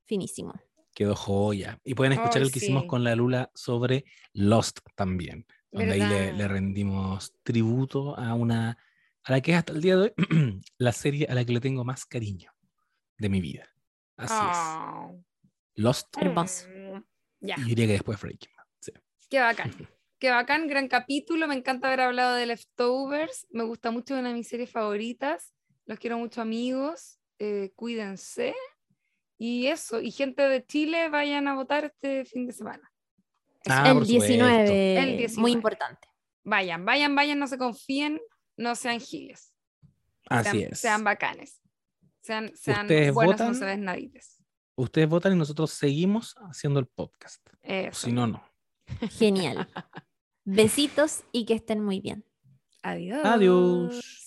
finísimo. Quedó joya. Y pueden escuchar Ay, el que hicimos sí. con la Lula sobre Lost también. Donde ahí le, le rendimos tributo a una. a la que es hasta el día de hoy *clears throat* la serie a la que le tengo más cariño de mi vida. Así Ah. es. Lost. Hermoso. Ya, Y diría que después Breaking Bad. Sí. qué bacán. *laughs* Qué bacán, gran capítulo. Me encanta haber hablado de Leftovers. Me gusta mucho, una de mis series favoritas. Los quiero mucho, amigos. Eh, cuídense. Y eso, y gente de Chile, vayan a votar este fin de semana. Ah, el, por supuesto. 19, El muy 19. importante. Vayan, vayan, vayan, no se confíen, no sean giles. Así sean, es. sean bacanes. Sean, sean ¿Ustedes buenos votan? no se ven nadites. Ustedes votan y nosotros seguimos haciendo el podcast. Eso. Si no, no. Genial. *laughs* Besitos y que estén muy bien. Adiós. Adiós.